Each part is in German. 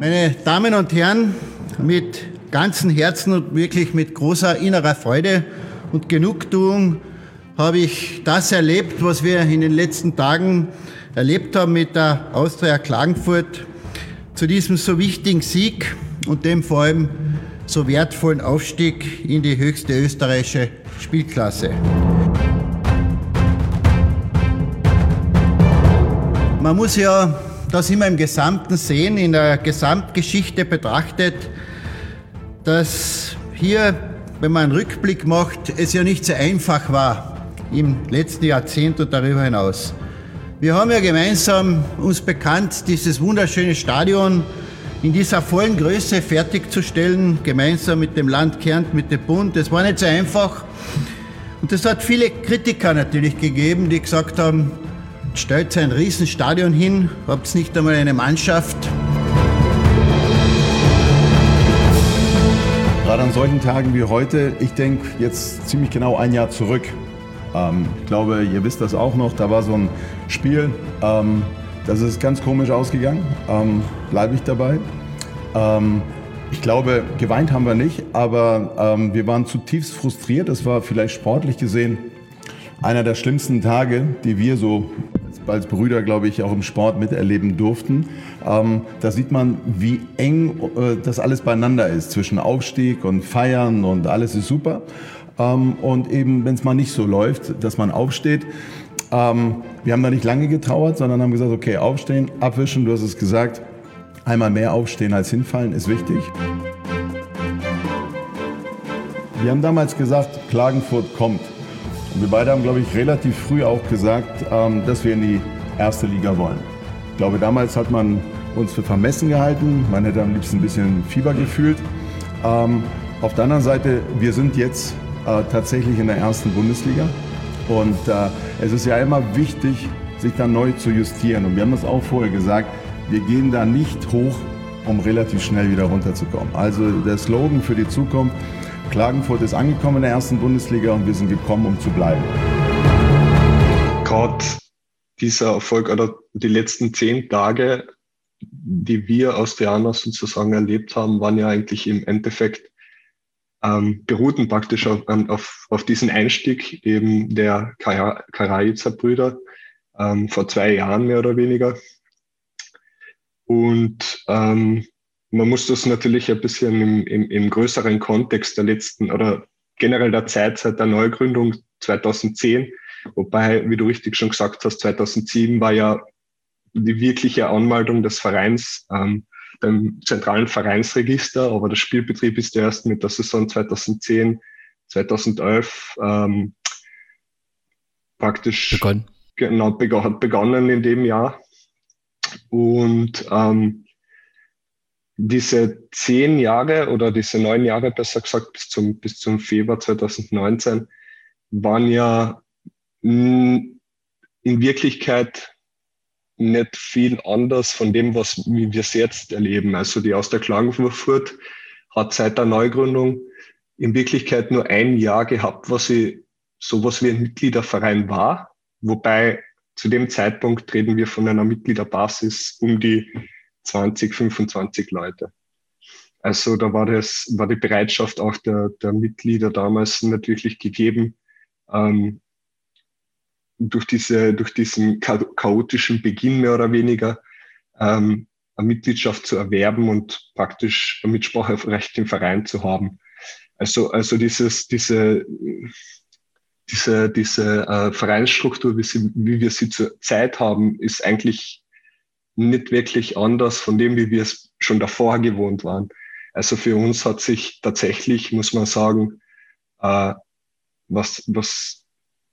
Meine Damen und Herren, mit ganzem Herzen und wirklich mit großer innerer Freude und Genugtuung habe ich das erlebt, was wir in den letzten Tagen erlebt haben mit der Austria Klagenfurt zu diesem so wichtigen Sieg und dem vor allem so wertvollen Aufstieg in die höchste österreichische Spielklasse. Man muss ja das immer im Gesamten sehen, in der Gesamtgeschichte betrachtet, dass hier, wenn man einen Rückblick macht, es ja nicht so einfach war im letzten Jahrzehnt und darüber hinaus. Wir haben ja gemeinsam uns bekannt, dieses wunderschöne Stadion in dieser vollen Größe fertigzustellen, gemeinsam mit dem Land Kärnten, mit dem Bund. Das war nicht so einfach. Und es hat viele Kritiker natürlich gegeben, die gesagt haben, stellt ein Riesenstadion hin, habt nicht einmal eine Mannschaft. Gerade an solchen Tagen wie heute, ich denke jetzt ziemlich genau ein Jahr zurück. Ähm, ich glaube, ihr wisst das auch noch, da war so ein Spiel, ähm, das ist ganz komisch ausgegangen, ähm, bleibe ich dabei. Ähm, ich glaube, geweint haben wir nicht, aber ähm, wir waren zutiefst frustriert. Es war vielleicht sportlich gesehen einer der schlimmsten Tage, die wir so als Brüder, glaube ich, auch im Sport miterleben durften. Ähm, da sieht man, wie eng äh, das alles beieinander ist zwischen Aufstieg und Feiern und alles ist super. Ähm, und eben, wenn es mal nicht so läuft, dass man aufsteht. Ähm, wir haben da nicht lange getrauert, sondern haben gesagt, okay, aufstehen, abwischen, du hast es gesagt, einmal mehr aufstehen als hinfallen ist wichtig. Wir haben damals gesagt, Klagenfurt kommt. Wir beide haben, glaube ich, relativ früh auch gesagt, ähm, dass wir in die erste Liga wollen. Ich glaube, damals hat man uns für vermessen gehalten. Man hätte am liebsten ein bisschen Fieber gefühlt. Ähm, auf der anderen Seite, wir sind jetzt äh, tatsächlich in der ersten Bundesliga. Und äh, es ist ja immer wichtig, sich da neu zu justieren. Und wir haben das auch vorher gesagt, wir gehen da nicht hoch, um relativ schnell wieder runterzukommen. Also der Slogan für die Zukunft, Klagenfurt ist angekommen in der ersten Bundesliga und wir sind gekommen, um zu bleiben. Gerade dieser Erfolg oder die letzten zehn Tage, die wir Austrianer sozusagen erlebt haben, waren ja eigentlich im Endeffekt ähm, beruhten praktisch auf, auf, auf diesen Einstieg eben der Karajica-Brüder ähm, vor zwei Jahren mehr oder weniger. Und ähm, man muss das natürlich ein bisschen im, im, im größeren Kontext der letzten oder generell der Zeit seit der Neugründung 2010, wobei, wie du richtig schon gesagt hast, 2007 war ja die wirkliche Anmeldung des Vereins ähm, beim zentralen Vereinsregister, aber der Spielbetrieb ist erst mit der Saison 2010, 2011 ähm, praktisch begonnen. Genau, hat begonnen in dem Jahr. Und ähm, diese zehn Jahre oder diese neun Jahre, besser gesagt, bis zum, bis zum Februar 2019, waren ja in Wirklichkeit nicht viel anders von dem, was wir es jetzt erleben. Also die aus der Klagenfurt hat seit der Neugründung in Wirklichkeit nur ein Jahr gehabt, was sie sowas wie ein Mitgliederverein war. Wobei zu dem Zeitpunkt reden wir von einer Mitgliederbasis um die 20, 25 Leute. Also da war das, war die Bereitschaft auch der, der Mitglieder damals nicht wirklich gegeben, ähm, durch diese, durch diesen chaotischen Beginn mehr oder weniger, ähm, eine Mitgliedschaft zu erwerben und praktisch ein Mitspracherecht im Verein zu haben. Also, also dieses, diese, diese, diese äh, Vereinsstruktur, wie, sie, wie wir sie zur Zeit haben, ist eigentlich nicht wirklich anders von dem, wie wir es schon davor gewohnt waren. Also für uns hat sich tatsächlich, muss man sagen, äh, was, was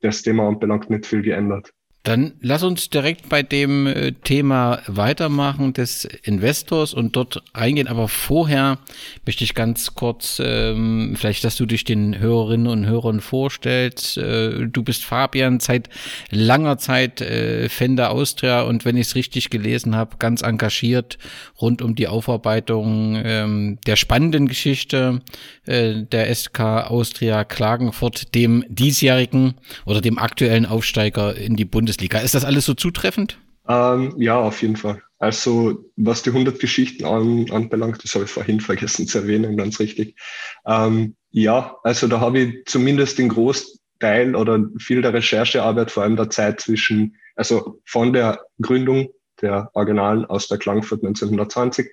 das Thema anbelangt, nicht viel geändert. Dann lass uns direkt bei dem äh, Thema weitermachen des Investors und dort eingehen. Aber vorher möchte ich ganz kurz, ähm, vielleicht, dass du dich den Hörerinnen und Hörern vorstellst. Äh, du bist Fabian, seit langer Zeit äh, Fender Austria und wenn ich es richtig gelesen habe, ganz engagiert rund um die Aufarbeitung ähm, der spannenden Geschichte äh, der SK Austria Klagenfurt, dem diesjährigen oder dem aktuellen Aufsteiger in die Bundesliga. Bundesliga. Ist das alles so zutreffend? Ähm, ja, auf jeden Fall. Also was die 100 Geschichten an, anbelangt, das habe ich vorhin vergessen zu erwähnen, ganz richtig. Ähm, ja, also da habe ich zumindest den Großteil oder viel der Recherchearbeit, vor allem der Zeit zwischen, also von der Gründung der Originalen aus der Klangfurt 1920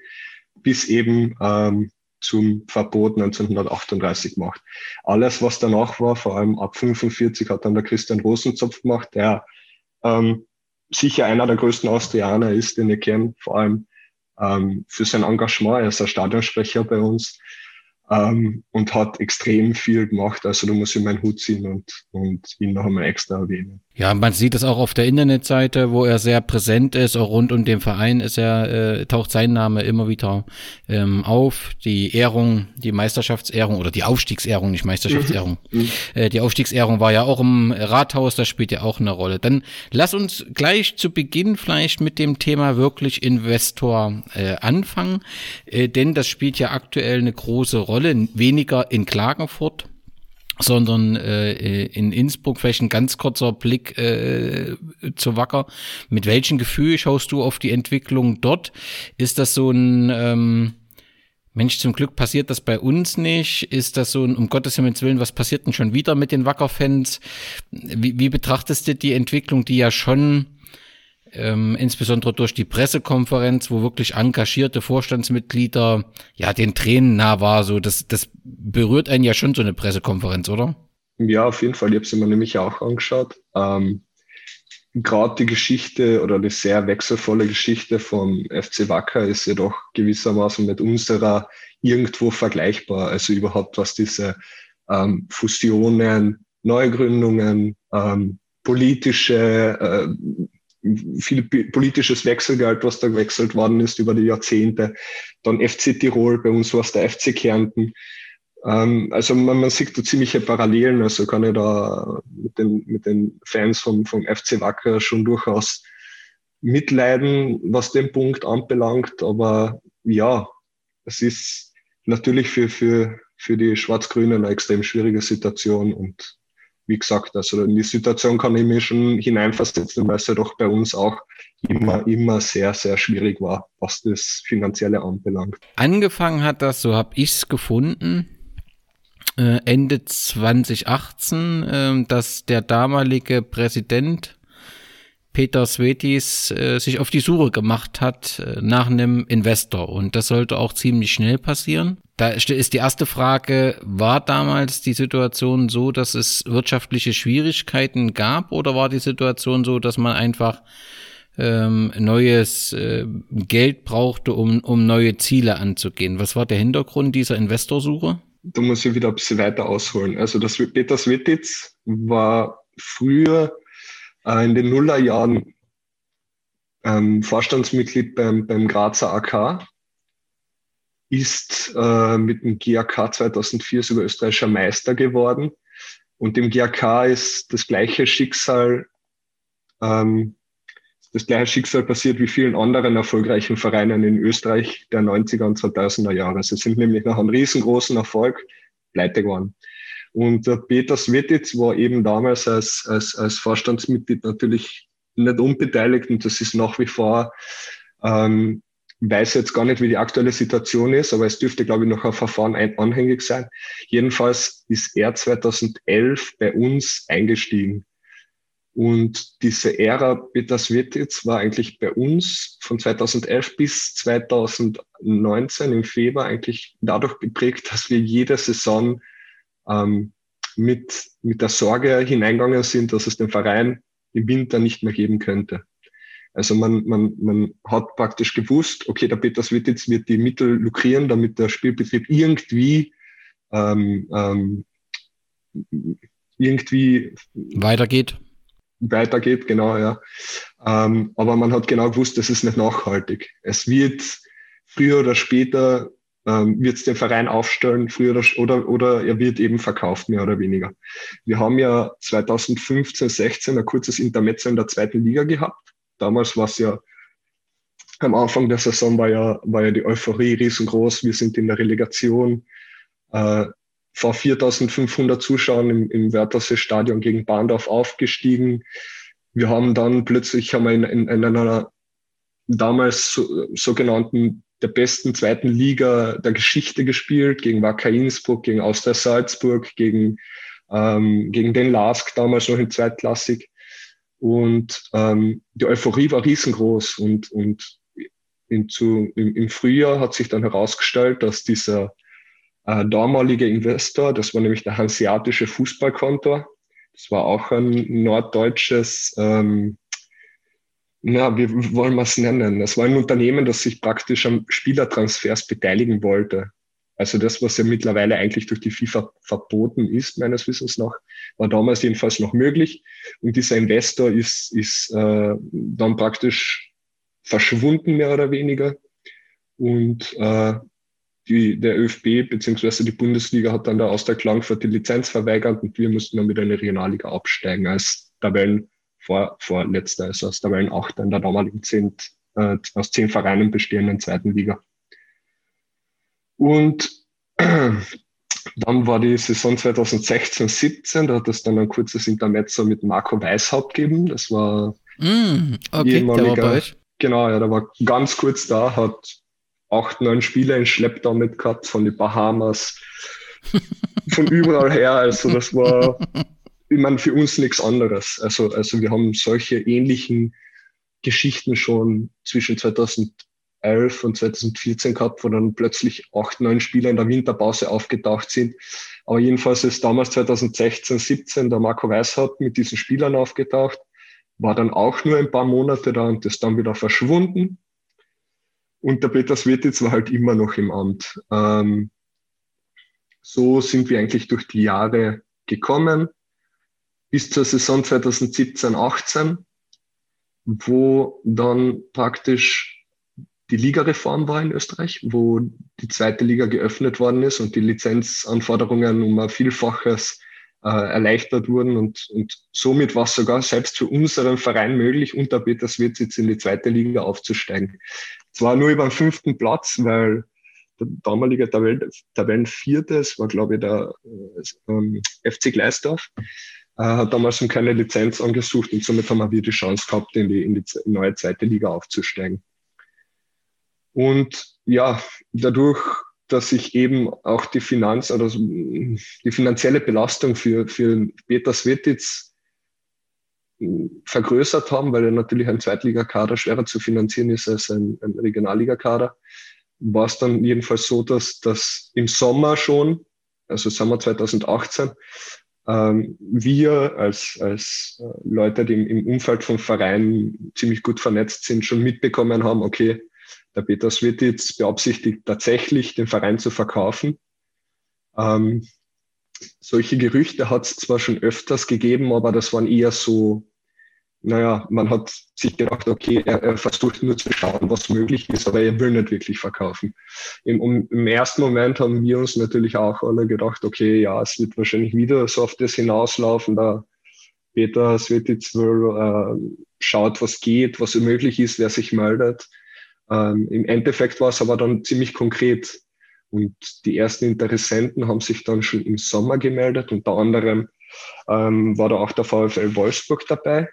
bis eben ähm, zum Verbot 1938 gemacht. Alles, was danach war, vor allem ab 45 hat dann der Christian Rosenzopf gemacht, der ähm, sicher einer der größten Austrianer ist, den ich kenne, vor allem ähm, für sein Engagement. Er ist ein Stadionsprecher bei uns ähm, und hat extrem viel gemacht. Also da muss ich meinen Hut ziehen und, und ihn noch einmal extra erwähnen. Ja, man sieht es auch auf der Internetseite, wo er sehr präsent ist. Auch rund um den Verein ist er, äh, taucht sein Name immer wieder ähm, auf. Die Ehrung, die Meisterschaftsehrung oder die Aufstiegsehrung, nicht Meisterschaftsehrung. Mhm. mhm. Äh, die Aufstiegsehrung war ja auch im Rathaus, das spielt ja auch eine Rolle. Dann lass uns gleich zu Beginn vielleicht mit dem Thema wirklich Investor äh, anfangen, äh, denn das spielt ja aktuell eine große Rolle, weniger in Klagenfurt sondern äh, in Innsbruck vielleicht ein ganz kurzer Blick äh, zu Wacker. Mit welchem Gefühl schaust du auf die Entwicklung dort? Ist das so ein ähm, Mensch, zum Glück passiert das bei uns nicht. Ist das so ein, um Gottes Himmels Willen, was passiert denn schon wieder mit den Wacker-Fans? Wie, wie betrachtest du die Entwicklung, die ja schon ähm, insbesondere durch die Pressekonferenz, wo wirklich engagierte Vorstandsmitglieder ja den Tränen nah war, so das, das berührt einen ja schon so eine Pressekonferenz, oder? Ja, auf jeden Fall. Ich habe sie mir nämlich auch angeschaut. Ähm, Gerade die Geschichte oder die sehr wechselvolle Geschichte vom FC Wacker ist jedoch gewissermaßen mit unserer irgendwo vergleichbar. Also überhaupt was diese ähm, Fusionen, Neugründungen, ähm, politische äh, viel politisches Wechselgeld, was da gewechselt worden ist über die Jahrzehnte. Dann FC Tirol, bei uns war es der FC Kärnten. Ähm, also man, man sieht da ziemliche Parallelen. Also kann ich da mit den, mit den Fans vom, vom FC Wacker schon durchaus mitleiden, was den Punkt anbelangt. Aber ja, es ist natürlich für, für, für die Schwarz-Grünen eine extrem schwierige Situation und wie gesagt, also in die Situation kann ich mich schon hineinversetzen, weil es ja doch bei uns auch immer, immer sehr, sehr schwierig war, was das Finanzielle anbelangt. Angefangen hat das, so habe ich es gefunden, äh, Ende 2018, äh, dass der damalige Präsident Peter Svetis äh, sich auf die Suche gemacht hat äh, nach einem Investor. Und das sollte auch ziemlich schnell passieren. Da ist die erste Frage, war damals die Situation so, dass es wirtschaftliche Schwierigkeiten gab oder war die Situation so, dass man einfach ähm, neues äh, Geld brauchte, um, um neue Ziele anzugehen? Was war der Hintergrund dieser Investorsuche? Da muss ich wieder ein bisschen weiter ausholen. Also das Peter Svetic war früher äh, in den Nullerjahren ähm, Vorstandsmitglied beim, beim Grazer AK, ist äh, mit dem GAK 2004 sogar österreichischer Meister geworden. Und dem GAK ist das gleiche Schicksal, ähm, das gleiche Schicksal passiert wie vielen anderen erfolgreichen Vereinen in Österreich der 90er und 2000er Jahre. Sie sind nämlich nach einem riesengroßen Erfolg pleite geworden. Und der Peter Svetic war eben damals als, als, als Vorstandsmitglied natürlich nicht unbeteiligt und das ist nach wie vor, ähm, weiß jetzt gar nicht, wie die aktuelle Situation ist, aber es dürfte, glaube ich, noch ein Verfahren ein, anhängig sein. Jedenfalls ist er 2011 bei uns eingestiegen. Und diese Ära Peter Svetic war eigentlich bei uns von 2011 bis 2019 im Februar eigentlich dadurch geprägt, dass wir jede Saison ähm, mit, mit der Sorge hineingegangen sind, dass es den Verein im Winter nicht mehr geben könnte. Also man, man, man hat praktisch gewusst, okay, der Peter Svititz wird die Mittel lukrieren, damit der Spielbetrieb irgendwie ähm, ähm, irgendwie weitergeht. Weitergeht, genau, ja. Ähm, aber man hat genau gewusst, das ist nicht nachhaltig. Es wird früher oder später ähm, wird es den Verein aufstellen, früher oder, oder er wird eben verkauft, mehr oder weniger. Wir haben ja 2015, 16 ein kurzes Intermezzo in der zweiten Liga gehabt. Damals war es ja, am Anfang der Saison war ja, war ja die Euphorie riesengroß. Wir sind in der Relegation äh, vor 4500 Zuschauern im, im Wörthersee Stadion gegen Bahndorf aufgestiegen. wir haben dann plötzlich haben wir in, in, in einer damals so, sogenannten der besten zweiten Liga der Geschichte gespielt, gegen Wacker Innsbruck, gegen Austria Salzburg, gegen, ähm, gegen den Lask, damals noch in Zweitklassik. Und ähm, die Euphorie war riesengroß. Und, und in, zu, im, im Frühjahr hat sich dann herausgestellt, dass dieser äh, damalige Investor, das war nämlich der Hanseatische Fußballkontor, das war auch ein norddeutsches ähm, na, wie wollen wir es nennen? Es war ein Unternehmen, das sich praktisch am Spielertransfers beteiligen wollte. Also das, was ja mittlerweile eigentlich durch die FIFA verboten ist, meines Wissens nach, war damals jedenfalls noch möglich. Und dieser Investor ist, ist äh, dann praktisch verschwunden, mehr oder weniger. Und äh, die, der ÖFB bzw. die Bundesliga hat dann der Austria Klangfurt die Lizenz verweigert und wir mussten dann wieder in die Regionalliga absteigen als Tabellen vor, vorletzter, also aus der Wellen 8 in der damaligen zehn, äh, aus zehn Vereinen bestehenden zweiten Liga. Und dann war die Saison 2016, 17, da hat es dann ein kurzes Intermezzo mit Marco Weishaupt gegeben. Das war mm, okay, ehemaliger, genau, ja, der war ganz kurz da, hat acht, neun Spiele in Schlepptau mit gehabt, von den Bahamas, von überall her. Also das war ich meine, für uns nichts anderes. Also, also wir haben solche ähnlichen Geschichten schon zwischen 2011 und 2014 gehabt, wo dann plötzlich acht, neun Spieler in der Winterpause aufgetaucht sind. Aber jedenfalls ist damals 2016, 17 der Marco Weishaupt mit diesen Spielern aufgetaucht, war dann auch nur ein paar Monate da und ist dann wieder verschwunden. Und der Peter Svetitz war halt immer noch im Amt. Ähm, so sind wir eigentlich durch die Jahre gekommen bis zur Saison 2017, 18, wo dann praktisch die Ligareform war in Österreich, wo die zweite Liga geöffnet worden ist und die Lizenzanforderungen um ein Vielfaches äh, erleichtert wurden und, und somit war es sogar selbst für unseren Verein möglich, unter Peterswitz jetzt in die zweite Liga aufzusteigen. Zwar nur über den fünften Platz, weil der damalige Tabellen, Tabellenvierte, war glaube ich der äh, ähm, FC Gleisdorf, äh, hat damals um keine Lizenz angesucht und somit haben wir die Chance gehabt, in die, in die neue zweite Liga aufzusteigen. Und ja, dadurch, dass ich eben auch die Finanz oder die finanzielle Belastung für, für Peter Svetitz vergrößert haben, weil er natürlich ein Zweitligakader schwerer zu finanzieren ist als ein, ein Regionalligakader, war es dann jedenfalls so, dass, dass im Sommer schon, also Sommer 2018, ähm, wir als, als äh, Leute, die im, Umfeld vom Verein ziemlich gut vernetzt sind, schon mitbekommen haben, okay, der Peter Svititz beabsichtigt tatsächlich, den Verein zu verkaufen. Ähm, solche Gerüchte hat es zwar schon öfters gegeben, aber das waren eher so naja, man hat sich gedacht, okay, er, er, versucht nur zu schauen, was möglich ist, aber er will nicht wirklich verkaufen. Im, um, Im, ersten Moment haben wir uns natürlich auch alle gedacht, okay, ja, es wird wahrscheinlich wieder so auf das hinauslaufen, da Peter Svetic wohl äh, schaut, was geht, was möglich ist, wer sich meldet. Ähm, Im Endeffekt war es aber dann ziemlich konkret. Und die ersten Interessenten haben sich dann schon im Sommer gemeldet. Unter anderem ähm, war da auch der VfL Wolfsburg dabei,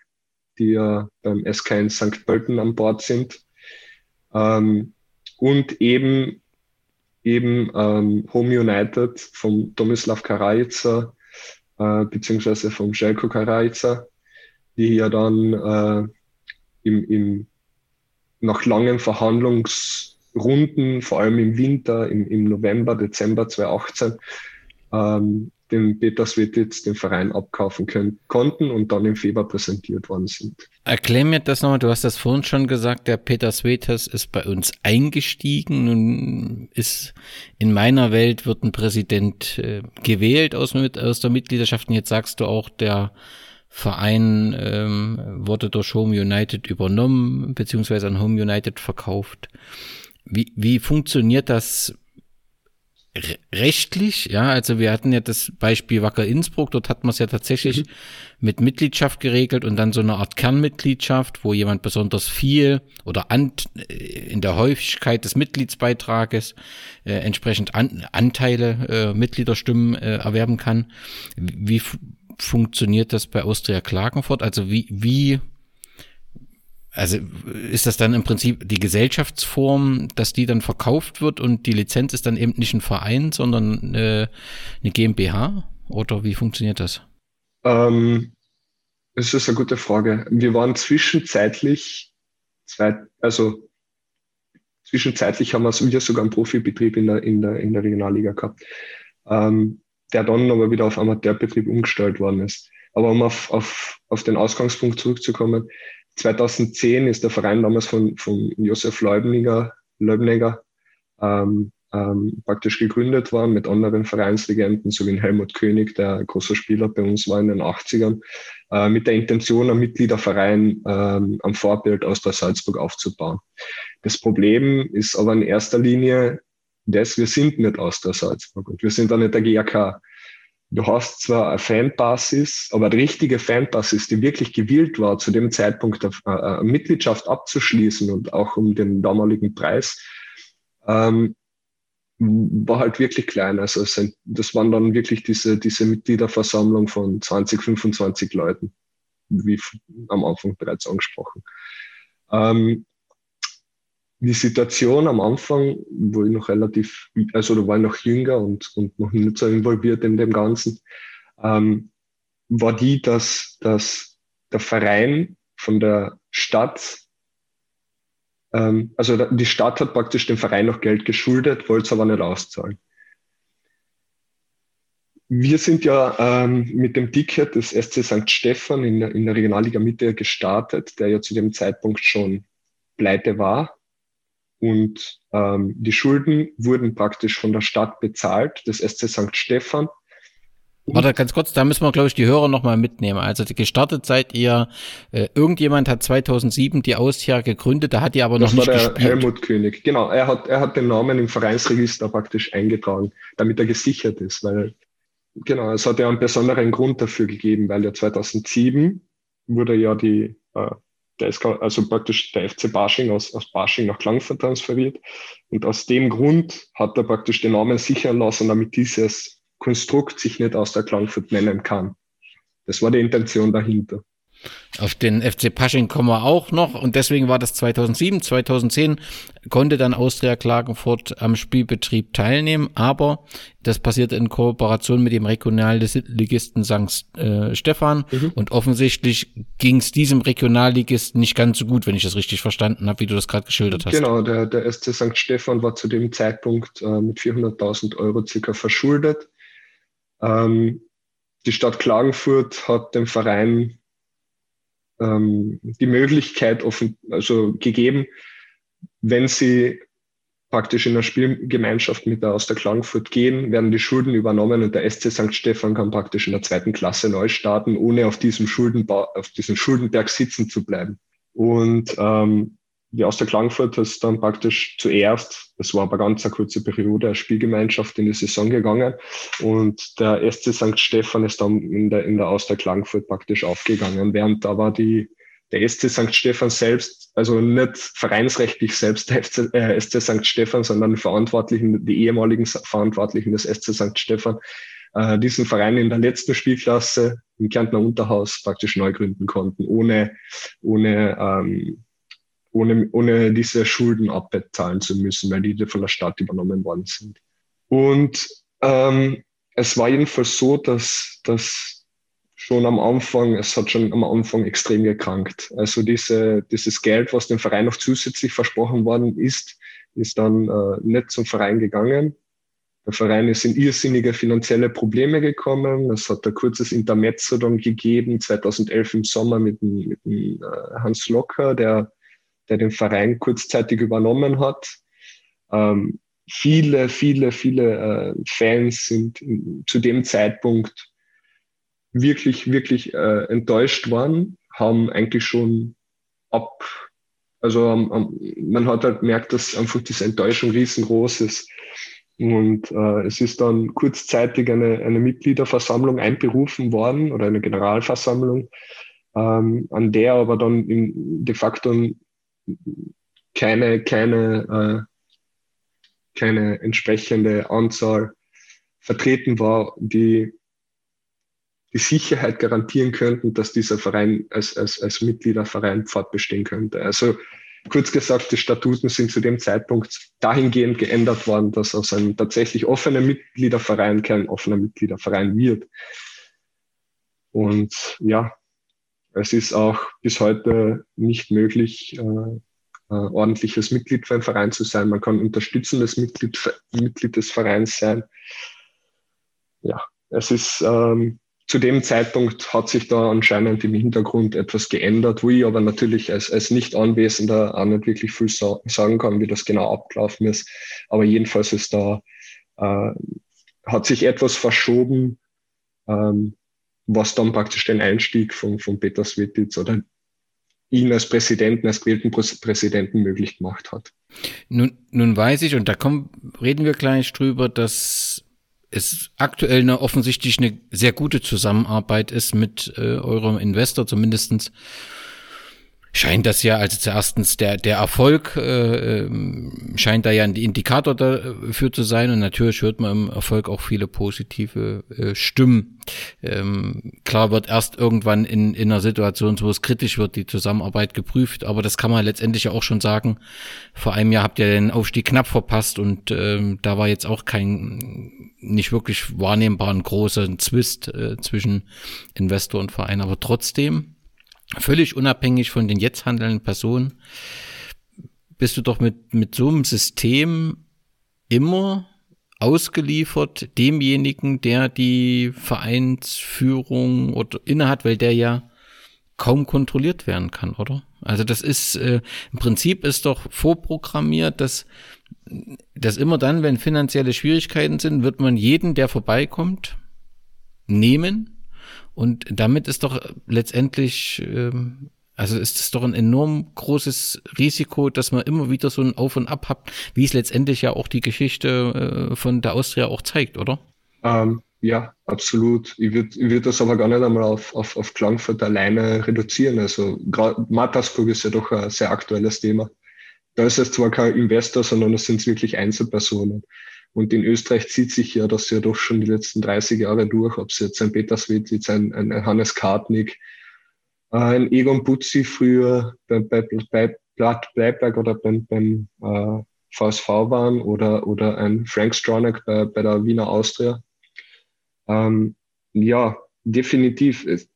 die ja beim SK in St. Pölten an Bord sind. Ähm, und eben, eben ähm, Home United vom Tomislav Karajica, äh, beziehungsweise vom Željko Karajica, die ja dann äh, im, im, nach langen Verhandlungsrunden, vor allem im Winter, im, im November, Dezember 2018, ähm, den Peter Svetitz den Verein abkaufen können, konnten und dann im Februar präsentiert worden sind. Erklär mir das nochmal, du hast das vorhin schon gesagt, der Peter Svetitz ist bei uns eingestiegen. Nun ist in meiner Welt wird ein Präsident äh, gewählt aus, aus der Mitgliedschaft und jetzt sagst du auch, der Verein ähm, wurde durch Home United übernommen, beziehungsweise an Home United verkauft. Wie, wie funktioniert das rechtlich, ja, also wir hatten ja das Beispiel Wacker Innsbruck, dort hat man es ja tatsächlich mhm. mit Mitgliedschaft geregelt und dann so eine Art Kernmitgliedschaft, wo jemand besonders viel oder an, äh, in der Häufigkeit des Mitgliedsbeitrages äh, entsprechend an, Anteile, äh, Mitgliederstimmen äh, erwerben kann. Wie funktioniert das bei Austria Klagenfurt? Also wie, wie, also ist das dann im Prinzip die Gesellschaftsform, dass die dann verkauft wird und die Lizenz ist dann eben nicht ein Verein, sondern äh, eine GmbH? Oder wie funktioniert das? Ähm, das ist eine gute Frage. Wir waren zwischenzeitlich zwei, also zwischenzeitlich haben wir sogar einen Profibetrieb in der, in der, in der Regionalliga gehabt, ähm, der dann aber wieder auf Amateurbetrieb umgestellt worden ist. Aber um auf, auf, auf den Ausgangspunkt zurückzukommen, 2010 ist der Verein damals von, von Josef Leubniger, Leubniger ähm, ähm, praktisch gegründet worden mit anderen Vereinslegenden, so wie Helmut König, der ein großer Spieler bei uns war in den 80ern, äh, mit der Intention, einen Mitgliederverein ähm, am Vorbild aus der Salzburg aufzubauen. Das Problem ist aber in erster Linie das, wir sind nicht aus der Salzburg und wir sind auch nicht der GAK. Du hast zwar eine Fanbasis, aber die richtige Fanbasis, die wirklich gewillt war, zu dem Zeitpunkt eine, eine Mitgliedschaft abzuschließen und auch um den damaligen Preis, ähm, war halt wirklich klein. Also das waren dann wirklich diese, diese Mitgliederversammlung von 20, 25 Leuten, wie am Anfang bereits angesprochen. Ähm, die Situation am Anfang, wo ich noch relativ, also da war ich noch jünger und, und noch nicht so involviert in dem Ganzen, ähm, war die, dass, dass der Verein von der Stadt ähm, also die Stadt hat praktisch dem Verein noch Geld geschuldet, wollte es aber nicht auszahlen. Wir sind ja ähm, mit dem Ticket des SC St. Stephan in der, in der Regionalliga Mitte gestartet, der ja zu dem Zeitpunkt schon pleite war. Und ähm, die Schulden wurden praktisch von der Stadt bezahlt, des SC St. Stephan. Warte, ganz kurz, da müssen wir, glaube ich, die Hörer nochmal mitnehmen. Also gestartet seid ihr, äh, irgendjemand hat 2007 die Austria gegründet, da hat ihr aber das noch nicht war der Helmut König, genau. Er hat, er hat den Namen im Vereinsregister praktisch eingetragen, damit er gesichert ist, weil, genau, es hat ja einen besonderen Grund dafür gegeben, weil ja 2007 wurde ja die, äh, der SK, also praktisch der FC Barsching aus, aus Barsching nach Klangfurt transferiert. Und aus dem Grund hat er praktisch den Namen sichern lassen, damit dieses Konstrukt sich nicht aus der Klangfurt nennen kann. Das war die Intention dahinter. Auf den FC Pasching kommen wir auch noch und deswegen war das 2007, 2010 konnte dann Austria Klagenfurt am Spielbetrieb teilnehmen, aber das passierte in Kooperation mit dem Regionalligisten St. Äh, Stephan mhm. und offensichtlich ging es diesem Regionalligisten nicht ganz so gut, wenn ich das richtig verstanden habe, wie du das gerade geschildert hast. Genau, der, der SC St. Stephan war zu dem Zeitpunkt äh, mit 400.000 Euro circa verschuldet ähm, die Stadt Klagenfurt hat dem Verein ähm, die Möglichkeit offen, also gegeben, wenn sie praktisch in der Spielgemeinschaft mit der aus der Klagenfurt gehen, werden die Schulden übernommen und der SC St. Stephan kann praktisch in der zweiten Klasse neu starten, ohne auf diesem Schuldenbau, auf diesem Schuldenberg sitzen zu bleiben. Und ähm, die Austria Klagenfurt ist dann praktisch zuerst, das war aber ganz eine kurze Periode, eine Spielgemeinschaft in die Saison gegangen und der SC St. Stephan ist dann in der, in der Austria Klagenfurt praktisch aufgegangen, während aber die, der SC St. Stephan selbst, also nicht vereinsrechtlich selbst der FC, äh, SC St. Stephan, sondern die Verantwortlichen, die ehemaligen Verantwortlichen des SC St. Stephan, äh, diesen Verein in der letzten Spielklasse im Kärntner Unterhaus praktisch neu gründen konnten, ohne, ohne ähm, ohne, ohne diese Schulden abbezahlen zu müssen, weil die von der Stadt übernommen worden sind. Und ähm, es war jedenfalls so, dass, dass schon am Anfang, es hat schon am Anfang extrem gekrankt. Also diese, dieses Geld, was dem Verein noch zusätzlich versprochen worden ist, ist dann äh, nicht zum Verein gegangen. Der Verein ist in irrsinnige finanzielle Probleme gekommen. Es hat ein kurzes Intermezzo dann gegeben, 2011 im Sommer mit mit äh, Hans Locker, der der den Verein kurzzeitig übernommen hat. Ähm, viele, viele, viele äh, Fans sind in, zu dem Zeitpunkt wirklich, wirklich äh, enttäuscht worden, haben eigentlich schon ab, also ähm, man hat halt gemerkt, dass einfach diese Enttäuschung riesengroß ist. Und äh, es ist dann kurzzeitig eine, eine Mitgliederversammlung einberufen worden oder eine Generalversammlung, ähm, an der aber dann in, de facto keine, keine, äh, keine entsprechende Anzahl vertreten war, die die Sicherheit garantieren könnten, dass dieser Verein als, als, als Mitgliederverein fortbestehen könnte. Also kurz gesagt, die Statuten sind zu dem Zeitpunkt dahingehend geändert worden, dass aus einem tatsächlich offenen Mitgliederverein kein offener Mitgliederverein wird. Und ja, es ist auch bis heute nicht möglich, äh, äh, ordentliches Mitglied für einen Verein zu sein. Man kann unterstützendes Mitglied, Mitglied des Vereins sein. Ja, es ist ähm, zu dem Zeitpunkt hat sich da anscheinend im Hintergrund etwas geändert, wo ich aber natürlich als, als Nicht-Anwesender auch nicht wirklich viel so, sagen kann, wie das genau abgelaufen ist. Aber jedenfalls ist da, äh, hat sich etwas verschoben, ähm, was dann praktisch den Einstieg von, von Peter Svetitz oder ihn als Präsidenten, als gewählten Präsidenten möglich gemacht hat. Nun, nun weiß ich, und da kommen, reden wir gleich drüber, dass es aktuell eine offensichtlich eine sehr gute Zusammenarbeit ist mit äh, eurem Investor, zumindestens scheint das ja, also zuerstens der, der Erfolg äh, ähm, scheint da ja ein Indikator dafür zu sein und natürlich hört man im Erfolg auch viele positive äh, Stimmen. Ähm, klar wird erst irgendwann in, in einer Situation, wo es kritisch wird, die Zusammenarbeit geprüft, aber das kann man letztendlich ja auch schon sagen. Vor einem Jahr habt ihr den Aufstieg knapp verpasst und ähm, da war jetzt auch kein nicht wirklich wahrnehmbaren großen Zwist äh, zwischen Investor und Verein, aber trotzdem völlig unabhängig von den jetzt handelnden Personen, bist du doch mit, mit so einem System immer ausgeliefert demjenigen, der die Vereinsführung oder innehat, weil der ja kaum kontrolliert werden kann, oder? Also das ist äh, im Prinzip ist doch vorprogrammiert, dass dass immer dann, wenn finanzielle Schwierigkeiten sind, wird man jeden, der vorbeikommt, nehmen und damit ist doch letztendlich, ähm, also ist es doch ein enorm großes Risiko, dass man immer wieder so ein Auf und Ab hat, wie es letztendlich ja auch die Geschichte äh, von der Austria auch zeigt, oder? Ähm, ja, absolut. Ich würde würd das aber gar nicht einmal auf, auf, auf Klangfurt alleine reduzieren. Also Mattersburg ist ja doch ein sehr aktuelles Thema. Da ist es zwar kein Investor, sondern es sind wirklich Einzelpersonen. Und in Österreich zieht sich ja das ja doch schon die letzten 30 Jahre durch, ob es jetzt ein Peter Svetitz, ein, ein Hannes Kartnick, äh, ein Egon Butzi früher bei, bei, bei Bleiberg oder beim, beim äh, VSV waren oder, oder ein Frank Stronach bei, bei der Wiener Austria. Ähm, ja, definitiv. Es,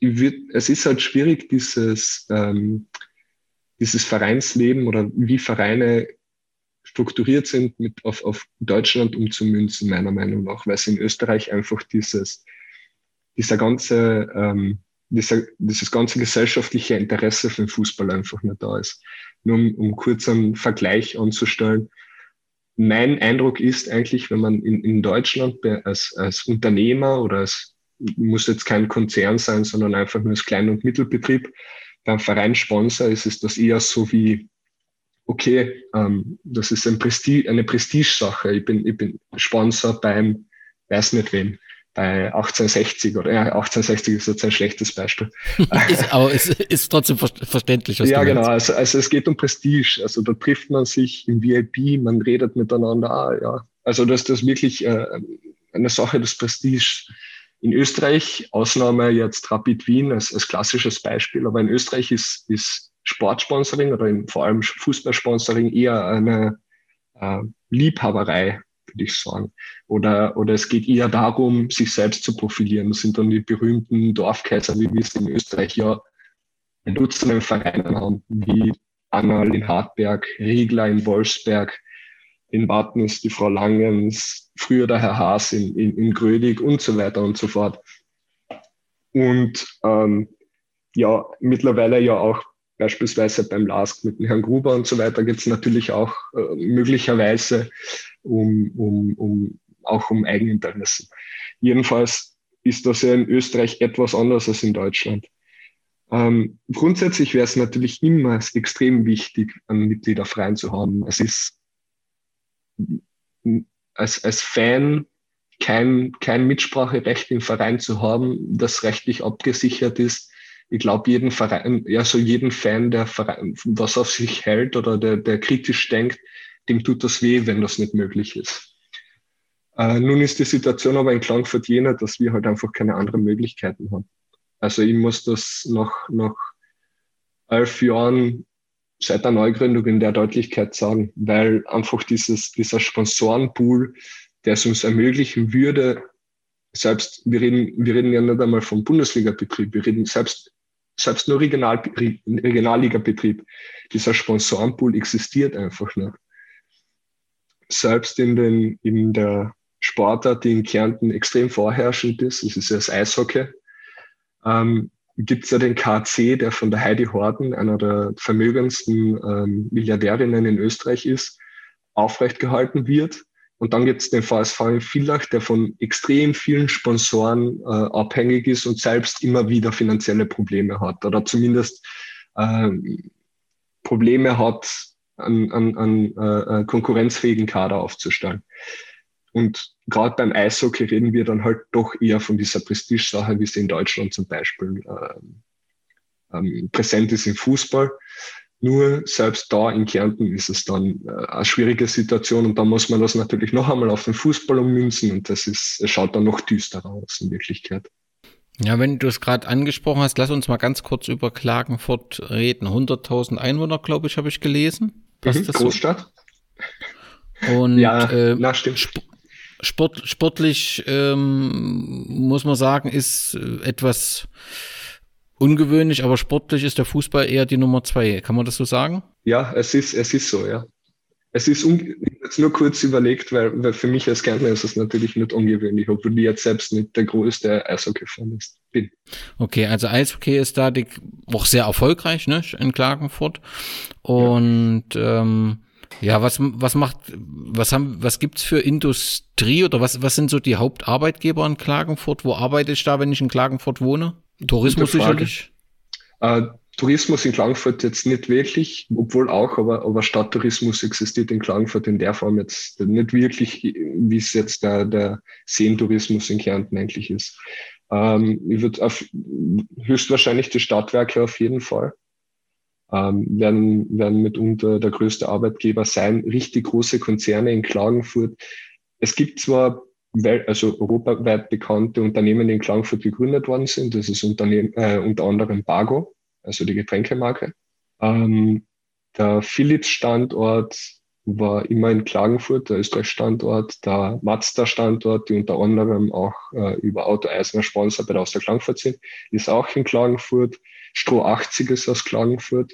es ist halt schwierig, dieses, ähm, dieses Vereinsleben oder wie Vereine strukturiert sind, mit auf, auf Deutschland umzumünzen, meiner Meinung nach, weil es in Österreich einfach dieses, dieser ganze, ähm, dieser, dieses ganze gesellschaftliche Interesse für den Fußball einfach nicht da ist. Nur um, um kurz einen Vergleich anzustellen. Mein Eindruck ist eigentlich, wenn man in, in Deutschland als, als Unternehmer oder als, muss jetzt kein Konzern sein, sondern einfach nur als Klein- und Mittelbetrieb, beim Vereinssponsor ist es das eher so wie okay, ähm, das ist ein Prestige, eine Prestigesache. Ich bin, ich bin Sponsor beim, weiß nicht wem, bei 1860 oder ja, 1860 ist jetzt ein schlechtes Beispiel. ist, aber es ist trotzdem verständlich. ja, genau. Also, also es geht um Prestige. Also da trifft man sich im VIP, man redet miteinander. Ah, ja. Also das, das ist wirklich äh, eine Sache des Prestige. In Österreich, Ausnahme jetzt Rapid Wien als, als klassisches Beispiel, aber in Österreich ist, ist Sportsponsoring oder in, vor allem Fußballsponsoring eher eine äh, Liebhaberei, würde ich sagen. Oder, oder es geht eher darum, sich selbst zu profilieren. Das sind dann die berühmten Dorfkaiser, wie wir es in Österreich ja ein Dutzenden Vereinen haben, wie Annal in Hartberg, Riegler in Wolfsberg, in Warten ist die Frau Langens, früher der Herr Haas in, in, in Grödig und so weiter und so fort. Und ähm, ja, mittlerweile ja auch beispielsweise beim LASK mit dem Herrn Gruber und so weiter geht es natürlich auch äh, möglicherweise um, um, um, auch um Eigeninteressen. Jedenfalls ist das ja in Österreich etwas anders als in Deutschland. Ähm, grundsätzlich wäre es natürlich immer extrem wichtig, einen Mitgliederverein zu haben. Es ist als, als Fan kein, kein Mitspracherecht im Verein zu haben, das rechtlich abgesichert ist, ich glaube, jeden Verein, ja, so jeden Fan, der Verein, was auf sich hält oder der, der kritisch denkt, dem tut das weh, wenn das nicht möglich ist. Äh, nun ist die Situation aber in Klagenfurt jener, dass wir halt einfach keine anderen Möglichkeiten haben. Also ich muss das nach, nach elf Jahren seit der Neugründung in der Deutlichkeit sagen, weil einfach dieses, dieser Sponsorenpool, der es uns ermöglichen würde, selbst, wir reden, wir reden ja nicht einmal vom Bundesliga-Betrieb, wir reden selbst, selbst nur Regional, Regionalliga-Betrieb. Dieser Sponsorenpool existiert einfach nicht. Selbst in den, in der Sportart, die in Kärnten extrem vorherrschend ist, das ist ja das Eishockey, ähm, gibt es ja den KC, der von der Heidi Horden, einer der vermögendsten ähm, Milliardärinnen in Österreich ist, aufrecht gehalten wird. Und dann gibt es den VSV in Villach, der von extrem vielen Sponsoren äh, abhängig ist und selbst immer wieder finanzielle Probleme hat oder zumindest äh, Probleme hat, einen, einen, einen äh, konkurrenzfähigen Kader aufzustellen. Und gerade beim Eishockey reden wir dann halt doch eher von dieser Prestige-Sache, wie sie in Deutschland zum Beispiel äh, ähm, präsent ist im Fußball. Nur selbst da in Kärnten ist es dann äh, eine schwierige Situation und da muss man das natürlich noch einmal auf den Fußball ummünzen und das ist, es schaut dann noch düsterer aus in Wirklichkeit. Ja, wenn du es gerade angesprochen hast, lass uns mal ganz kurz über Klagenfurt reden. 100.000 Einwohner, glaube ich, habe ich gelesen. Mhm, Großstadt. So? Und ja, äh, na, stimmt. Sp Sport, sportlich ähm, muss man sagen, ist äh, etwas ungewöhnlich, aber sportlich ist der Fußball eher die Nummer zwei. Kann man das so sagen? Ja, es ist, es ist so, ja. Es ist jetzt nur kurz überlegt, weil, weil für mich als Gärtner ist es natürlich nicht ungewöhnlich, obwohl ich jetzt selbst nicht der größte Eishockey-Fan bin. Okay, also Eishockey ist da die, auch sehr erfolgreich, ne, in Klagenfurt. Und ja. ähm, ja, was, was macht, was haben, was gibt's für Industrie oder was, was sind so die Hauptarbeitgeber in Klagenfurt? Wo arbeite ich da, wenn ich in Klagenfurt wohne? Tourismus sicherlich? Äh, Tourismus in Klagenfurt jetzt nicht wirklich, obwohl auch, aber, aber Stadttourismus existiert in Klagenfurt in der Form jetzt nicht wirklich, wie es jetzt der, der Seentourismus in Kärnten eigentlich ist. Ähm, ich würde auf höchstwahrscheinlich die Stadtwerke auf jeden Fall ähm, werden, werden mitunter der größte Arbeitgeber sein. Richtig große Konzerne in Klagenfurt. Es gibt zwar also europaweit bekannte Unternehmen, in Klagenfurt gegründet worden sind. Das ist Unternehmen, äh, unter anderem Bargo, also die Getränkemarke. Ähm, der Philips-Standort war immer in Klagenfurt, der Österreich-Standort, der Mazda-Standort, die unter anderem auch äh, über Auto Eisner Sponsor bei der Austria Klagenfurt sind, ist auch in Klagenfurt. Stroh 80 ist aus Klagenfurt.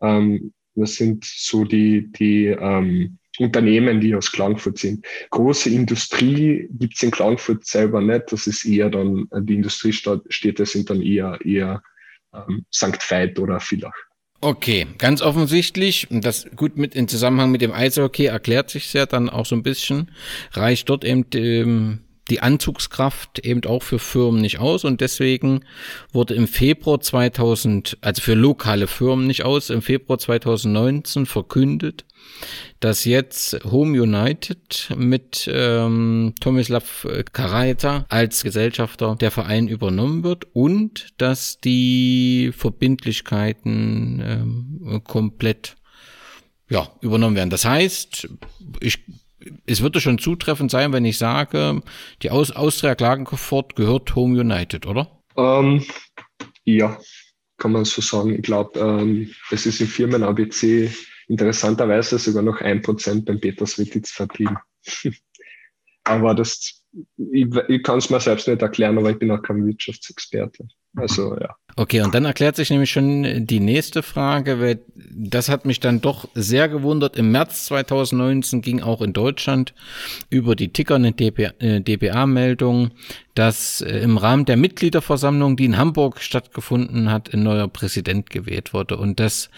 Ähm, das sind so die, die ähm, Unternehmen, die aus Klagenfurt sind. Große Industrie gibt's in Klagenfurt selber nicht. Das ist eher dann, die Industriestädte sind dann eher, eher ähm, St. Veit oder Villach. Okay, ganz offensichtlich, und das gut mit in Zusammenhang mit dem Eishockey erklärt sich ja dann auch so ein bisschen, reicht dort eben ähm, die Anzugskraft eben auch für Firmen nicht aus und deswegen wurde im Februar 2000, also für lokale Firmen nicht aus, im Februar 2019 verkündet, dass jetzt Home United mit ähm, Tomislav Karajta als Gesellschafter der Verein übernommen wird und dass die Verbindlichkeiten ähm, komplett ja, übernommen werden. Das heißt, ich es würde schon zutreffend sein, wenn ich sage, die Aus Austria Klagenfurt gehört Home United, oder? Ähm, ja, kann man so sagen. Ich glaube, ähm, es ist im Firmen ABC interessanterweise sogar noch ein Prozent beim Peters Wittitz verblieben. aber das, ich, ich kann es mir selbst nicht erklären, aber ich bin auch kein Wirtschaftsexperte. Also ja. Okay, und dann erklärt sich nämlich schon die nächste Frage, weil das hat mich dann doch sehr gewundert. Im März 2019 ging auch in Deutschland über die Ticker eine DPA-Meldung, dass äh, im Rahmen der Mitgliederversammlung, die in Hamburg stattgefunden hat, ein neuer Präsident gewählt wurde. Und das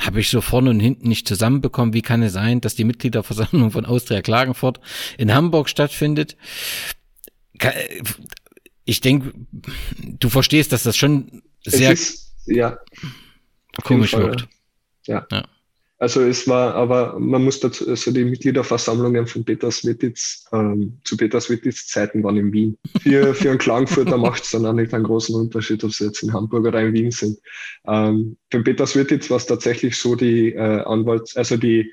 habe ich so vorne und hinten nicht zusammenbekommen. Wie kann es sein, dass die Mitgliederversammlung von Austria Klagenfurt in Hamburg stattfindet? Ich denke, du verstehst, dass das schon sehr ist, ja, komisch wirkt. Ja. ja. Also es war, aber man muss dazu, also die Mitgliederversammlungen von Peter Swetitz, ähm, zu Peter Swetitz Zeiten waren in Wien. Für, für einen Klagenfurter macht es dann auch nicht einen großen Unterschied, ob sie jetzt in Hamburg oder in Wien sind. Ähm, für Peter Swetitz war es tatsächlich so, die äh, Anwalts, also die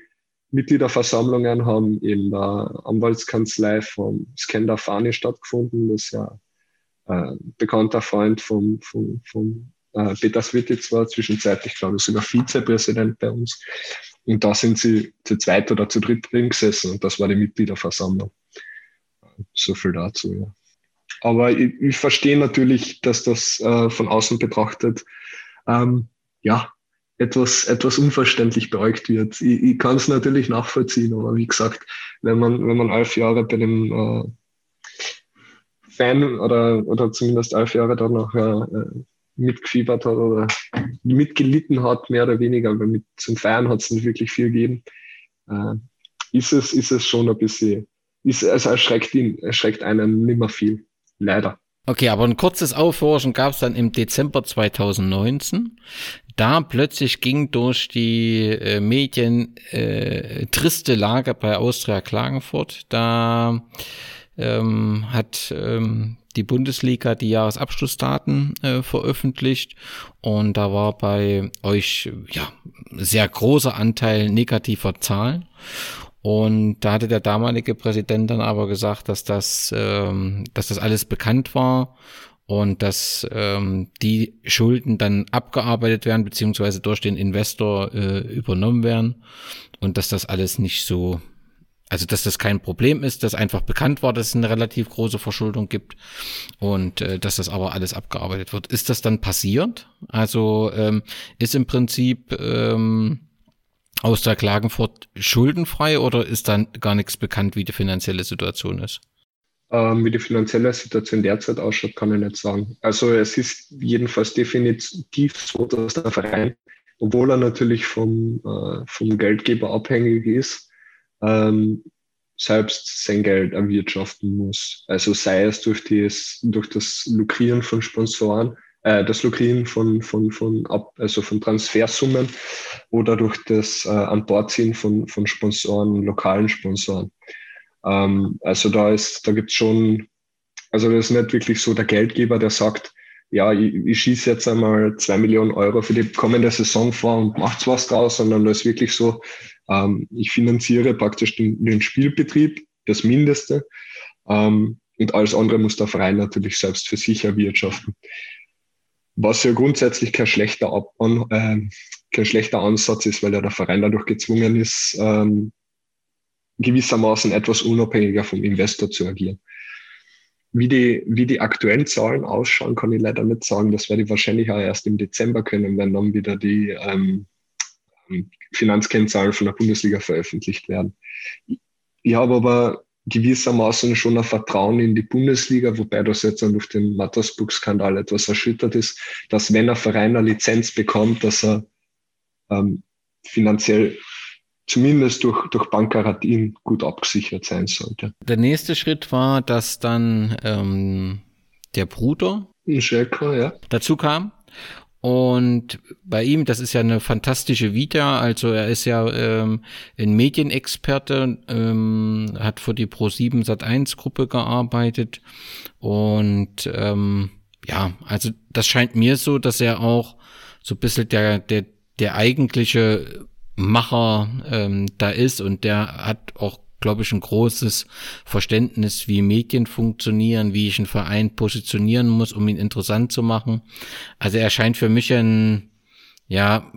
Mitgliederversammlungen haben in der Anwaltskanzlei von Skender Fani stattgefunden. Das ja äh, bekannter Freund von, von, von äh, Peter Svititz war, zwischenzeitlich, glaube ich, sogar Vizepräsident bei uns. Und da sind sie zu zweit oder zu dritt drin gesessen und das war die Mitgliederversammlung. So viel dazu, ja. Aber ich, ich verstehe natürlich, dass das äh, von außen betrachtet, ähm, ja, etwas, etwas unverständlich beäugt wird. Ich, ich kann es natürlich nachvollziehen, aber wie gesagt, wenn man, wenn man elf Jahre bei dem äh, Fan oder, oder zumindest elf Jahre da noch äh, mitgefiebert hat oder mitgelitten hat, mehr oder weniger, weil mit zum Feiern hat es nicht wirklich viel gegeben, äh, ist, es, ist es schon ein bisschen, ist, also erschreckt, ihn, erschreckt einen nicht mehr viel, leider. Okay, aber ein kurzes Aufhorchen gab es dann im Dezember 2019. Da plötzlich ging durch die äh, Medien äh, triste Lage bei Austria Klagenfurt. Da ähm, hat ähm, die Bundesliga die Jahresabschlussdaten äh, veröffentlicht und da war bei euch ja sehr großer Anteil negativer Zahlen. Und da hatte der damalige Präsident dann aber gesagt, dass das, ähm, dass das alles bekannt war und dass ähm, die Schulden dann abgearbeitet werden beziehungsweise durch den Investor äh, übernommen werden und dass das alles nicht so also, dass das kein Problem ist, dass einfach bekannt war, dass es eine relativ große Verschuldung gibt und äh, dass das aber alles abgearbeitet wird. Ist das dann passiert? Also ähm, ist im Prinzip ähm, aus der Klagenfurt schuldenfrei oder ist dann gar nichts bekannt, wie die finanzielle Situation ist? Ähm, wie die finanzielle Situation derzeit ausschaut, kann ich nicht sagen. Also es ist jedenfalls definitiv so, dass der Verein, obwohl er natürlich vom, äh, vom Geldgeber abhängig ist, ähm, selbst sein Geld erwirtschaften muss. Also sei es durch, das, durch das Lukrieren von Sponsoren, äh, das Lukrieren von, von, von, ab, also von Transfersummen oder durch das äh, An Bord ziehen von, von Sponsoren, lokalen Sponsoren. Ähm, also da ist, da gibt's schon, also das ist nicht wirklich so der Geldgeber, der sagt, ja, ich, ich schieße jetzt einmal zwei Millionen Euro für die kommende Saison vor und macht's was draus, sondern das ist wirklich so, ähm, ich finanziere praktisch den, den, Spielbetrieb, das Mindeste. Ähm, und alles andere muss der Verein natürlich selbst für sich erwirtschaften. Was ja grundsätzlich kein schlechter, Ab an, äh, kein schlechter Ansatz ist, weil ja der Verein dadurch gezwungen ist, ähm, gewissermaßen etwas unabhängiger vom Investor zu agieren. Wie die, wie die aktuellen Zahlen ausschauen, kann ich leider nicht sagen. Das werde ich wahrscheinlich auch erst im Dezember können, wenn dann wieder die ähm, Finanzkennzahlen von der Bundesliga veröffentlicht werden. Ich habe aber gewissermaßen schon ein Vertrauen in die Bundesliga, wobei das jetzt durch den Mattersburg-Skandal etwas erschüttert ist, dass wenn ein Verein eine Lizenz bekommt, dass er ähm, finanziell zumindest durch, durch Bankgarantien gut abgesichert sein sollte. Der nächste Schritt war, dass dann ähm, der Bruder Schelker, ja. dazu kam und bei ihm, das ist ja eine fantastische Vita, also er ist ja ähm, ein Medienexperte, ähm, hat für die Pro7 Sat1 Gruppe gearbeitet und ähm, ja, also das scheint mir so, dass er auch so ein bisschen der, der, der eigentliche Macher ähm, da ist und der hat auch glaube ich, ein großes Verständnis, wie Medien funktionieren, wie ich einen Verein positionieren muss, um ihn interessant zu machen. Also er scheint für mich ein, ja,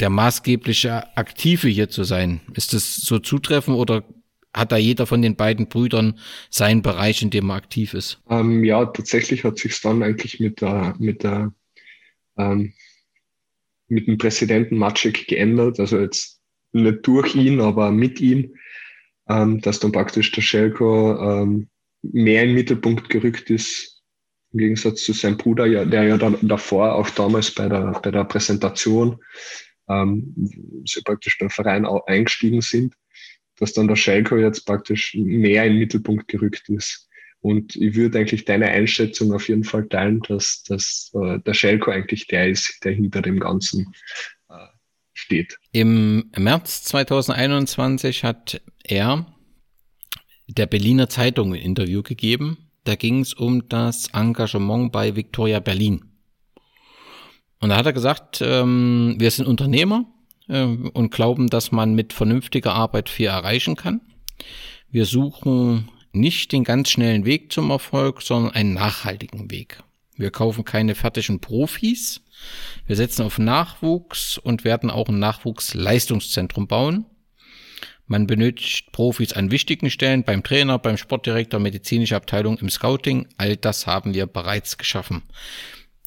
der maßgebliche Aktive hier zu sein. Ist das so zutreffend oder hat da jeder von den beiden Brüdern seinen Bereich, in dem er aktiv ist? Ähm, ja, tatsächlich hat sich dann eigentlich mit der, mit der, ähm, mit dem Präsidenten Matschek geändert. Also jetzt nicht durch ihn, aber mit ihm ähm, dass dann praktisch der Schelko ähm, mehr in den Mittelpunkt gerückt ist, im Gegensatz zu seinem Bruder, ja, der ja dann davor auch damals bei der, bei der Präsentation ähm, sie praktisch beim Verein auch eingestiegen sind, dass dann der Schelko jetzt praktisch mehr in den Mittelpunkt gerückt ist. Und ich würde eigentlich deine Einschätzung auf jeden Fall teilen, dass, dass äh, der Schelko eigentlich der ist, der hinter dem Ganzen äh, steht. Im März 2021 hat er der Berliner Zeitung ein Interview gegeben. Da ging es um das Engagement bei Victoria Berlin. Und da hat er gesagt, ähm, wir sind Unternehmer, äh, und glauben, dass man mit vernünftiger Arbeit viel erreichen kann. Wir suchen nicht den ganz schnellen Weg zum Erfolg, sondern einen nachhaltigen Weg. Wir kaufen keine fertigen Profis. Wir setzen auf Nachwuchs und werden auch ein Nachwuchsleistungszentrum bauen. Man benötigt Profis an wichtigen Stellen, beim Trainer, beim Sportdirektor, medizinische Abteilung, im Scouting. All das haben wir bereits geschaffen.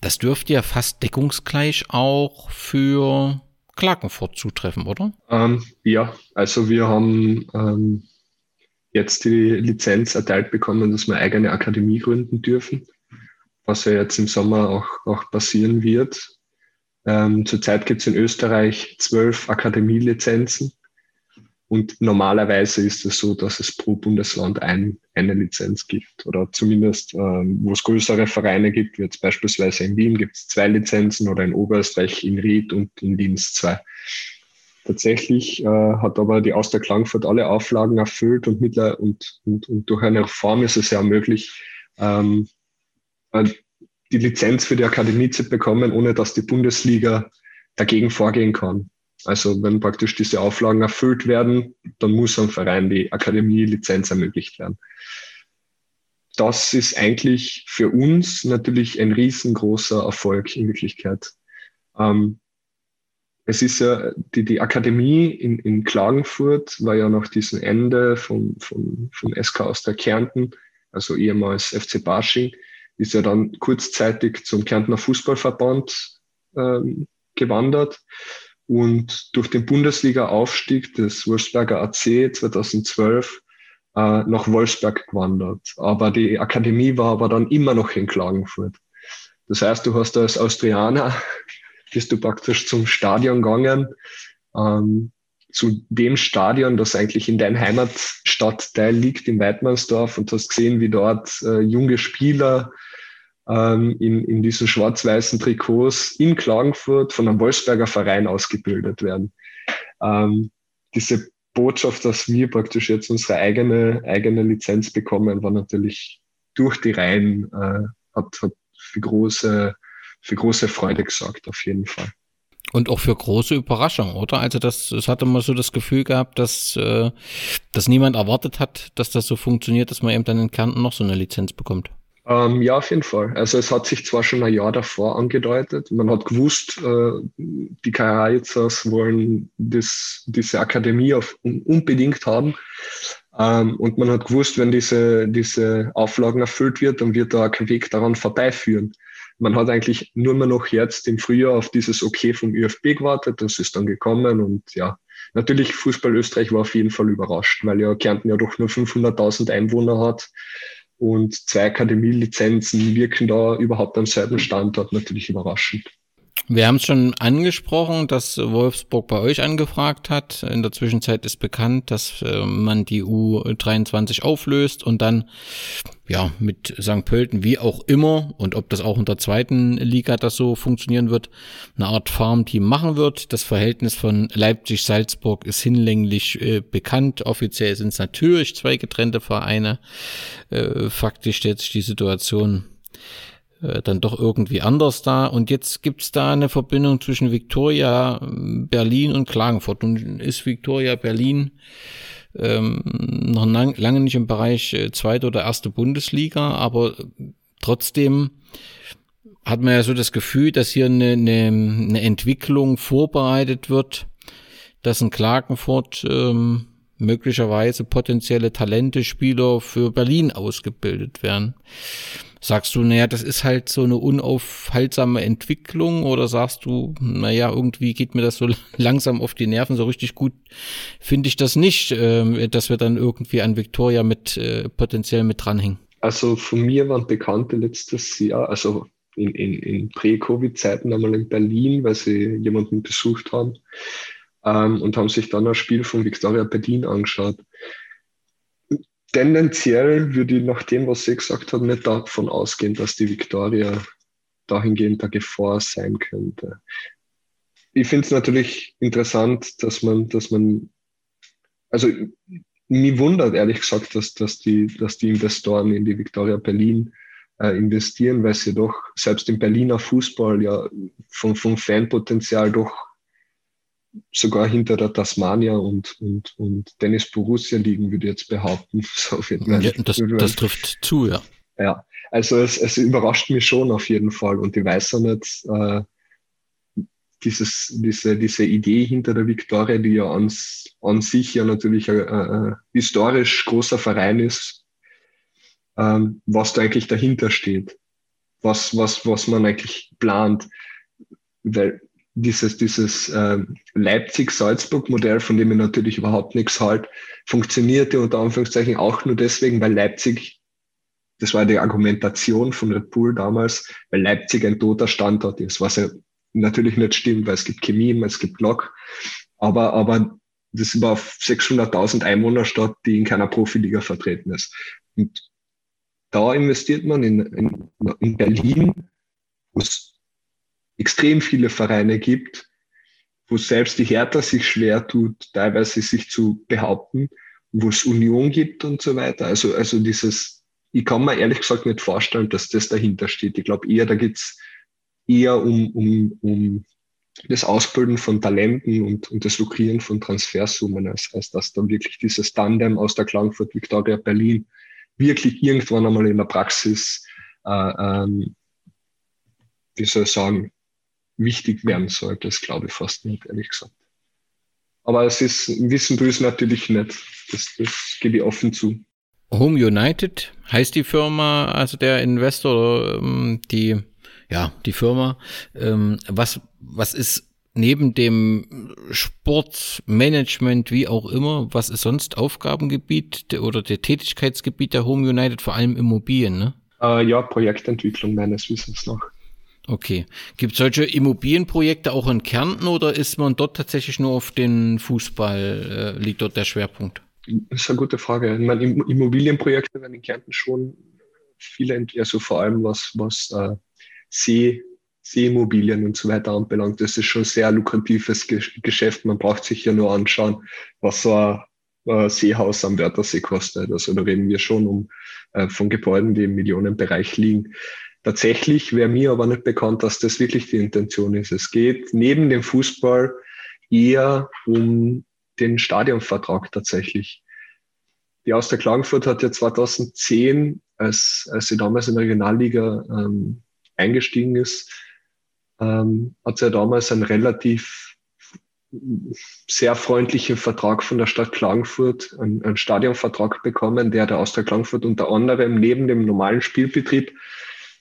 Das dürfte ja fast deckungsgleich auch für Klagenfurt zutreffen, oder? Ähm, ja, also wir haben ähm, jetzt die Lizenz erteilt bekommen, dass wir eigene Akademie gründen dürfen, was ja jetzt im Sommer auch, auch passieren wird. Ähm, zurzeit gibt es in Österreich zwölf Akademielizenzen und normalerweise ist es so, dass es pro Bundesland ein, eine Lizenz gibt oder zumindest, ähm, wo es größere Vereine gibt, wie jetzt beispielsweise in Wien gibt es zwei Lizenzen oder in Oberösterreich in Ried und in Linz zwei. Tatsächlich äh, hat aber die Austria Klangfurt alle Auflagen erfüllt und, mittler und, und, und durch eine Reform ist es ja möglich, ähm, äh, die Lizenz für die Akademie zu bekommen, ohne dass die Bundesliga dagegen vorgehen kann. Also wenn praktisch diese Auflagen erfüllt werden, dann muss am Verein die Akademie-Lizenz ermöglicht werden. Das ist eigentlich für uns natürlich ein riesengroßer Erfolg in Wirklichkeit. Ähm, es ist ja, die, die Akademie in, in Klagenfurt war ja nach diesem Ende von, von, von SK aus der Kärnten, also ehemals FC Barsching, ist ja dann kurzzeitig zum Kärntner Fußballverband ähm, gewandert und durch den Bundesliga-Aufstieg des Wolfsberger AC 2012 äh, nach Wolfsberg gewandert. Aber die Akademie war aber dann immer noch in Klagenfurt. Das heißt, du hast als Austrianer bist du praktisch zum Stadion gegangen, ähm, zu dem Stadion, das eigentlich in deinem Heimatstadtteil liegt, in Weidmannsdorf, und hast gesehen, wie dort äh, junge Spieler ähm, in, in diesen schwarz-weißen Trikots in Klagenfurt von einem Wolfsberger Verein ausgebildet werden. Ähm, diese Botschaft, dass wir praktisch jetzt unsere eigene, eigene Lizenz bekommen, war natürlich durch die Reihen, äh, hat, hat für große für große Freude gesorgt, auf jeden Fall. Und auch für große Überraschung, oder? Also das, das hatte man so das Gefühl gehabt, dass, äh, dass niemand erwartet hat, dass das so funktioniert, dass man eben dann in Kärnten noch so eine Lizenz bekommt. Ähm, ja, auf jeden Fall. Also es hat sich zwar schon ein Jahr davor angedeutet. Man hat gewusst, äh, die Karaizas wollen das, diese Akademie auf, unbedingt haben. Ähm, und man hat gewusst, wenn diese, diese Auflagen erfüllt wird, dann wird da kein Weg daran vorbeiführen man hat eigentlich nur mehr noch jetzt im Frühjahr auf dieses Okay vom ÖFB gewartet. Das ist dann gekommen und ja, natürlich Fußball Österreich war auf jeden Fall überrascht, weil ja Kärnten ja doch nur 500.000 Einwohner hat und zwei Akademielizenzen wirken da überhaupt am selben Standort natürlich überraschend. Wir haben es schon angesprochen, dass Wolfsburg bei euch angefragt hat. In der Zwischenzeit ist bekannt, dass äh, man die U23 auflöst und dann ja mit St. Pölten wie auch immer und ob das auch in der zweiten Liga das so funktionieren wird, eine Art Farmteam machen wird. Das Verhältnis von Leipzig-Salzburg ist hinlänglich äh, bekannt. Offiziell sind es natürlich zwei getrennte Vereine. Äh, faktisch stellt sich die Situation äh, dann doch irgendwie anders da. Und jetzt gibt's da eine Verbindung zwischen Victoria Berlin und Klagenfurt. Und ist Victoria Berlin ähm, noch lang, lange nicht im Bereich äh, zweite oder erste Bundesliga, aber trotzdem hat man ja so das Gefühl, dass hier eine, eine, eine Entwicklung vorbereitet wird, dass in Klagenfurt ähm, möglicherweise potenzielle Talente, Spieler für Berlin ausgebildet werden. Sagst du, naja, das ist halt so eine unaufhaltsame Entwicklung oder sagst du, naja, irgendwie geht mir das so langsam auf die Nerven, so richtig gut finde ich das nicht, äh, dass wir dann irgendwie an Victoria mit äh, potenziell mit dranhängen? Also von mir waren Bekannte letztes Jahr, also in, in, in Prä-Covid-Zeiten einmal in Berlin, weil sie jemanden besucht haben ähm, und haben sich dann ein Spiel von Victoria Berlin angeschaut tendenziell würde ich nach dem, was sie gesagt hat, nicht davon ausgehen, dass die Victoria dahingehend der Gefahr sein könnte. Ich finde es natürlich interessant, dass man, dass man, also mich wundert ehrlich gesagt, dass, dass, die, dass die Investoren in die Victoria Berlin äh, investieren, weil sie doch selbst im Berliner Fußball ja vom, vom Fanpotenzial doch sogar hinter der Tasmania und, und, und Dennis Borussia liegen, würde ich jetzt behaupten. So ja, das, das trifft zu, ja. Ja, also es, es überrascht mich schon auf jeden Fall und ich weiß auch nicht, äh, dieses, diese, diese Idee hinter der Viktoria, die ja an, an sich ja natürlich ein, ein historisch großer Verein ist, ähm, was da eigentlich dahinter steht, was, was, was man eigentlich plant. Weil dieses, dieses äh, Leipzig-Salzburg-Modell, von dem ich natürlich überhaupt nichts halt, funktionierte unter Anführungszeichen auch nur deswegen, weil Leipzig, das war die Argumentation von Red Bull damals, weil Leipzig ein toter Standort ist, was ja natürlich nicht stimmt, weil es gibt Chemie, es gibt Lok, aber, aber das über 600.000 Einwohnerstadt, die in keiner Profiliga vertreten ist. Und da investiert man in, in, in Berlin, wo es extrem viele Vereine gibt, wo selbst die Hertha sich schwer tut, teilweise sich zu behaupten, wo es Union gibt und so weiter. Also, also dieses, ich kann mir ehrlich gesagt nicht vorstellen, dass das dahinter steht. Ich glaube eher, da geht's eher um, um, um das Ausbilden von Talenten und, und das Lukrieren von Transfersummen, als, als dass dann wirklich dieses Tandem aus der Klangfurt Victoria Berlin wirklich irgendwann einmal in der Praxis, äh, ähm, wie soll ich sagen, wichtig werden sollte. Das glaube ich fast nicht, ehrlich gesagt. Aber es ist, wissen du es natürlich nicht. Das, das gebe ich offen zu. Home United heißt die Firma, also der Investor, ähm, die, ja, die Firma. Ähm, was, was ist neben dem Sportmanagement, wie auch immer, was ist sonst Aufgabengebiet oder der Tätigkeitsgebiet der Home United, vor allem Immobilien, ne? Äh, ja, Projektentwicklung meines Wissens nach. Okay. Gibt es solche Immobilienprojekte auch in Kärnten oder ist man dort tatsächlich nur auf den Fußball, äh, liegt dort der Schwerpunkt? Das ist eine gute Frage. Meine, Immobilienprojekte werden in Kärnten schon viele, also vor allem was, was äh, See, Seeimmobilien und so weiter anbelangt. Das ist schon ein sehr lukratives Geschäft. Man braucht sich ja nur anschauen, was so ein äh, Seehaus am Wörthersee kostet. Also da reden wir schon um äh, von Gebäuden, die im Millionenbereich liegen. Tatsächlich wäre mir aber nicht bekannt, dass das wirklich die Intention ist. Es geht neben dem Fußball eher um den Stadionvertrag tatsächlich. Die Austria Klagenfurt hat ja 2010, als, als sie damals in der Regionalliga ähm, eingestiegen ist, ähm, hat sie ja damals einen relativ sehr freundlichen Vertrag von der Stadt Klagenfurt, einen, einen Stadionvertrag bekommen, der der Austria Klagenfurt unter anderem neben dem normalen Spielbetrieb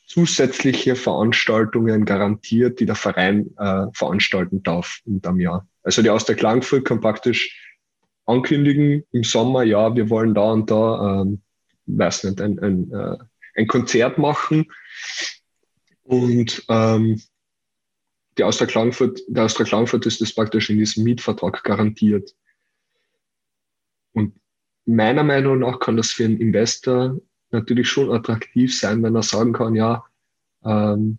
zusätzliche Veranstaltungen garantiert, die der Verein äh, veranstalten darf unterm Jahr. Also die Austria Klagenfurt kann praktisch ankündigen im Sommer, ja, wir wollen da und da, ähm, weiß nicht, ein, ein, äh, ein Konzert machen. Und ähm, die Austria Klagenfurt, der Austria Klagenfurt ist das praktisch in diesem Mietvertrag garantiert. Und meiner Meinung nach kann das für einen Investor natürlich schon attraktiv sein, wenn er sagen kann, ja, ähm,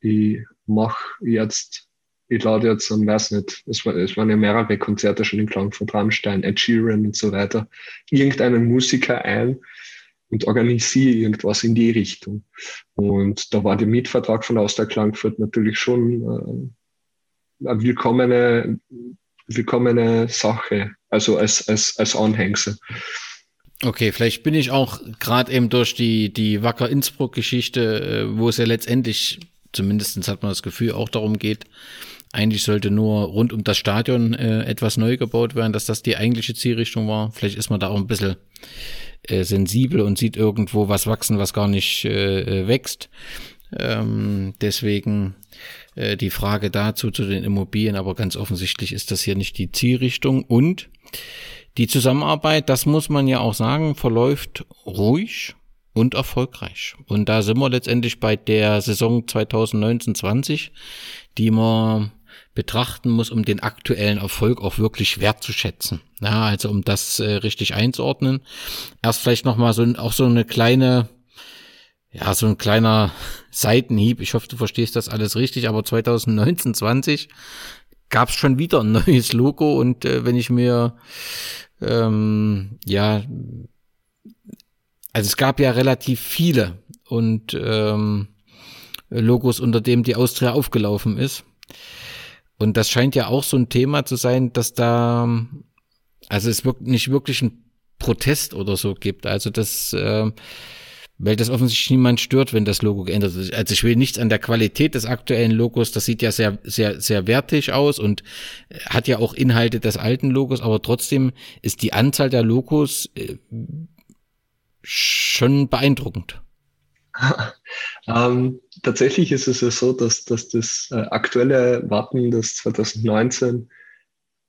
ich mache jetzt, ich lade jetzt, ich weiß nicht, es, war, es waren ja mehrere Konzerte schon in Klagenfurt, Rammstein, Ed Sheeran und so weiter, irgendeinen Musiker ein und organisiere irgendwas in die Richtung. Und da war der Mietvertrag von Austria Klagenfurt natürlich schon äh, eine willkommene, willkommene Sache, also als, als, als Anhängsel. Okay, vielleicht bin ich auch gerade eben durch die, die Wacker Innsbruck-Geschichte, äh, wo es ja letztendlich, zumindestens hat man das Gefühl, auch darum geht, eigentlich sollte nur rund um das Stadion äh, etwas neu gebaut werden, dass das die eigentliche Zielrichtung war. Vielleicht ist man da auch ein bisschen äh, sensibel und sieht irgendwo was wachsen, was gar nicht äh, äh wächst. Ähm, deswegen äh, die Frage dazu zu den Immobilien, aber ganz offensichtlich ist das hier nicht die Zielrichtung und die Zusammenarbeit, das muss man ja auch sagen, verläuft ruhig und erfolgreich. Und da sind wir letztendlich bei der Saison 2019-20, die man betrachten muss, um den aktuellen Erfolg auch wirklich wertzuschätzen. Ja, also um das äh, richtig einzuordnen. Erst vielleicht nochmal so auch so eine kleine, ja, so ein kleiner Seitenhieb. Ich hoffe, du verstehst das alles richtig, aber 2019, 20 gab es schon wieder ein neues Logo und äh, wenn ich mir ähm, ja, also es gab ja relativ viele und ähm, Logos, unter dem die Austria aufgelaufen ist. Und das scheint ja auch so ein Thema zu sein, dass da, also es wirkt nicht wirklich ein Protest oder so gibt. Also das, äh, weil das offensichtlich niemand stört, wenn das Logo geändert wird. Also ich will nichts an der Qualität des aktuellen Logos, das sieht ja sehr, sehr, sehr wertig aus und hat ja auch Inhalte des alten Logos, aber trotzdem ist die Anzahl der Logos äh, schon beeindruckend. ähm, tatsächlich ist es ja so, dass, dass das äh, aktuelle Wappen, das 2019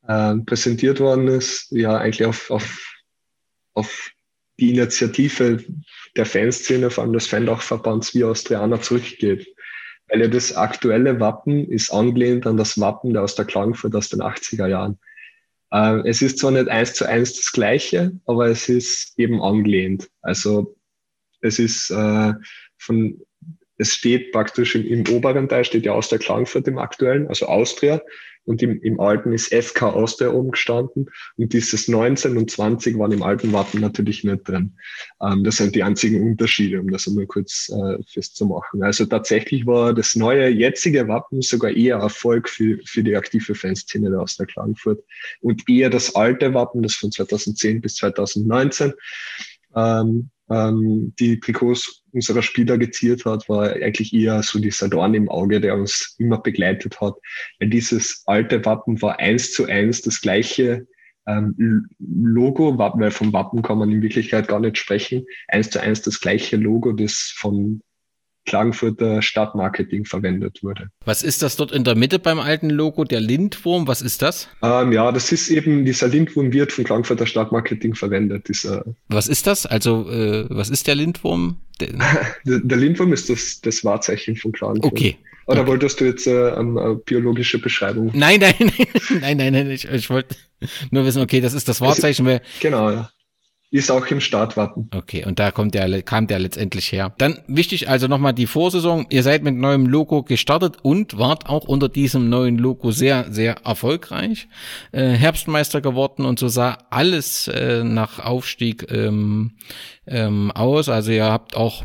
äh, präsentiert worden ist, ja eigentlich auf, auf, auf die Initiative der Fanszene, vor allem des Fandachverbands wie Austrianer zurückgeht. Weil ja das aktuelle Wappen ist angelehnt an das Wappen der aus der Klagenfurt aus den 80er Jahren. Äh, es ist zwar nicht eins zu eins das gleiche, aber es ist eben angelehnt. Also es ist äh, von, es steht praktisch im, im oberen Teil steht ja aus der Klagenfurt im aktuellen, also Austria und im, im alten ist FK Austria oben gestanden und dieses 19 und 20 waren im alten Wappen natürlich nicht drin. Ähm, das sind die einzigen Unterschiede, um das einmal kurz äh, festzumachen. Also tatsächlich war das neue, jetzige Wappen sogar eher Erfolg für, für die aktive Fanszene der Austria Klagenfurt und eher das alte Wappen, das von 2010 bis 2019, ähm, ähm, die Trikots unserer Spieler geziert hat, war eigentlich eher so dieser Dorn im Auge, der uns immer begleitet hat. Weil dieses alte Wappen war eins zu eins das gleiche ähm, Logo, weil vom Wappen kann man in Wirklichkeit gar nicht sprechen. Eins zu eins das gleiche Logo, das von Klagenfurter Stadtmarketing verwendet wurde. Was ist das dort in der Mitte beim alten Logo? Der Lindwurm, was ist das? Ähm, ja, das ist eben, dieser Lindwurm wird von Klagenfurter Stadtmarketing verwendet. Dieser was ist das? Also, äh, was ist der Lindwurm? Der, der, Lindwurm ist das, das Wahrzeichen von Klagenfurt. Okay. Oder okay. wolltest du jetzt äh, eine biologische Beschreibung? Nein, nein, nein, nein, nein, nein, ich, ich wollte nur wissen, okay, das ist das Wahrzeichen. Also, genau, ja. Ist auch im Startwappen. Okay, und da kommt der, kam der letztendlich her. Dann wichtig also nochmal die Vorsaison. Ihr seid mit neuem Logo gestartet und wart auch unter diesem neuen Logo sehr, sehr erfolgreich. Äh, Herbstmeister geworden und so sah alles äh, nach Aufstieg ähm, ähm, aus. Also ihr habt auch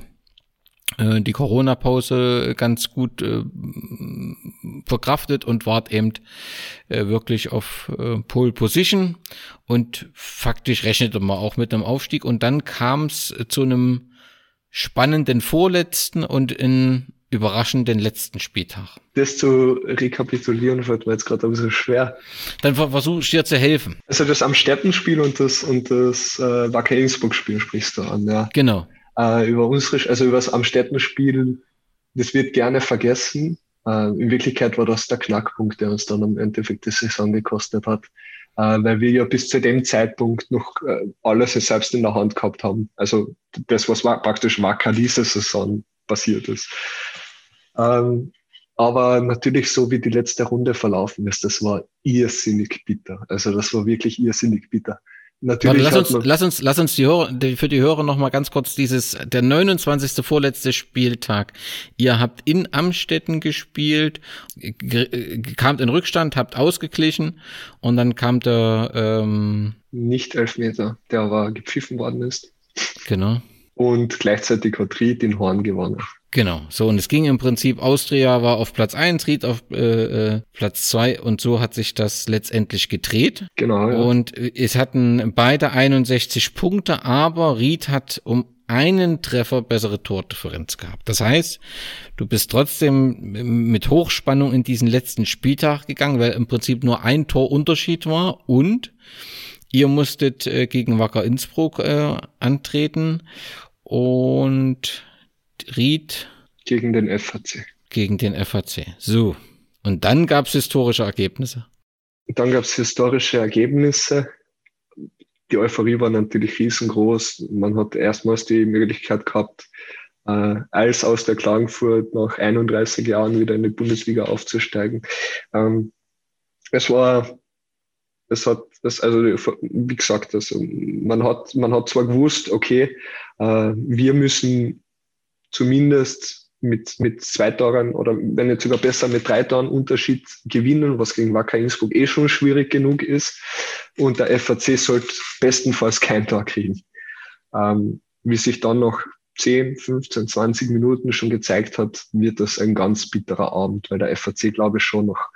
die Corona-Pause ganz gut äh, verkraftet und wart eben äh, wirklich auf äh, Pole Position und faktisch rechnete man auch mit einem Aufstieg und dann kam es zu einem spannenden vorletzten und in überraschenden letzten Spieltag. Das zu rekapitulieren fällt mir jetzt gerade ein bisschen schwer. Dann versuche ich dir zu helfen. Also das Amstetten-Spiel und das und das äh, Wacker Innsbruck-Spiel sprichst du an, ja. Genau äh, über unsere, also über das Amstetten-Spiel, das wird gerne vergessen. Äh, in Wirklichkeit war das der Knackpunkt, der uns dann am Endeffekt die Saison gekostet hat, äh, weil wir ja bis zu dem Zeitpunkt noch äh, alles selbst in der Hand gehabt haben. Also das, was war, praktisch Wacker diese Saison passiert ist. Ähm, aber natürlich so wie die letzte Runde verlaufen ist, das war irrsinnig bitter. Also das war wirklich irrsinnig bitter. Natürlich Warte, lass, uns, lass uns, lass uns die Hörer, für die Hörer noch mal ganz kurz dieses, der 29. vorletzte Spieltag. Ihr habt in Amstetten gespielt, kamt in Rückstand, habt ausgeglichen und dann kam der, ähm, Nicht Elfmeter, der aber gepfiffen worden ist. Genau. Und gleichzeitig hat Ried den Horn gewonnen. Genau, so und es ging im Prinzip, Austria war auf Platz eins, Ried auf äh, äh, Platz zwei und so hat sich das letztendlich gedreht. Genau. Ja. Und es hatten beide 61 Punkte, aber Ried hat um einen Treffer bessere Tordifferenz gehabt. Das heißt, du bist trotzdem mit Hochspannung in diesen letzten Spieltag gegangen, weil im Prinzip nur ein Torunterschied war und ihr musstet äh, gegen Wacker Innsbruck äh, antreten und Ried. Gegen den FAC. Gegen den FAC. So. Und dann gab es historische Ergebnisse. Dann gab es historische Ergebnisse. Die Euphorie war natürlich riesengroß. Man hat erstmals die Möglichkeit gehabt, äh, als aus der Klagenfurt nach 31 Jahren wieder in die Bundesliga aufzusteigen. Ähm, es war, es hat, das, also wie gesagt, also man hat, man hat zwar gewusst, okay, äh, wir müssen zumindest mit, mit zwei Toren oder wenn nicht sogar besser mit drei Toren Unterschied gewinnen, was gegen Wacker Innsbruck eh schon schwierig genug ist. Und der FAC sollte bestenfalls kein Tor kriegen. Ähm, wie sich dann noch 10, 15, 20 Minuten schon gezeigt hat, wird das ein ganz bitterer Abend, weil der FAC, glaube ich, schon noch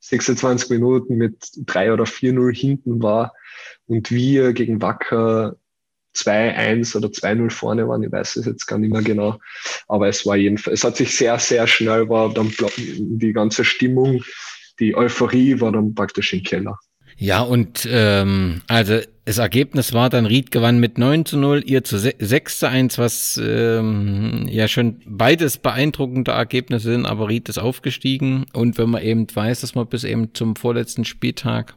26 Minuten mit 3 oder 4-0 hinten war und wir gegen Wacker 2-1 oder 2-0 vorne waren, ich weiß es jetzt gar nicht mehr genau, aber es war jedenfalls, es hat sich sehr, sehr schnell, war dann die ganze Stimmung, die Euphorie war dann praktisch im Keller. Ja, und ähm, also das Ergebnis war dann, Ried gewann mit 9 zu 0, ihr zu 6 zu 1, was ähm, ja schon beides beeindruckende Ergebnisse sind, aber Ried ist aufgestiegen. Und wenn man eben weiß, dass man bis eben zum vorletzten Spieltag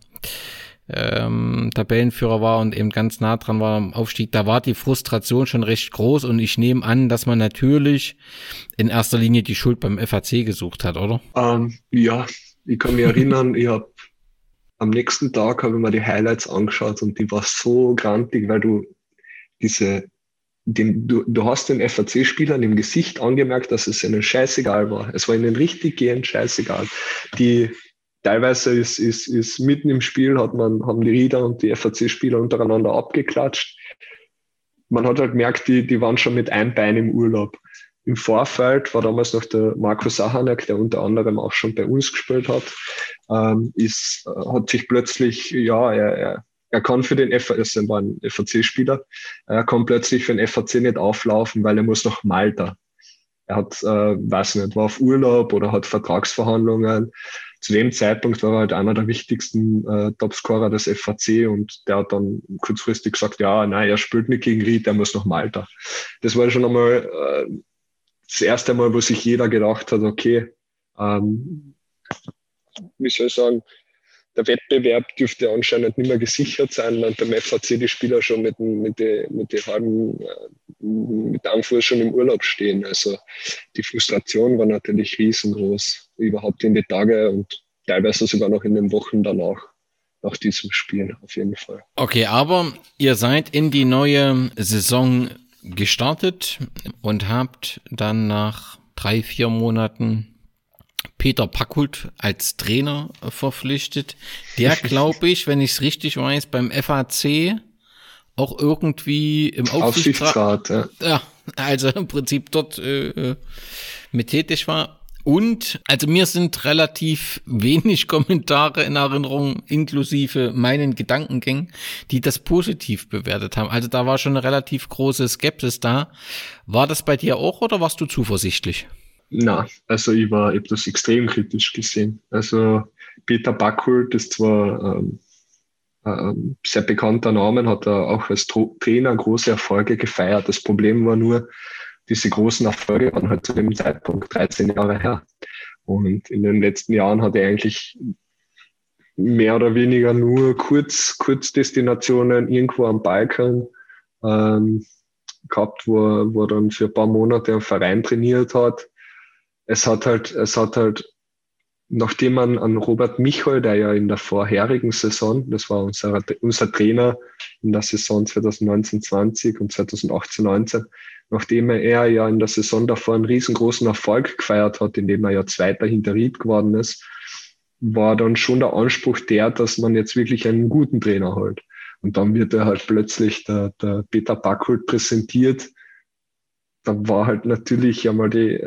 ähm, Tabellenführer war und eben ganz nah dran war am Aufstieg, da war die Frustration schon recht groß und ich nehme an, dass man natürlich in erster Linie die Schuld beim FAC gesucht hat, oder? Ähm, ja, ich kann mich erinnern, ich habe am nächsten Tag habe ich mir die Highlights angeschaut und die war so grantig, weil du diese, den, du, du hast den FAC-Spielern im Gesicht angemerkt, dass es ihnen scheißegal war. Es war ihnen richtig gehend scheißegal. Die, teilweise ist, ist, ist mitten im Spiel hat man, haben die Rieder und die FAC-Spieler untereinander abgeklatscht. Man hat halt gemerkt, die, die waren schon mit einem Bein im Urlaub. Im Vorfeld war damals noch der Markus Sahanek, der unter anderem auch schon bei uns gespielt hat, ähm, ist, äh, hat sich plötzlich, ja, er, er, er kann für den FAC, er war ein FAC-Spieler, er kann plötzlich für den FAC nicht auflaufen, weil er muss nach Malta. Er hat, äh, weiß nicht, war auf Urlaub oder hat Vertragsverhandlungen. Zu dem Zeitpunkt war er halt einer der wichtigsten äh, Topscorer des FAC und der hat dann kurzfristig gesagt, ja, nein, er spielt nicht gegen Ried, er muss nach Malta. Das war schon einmal äh, das erste Mal, wo sich jeder gedacht hat, okay, ähm, wie soll ich sagen, der Wettbewerb dürfte anscheinend nicht mehr gesichert sein, und beim FAC die Spieler schon mit, mit den mit die halben, äh, mit Anfuhr schon im Urlaub stehen. Also die Frustration war natürlich riesengroß, überhaupt in die Tage und teilweise sogar noch in den Wochen danach nach diesem Spiel auf jeden Fall. Okay, aber ihr seid in die neue Saison gestartet und habt dann nach drei, vier Monaten Peter Packhult als Trainer verpflichtet. Der, glaube ich, wenn ich es richtig weiß, beim FAC auch irgendwie im Aufsichtsrat, Aufsichtsrat ja. ja. also im Prinzip dort äh, mit tätig war. Und, also mir sind relativ wenig Kommentare in Erinnerung, inklusive meinen Gedankengängen, die das positiv bewertet haben. Also da war schon eine relativ große Skepsis da. War das bei dir auch oder warst du zuversichtlich? Na, also ich war, ich das extrem kritisch gesehen. Also Peter Backhult ist zwar ähm, ähm, sehr bekannter Name, hat auch als Trainer große Erfolge gefeiert. Das Problem war nur, diese großen Erfolge waren halt zu dem Zeitpunkt 13 Jahre her. Und in den letzten Jahren hat er eigentlich mehr oder weniger nur Kurz, Kurzdestinationen irgendwo am Balkan ähm, gehabt, wo, wo er dann für ein paar Monate am Verein trainiert hat. Es hat halt, es hat halt, nachdem man an Robert Michol, der ja in der vorherigen Saison, das war unser, unser Trainer in der Saison 2019-20 und 2018-19, nachdem er ja in der Saison davor einen riesengroßen Erfolg gefeiert hat, indem er ja Zweiter hinter Ried geworden ist, war dann schon der Anspruch der, dass man jetzt wirklich einen guten Trainer holt. Und dann wird er halt plötzlich der, der Peter Backholt präsentiert, da war halt natürlich einmal die,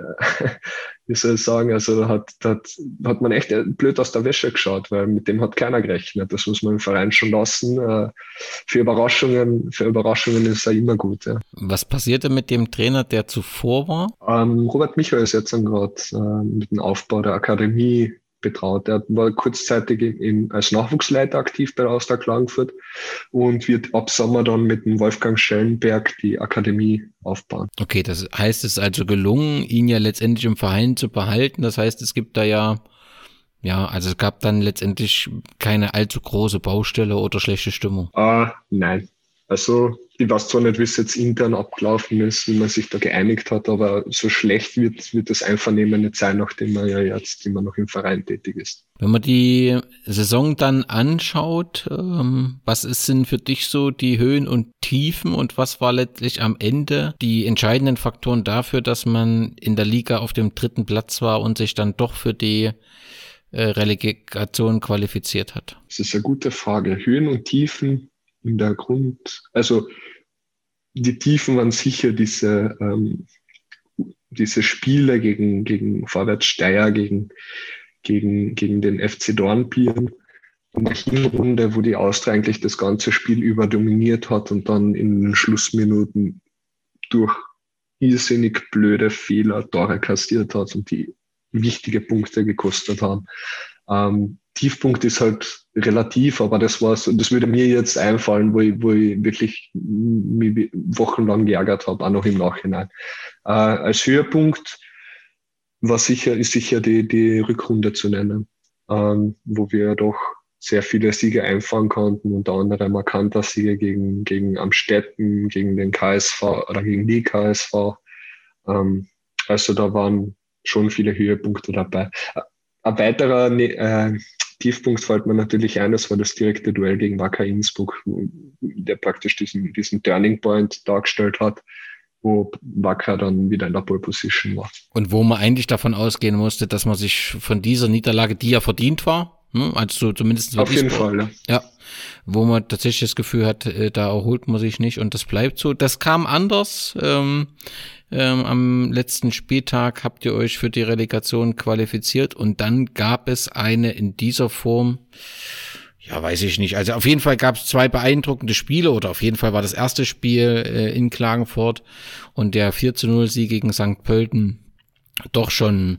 wie soll ich sagen, also da hat, da hat, hat man echt blöd aus der Wäsche geschaut, weil mit dem hat keiner gerechnet. Das muss man im Verein schon lassen. Äh, für Überraschungen, für Überraschungen ist er immer gut. Ja. Was passierte mit dem Trainer, der zuvor war? Ähm, Robert Michael ist jetzt gerade äh, mit dem Aufbau der Akademie betraut. Er war kurzzeitig in, als Nachwuchsleiter aktiv bei Austria Klagenfurt und wird ab Sommer dann mit dem Wolfgang Schellenberg die Akademie aufbauen. Okay, das heißt, es ist also gelungen, ihn ja letztendlich im Verein zu behalten. Das heißt, es gibt da ja ja, also es gab dann letztendlich keine allzu große Baustelle oder schlechte Stimmung. Ah, nein. Also ich weiß zwar nicht, wie es jetzt intern abgelaufen ist, wie man sich da geeinigt hat, aber so schlecht wird, wird das Einvernehmen nicht sein, nachdem man ja jetzt immer noch im Verein tätig ist. Wenn man die Saison dann anschaut, ähm, was ist denn für dich so die Höhen und Tiefen und was war letztlich am Ende die entscheidenden Faktoren dafür, dass man in der Liga auf dem dritten Platz war und sich dann doch für die äh, Relegation qualifiziert hat? Das ist eine gute Frage. Höhen und Tiefen in der Grund, also die Tiefen waren sicher diese, ähm, diese Spiele gegen, gegen Vorwärtssteier, gegen, gegen, gegen den FC Dornbirn in der Hinrunde, wo die Austria eigentlich das ganze Spiel über dominiert hat und dann in den Schlussminuten durch irrsinnig blöde Fehler Tore kassiert hat und die wichtige Punkte gekostet haben. Ähm, Tiefpunkt ist halt relativ, aber das war's. Das würde mir jetzt einfallen, wo ich, wo ich wirklich mich wochenlang geärgert habe, auch noch im Nachhinein. Äh, als Höhepunkt war sicher, ist sicher die, die Rückrunde zu nennen, ähm, wo wir doch sehr viele Siege einfahren konnten, unter anderem markanter Siege gegen, gegen Amstetten, gegen den KSV oder gegen die KSV. Ähm, also da waren schon viele Höhepunkte dabei. Ein weiterer ne, äh, Tiefpunkt fällt mir natürlich ein, das war das direkte Duell gegen Wacker Innsbruck, der praktisch diesen, diesen Turning Point dargestellt hat, wo Wacker dann wieder in der Pole Position war. Und wo man eigentlich davon ausgehen musste, dass man sich von dieser Niederlage, die ja verdient war, ne, also zumindest auf jeden Fall, ja. ja, wo man tatsächlich das Gefühl hat, äh, da erholt man sich nicht und das bleibt so. Das kam anders. Ähm, ähm, am letzten Spieltag habt ihr euch für die Relegation qualifiziert und dann gab es eine in dieser Form, ja, weiß ich nicht. Also auf jeden Fall gab es zwei beeindruckende Spiele oder auf jeden Fall war das erste Spiel äh, in Klagenfurt und der 4 zu 0 Sieg gegen St. Pölten doch schon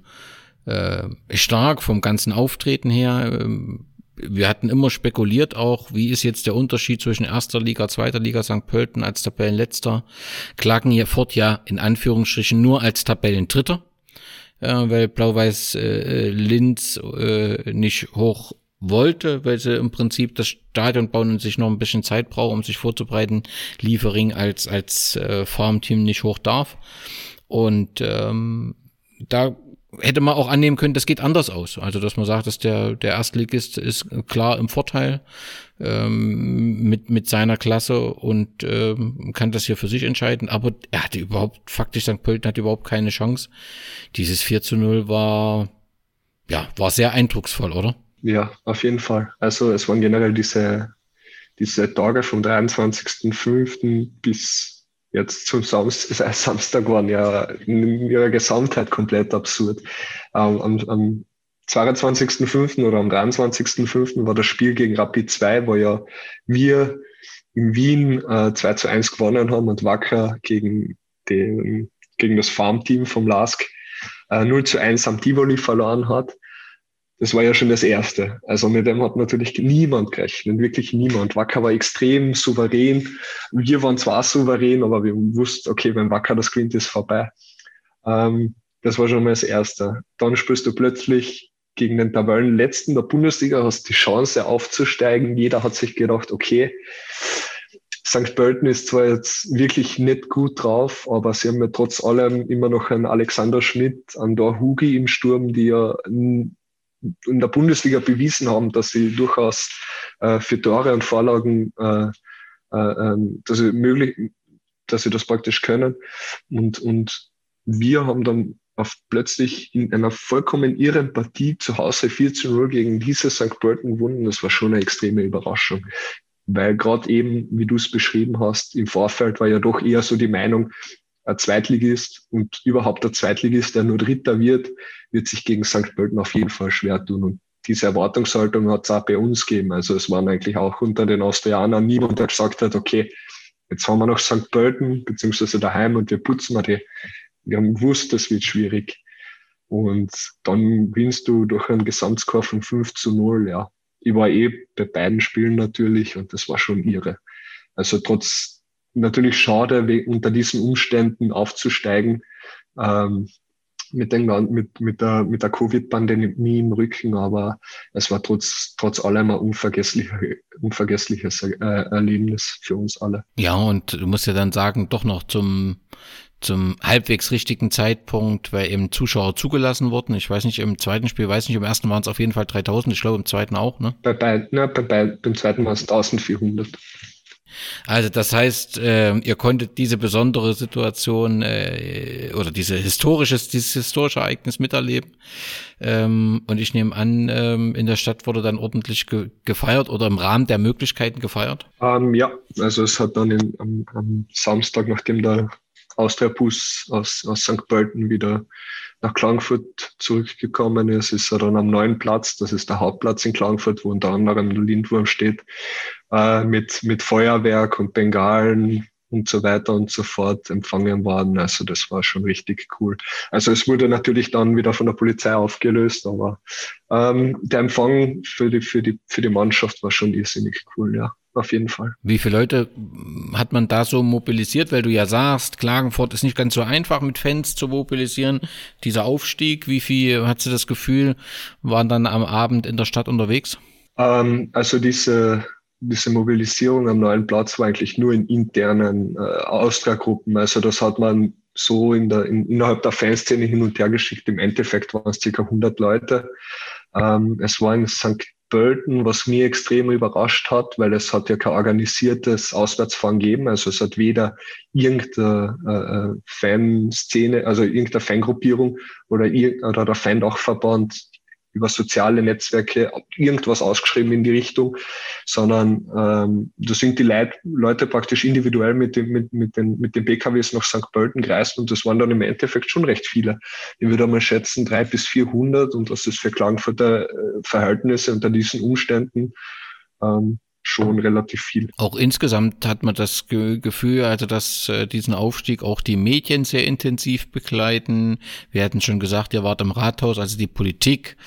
äh, stark vom ganzen Auftreten her. Ähm, wir hatten immer spekuliert auch, wie ist jetzt der Unterschied zwischen erster Liga, zweiter Liga St. Pölten als Tabellenletzter. Klagen hier fort ja in Anführungsstrichen nur als Tabellendritter, äh, weil Blau-Weiß äh, Linz äh, nicht hoch wollte, weil sie im Prinzip das Stadion bauen und sich noch ein bisschen Zeit brauchen, um sich vorzubereiten. Liefering als, als äh, Farmteam nicht hoch darf. Und ähm, da hätte man auch annehmen können, das geht anders aus. Also, dass man sagt, dass der, der Erstligist ist klar im Vorteil ähm, mit, mit seiner Klasse und ähm, kann das hier für sich entscheiden. Aber er hatte überhaupt, faktisch St. Pölten hatte überhaupt keine Chance. Dieses 4 zu 0 war, ja, war sehr eindrucksvoll, oder? Ja, auf jeden Fall. Also es waren generell diese, diese Tage vom 23.05. bis jetzt zum Samstag, äh, Samstag waren ja in ihrer Gesamtheit komplett absurd. Ähm, am, am 22.05. oder am 23.05. war das Spiel gegen Rapid 2, wo ja wir in Wien äh, 2 zu 1 gewonnen haben und Wacker gegen, den, gegen das Farmteam vom LASK äh, 0 zu 1 am Tivoli verloren hat das war ja schon das Erste. Also mit dem hat natürlich niemand gerechnet, wirklich niemand. Wacker war extrem souverän. Wir waren zwar souverän, aber wir wussten, okay, wenn Wacker das gewinnt, ist vorbei. Ähm, das war schon mal das Erste. Dann spielst du plötzlich gegen den Tabellenletzten der Bundesliga, hast die Chance aufzusteigen. Jeder hat sich gedacht, okay, St. Pölten ist zwar jetzt wirklich nicht gut drauf, aber sie haben ja trotz allem immer noch einen Alexander Schmidt, einen Dor Hugi im Sturm, die ja in der Bundesliga bewiesen haben, dass sie durchaus äh, für Tore und Vorlagen, äh, äh, ähm, dass sie möglich, dass sie das praktisch können. Und, und wir haben dann auf plötzlich in einer vollkommen irren Partie zu Hause 4 zu 0 gegen diese St. Pölten gewonnen. Das war schon eine extreme Überraschung. Weil gerade eben, wie du es beschrieben hast, im Vorfeld war ja doch eher so die Meinung, ein Zweitligist und überhaupt der Zweitligist, der nur Dritter wird, wird sich gegen St. Pölten auf jeden Fall schwer tun. Und diese Erwartungshaltung hat es auch bei uns gegeben. Also es waren eigentlich auch unter den Austrianern niemand, der gesagt hat, okay, jetzt haben wir noch St. Pölten, beziehungsweise daheim und wir putzen mal die. Wir haben gewusst, das wird schwierig. Und dann gewinnst du durch einen Gesamtscore von 5 zu 0, ja. Ich war eh bei beiden Spielen natürlich und das war schon irre. Also trotz, natürlich schade, unter diesen Umständen aufzusteigen. Ähm, mit, den, mit, mit der, mit der Covid-Pandemie im Rücken, aber es war trotz, trotz allem ein unvergesslicher, unvergessliches äh, Erlebnis für uns alle. Ja, und du musst ja dann sagen, doch noch zum, zum halbwegs richtigen Zeitpunkt, weil eben Zuschauer zugelassen wurden. Ich weiß nicht, im zweiten Spiel, weiß nicht, im ersten waren es auf jeden Fall 3000, ich glaube im zweiten auch, ne? Bei beiden, ne, bei beiden, beim zweiten waren es 1400. Also das heißt, äh, ihr konntet diese besondere Situation äh, oder diese historisches, dieses historische Ereignis miterleben. Ähm, und ich nehme an, ähm, in der Stadt wurde dann ordentlich ge gefeiert oder im Rahmen der Möglichkeiten gefeiert? Ähm, ja, also es hat dann in, am, am Samstag, nachdem der Austria-Bus aus, aus St. Pölten wieder nach Klagenfurt zurückgekommen ist, ist er dann am neuen Platz, das ist der Hauptplatz in Klagenfurt, wo unter anderem der Lindwurm steht, äh, mit, mit Feuerwerk und Bengalen und so weiter und so fort empfangen worden. Also das war schon richtig cool. Also es wurde natürlich dann wieder von der Polizei aufgelöst, aber ähm, der Empfang für die, für, die, für die Mannschaft war schon irrsinnig cool, ja auf jeden Fall. Wie viele Leute hat man da so mobilisiert? Weil du ja sagst, Klagenfurt ist nicht ganz so einfach mit Fans zu mobilisieren. Dieser Aufstieg, wie viel, hat sie das Gefühl, waren dann am Abend in der Stadt unterwegs? Ähm, also diese, diese Mobilisierung am neuen Platz war eigentlich nur in internen äh, Austria-Gruppen. Also das hat man so in der, in, innerhalb der Fanszene hin und her geschickt. Im Endeffekt waren es circa 100 Leute. Ähm, es war in St. Pölten, was mir extrem überrascht hat, weil es hat ja kein organisiertes Auswärtsfahren gegeben. Also es hat weder irgendeine äh, äh Fanszene, also irgendeine Fangruppierung oder, oder der Fan-Dachverband über soziale Netzwerke irgendwas ausgeschrieben in die Richtung, sondern ähm, da sind die Leit Leute praktisch individuell mit, dem, mit, mit, den, mit den PKWs nach St. Pölten gereist und das waren dann im Endeffekt schon recht viele. Ich würde mal schätzen, drei bis vierhundert und das ist für Klagenfurter äh, Verhältnisse unter diesen Umständen ähm, schon relativ viel. Auch insgesamt hat man das Ge Gefühl, also dass äh, diesen Aufstieg auch die Medien sehr intensiv begleiten. Wir hatten schon gesagt, ihr wart im Rathaus, also die Politik.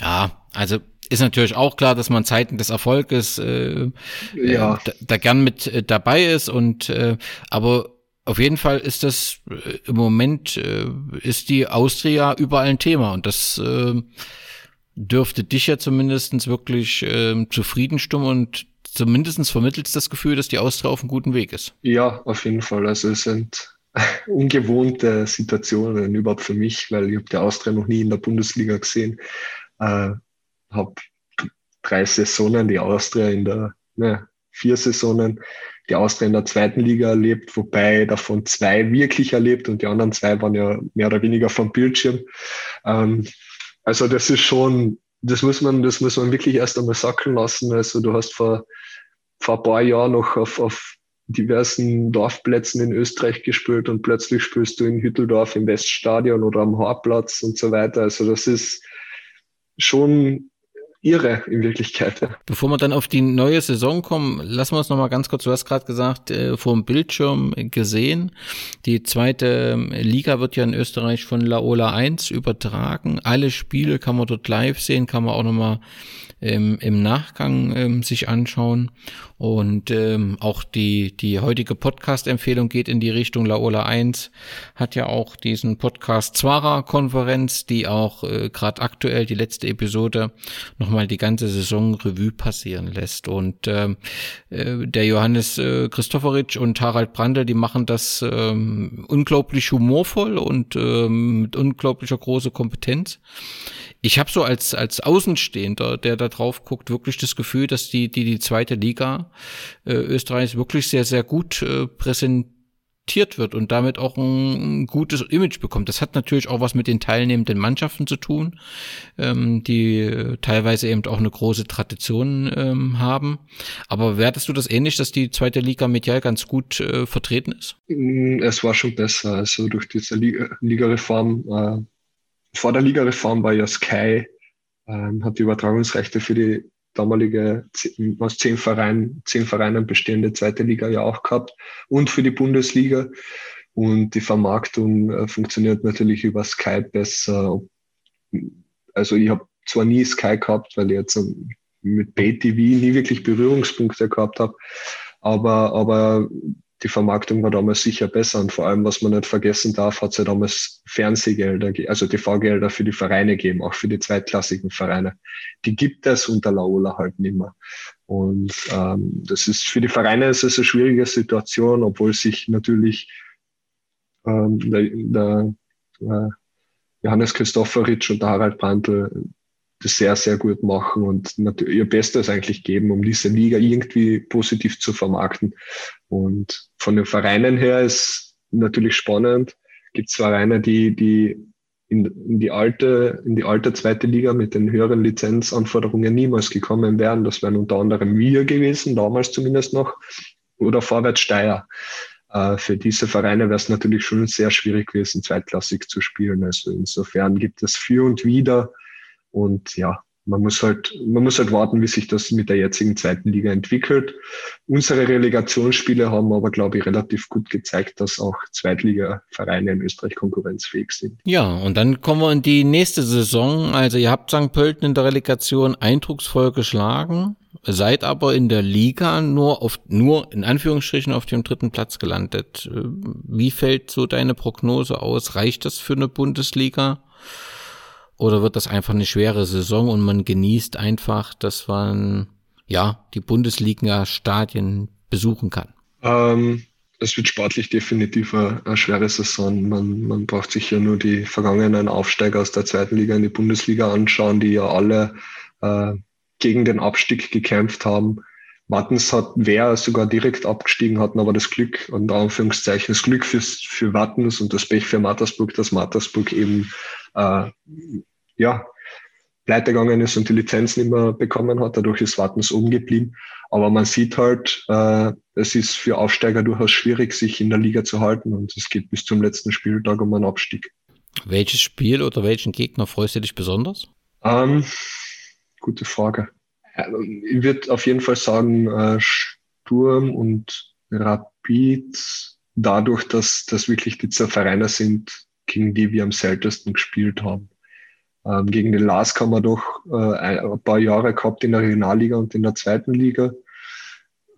Ja, also ist natürlich auch klar, dass man Zeiten des Erfolges äh, ja. äh, da, da, gern mit äh, dabei ist und äh, aber auf jeden Fall ist das äh, im Moment äh, ist die Austria überall ein Thema und das äh, dürfte dich ja zumindestens wirklich äh, zufrieden stimmen und zumindestens vermittelt das Gefühl, dass die Austria auf einem guten Weg ist. Ja, auf jeden Fall. Also es sind ungewohnte Situationen überhaupt für mich, weil ich habe die Austria noch nie in der Bundesliga gesehen. Äh, habe drei Saisonen die Austria in der, ne, vier Saisonen die Austria in der zweiten Liga erlebt, wobei davon zwei wirklich erlebt und die anderen zwei waren ja mehr oder weniger vom Bildschirm. Ähm, also das ist schon, das muss man, das muss man wirklich erst einmal sacken lassen. Also du hast vor, vor ein paar Jahren noch auf, auf diversen Dorfplätzen in Österreich gespielt und plötzlich spielst du in Hütteldorf im Weststadion oder am Haarplatz und so weiter. Also das ist schon irre in Wirklichkeit. Bevor wir dann auf die neue Saison kommen, lassen wir uns noch mal ganz kurz, du hast gerade gesagt, äh, vor dem Bildschirm gesehen, die zweite ähm, Liga wird ja in Österreich von Laola 1 übertragen. Alle Spiele kann man dort live sehen, kann man auch noch mal ähm, im Nachgang ähm, sich anschauen. Und ähm, auch die, die heutige Podcast-Empfehlung geht in die Richtung Laola 1, hat ja auch diesen Podcast Zwara-Konferenz, die auch äh, gerade aktuell die letzte Episode nochmal die ganze Saison Revue passieren lässt. Und ähm, äh, der Johannes äh, Christopheritsch und Harald Brandl, die machen das ähm, unglaublich humorvoll und ähm, mit unglaublicher großer Kompetenz ich habe so als als Außenstehender, der da drauf guckt, wirklich das Gefühl, dass die die die zweite Liga äh, Österreichs wirklich sehr sehr gut äh, präsentiert wird und damit auch ein, ein, gutes Image bekommt. Das hat natürlich auch was mit den teilnehmenden Mannschaften zu tun, ähm, die äh, teilweise eben auch eine große Tradition ähm, haben. Aber wertest du das ähnlich, dass die zweite Liga medial ganz gut äh, vertreten ist? Mm, es war schon besser. Also durch diese Liga-Reform äh, vor der Ligareform war ja Sky, ähm, hat die Übertragungsrechte für die damalige aus zehn Vereinen, zehn Vereinen bestehende zweite Liga ja auch gehabt und für die Bundesliga. Und die Vermarktung äh, funktioniert natürlich über Sky besser. Also ich habe zwar nie Sky gehabt, weil ich jetzt mit BayTV nie wirklich Berührungspunkte gehabt habe, aber, aber die Vermarktung war damals sicher besser und vor allem, was man nicht vergessen darf, hat es ja damals Fernsehgelder, also TV-Gelder für die Vereine gegeben, auch für die zweitklassigen Vereine. Die gibt es unter Laola halt nicht mehr. Und ähm, das ist für die Vereine ist es eine schwierige Situation, obwohl sich natürlich ähm, der, der äh, Johannes Christopheritsch und der Harald Brandl sehr, sehr gut machen und ihr Bestes eigentlich geben, um diese Liga irgendwie positiv zu vermarkten. Und von den Vereinen her ist natürlich spannend. Gibt es Vereine, die, die in, in, die alte, in die alte zweite Liga mit den höheren Lizenzanforderungen niemals gekommen wären. Das wären unter anderem wir gewesen, damals zumindest noch, oder Vorwärts Steyr. äh, für diese Vereine wäre es natürlich schon sehr schwierig gewesen, zweitklassig zu spielen. Also insofern gibt es für und wieder. Und ja, man muss halt, man muss halt warten, wie sich das mit der jetzigen zweiten Liga entwickelt. Unsere Relegationsspiele haben aber, glaube ich, relativ gut gezeigt, dass auch Zweitliga-Vereine in Österreich konkurrenzfähig sind. Ja, und dann kommen wir in die nächste Saison. Also ihr habt St. Pölten in der Relegation eindrucksvoll geschlagen, seid aber in der Liga nur auf, nur in Anführungsstrichen auf dem dritten Platz gelandet. Wie fällt so deine Prognose aus? Reicht das für eine Bundesliga? Oder wird das einfach eine schwere Saison und man genießt einfach, dass man ja die Bundesliga-Stadien besuchen kann? Ähm, es wird sportlich definitiv eine, eine, schwere Saison. Man, man braucht sich ja nur die vergangenen Aufsteiger aus der zweiten Liga in die Bundesliga anschauen, die ja alle äh, gegen den Abstieg gekämpft haben. Wattens hat, wäre sogar direkt abgestiegen, hatten aber das Glück, und Anführungszeichen, das Glück fürs, für Wattens und das Pech für Mattersburg, dass Mattersburg eben äh, ja, pleite gegangen ist und die Lizenz nicht mehr bekommen hat. Dadurch ist Wattens oben geblieben. Aber man sieht halt, äh, es ist für Aufsteiger durchaus schwierig, sich in der Liga zu halten und es geht bis zum letzten Spieltag um einen Abstieg. Welches Spiel oder welchen Gegner freust du dich besonders? Ähm, gute Frage. Ähm, ich würde auf jeden Fall sagen, äh, Sturm und Rapid, dadurch, dass das wirklich die zwei Vereine sind, gegen die wir am seltensten gespielt haben. Ähm, gegen den Lars haben wir doch äh, ein paar Jahre gehabt in der Regionalliga und in der zweiten Liga,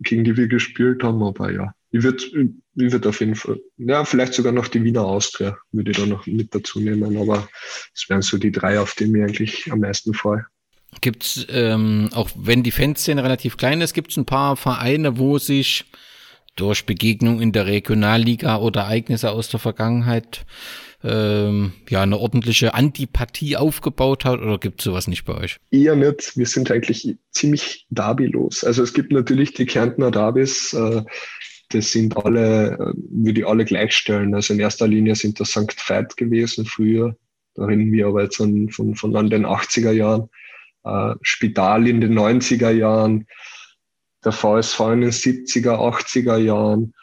gegen die wir gespielt haben. Aber ja, ich würde würd auf jeden Fall, ja, vielleicht sogar noch die Wiener Austria würde ich da noch mit dazu nehmen. Aber es wären so die drei, auf die mir eigentlich am meisten freue. Gibt es, ähm, auch wenn die Fanszene relativ klein ist, gibt es ein paar Vereine, wo sich durch Begegnung in der Regionalliga oder Ereignisse aus der Vergangenheit ähm, ja eine ordentliche Antipathie aufgebaut hat oder gibt es sowas nicht bei euch? Eher nicht. Wir sind eigentlich ziemlich derbylos. Also es gibt natürlich die Kärntner Derbys, äh, das sind alle, äh, würde ich alle gleichstellen. Also in erster Linie sind das St. Veit gewesen früher. Da reden wir aber jetzt von, von, von an den 80er Jahren. Äh, Spital in den 90er Jahren, der VSV in den 70er, 80er Jahren,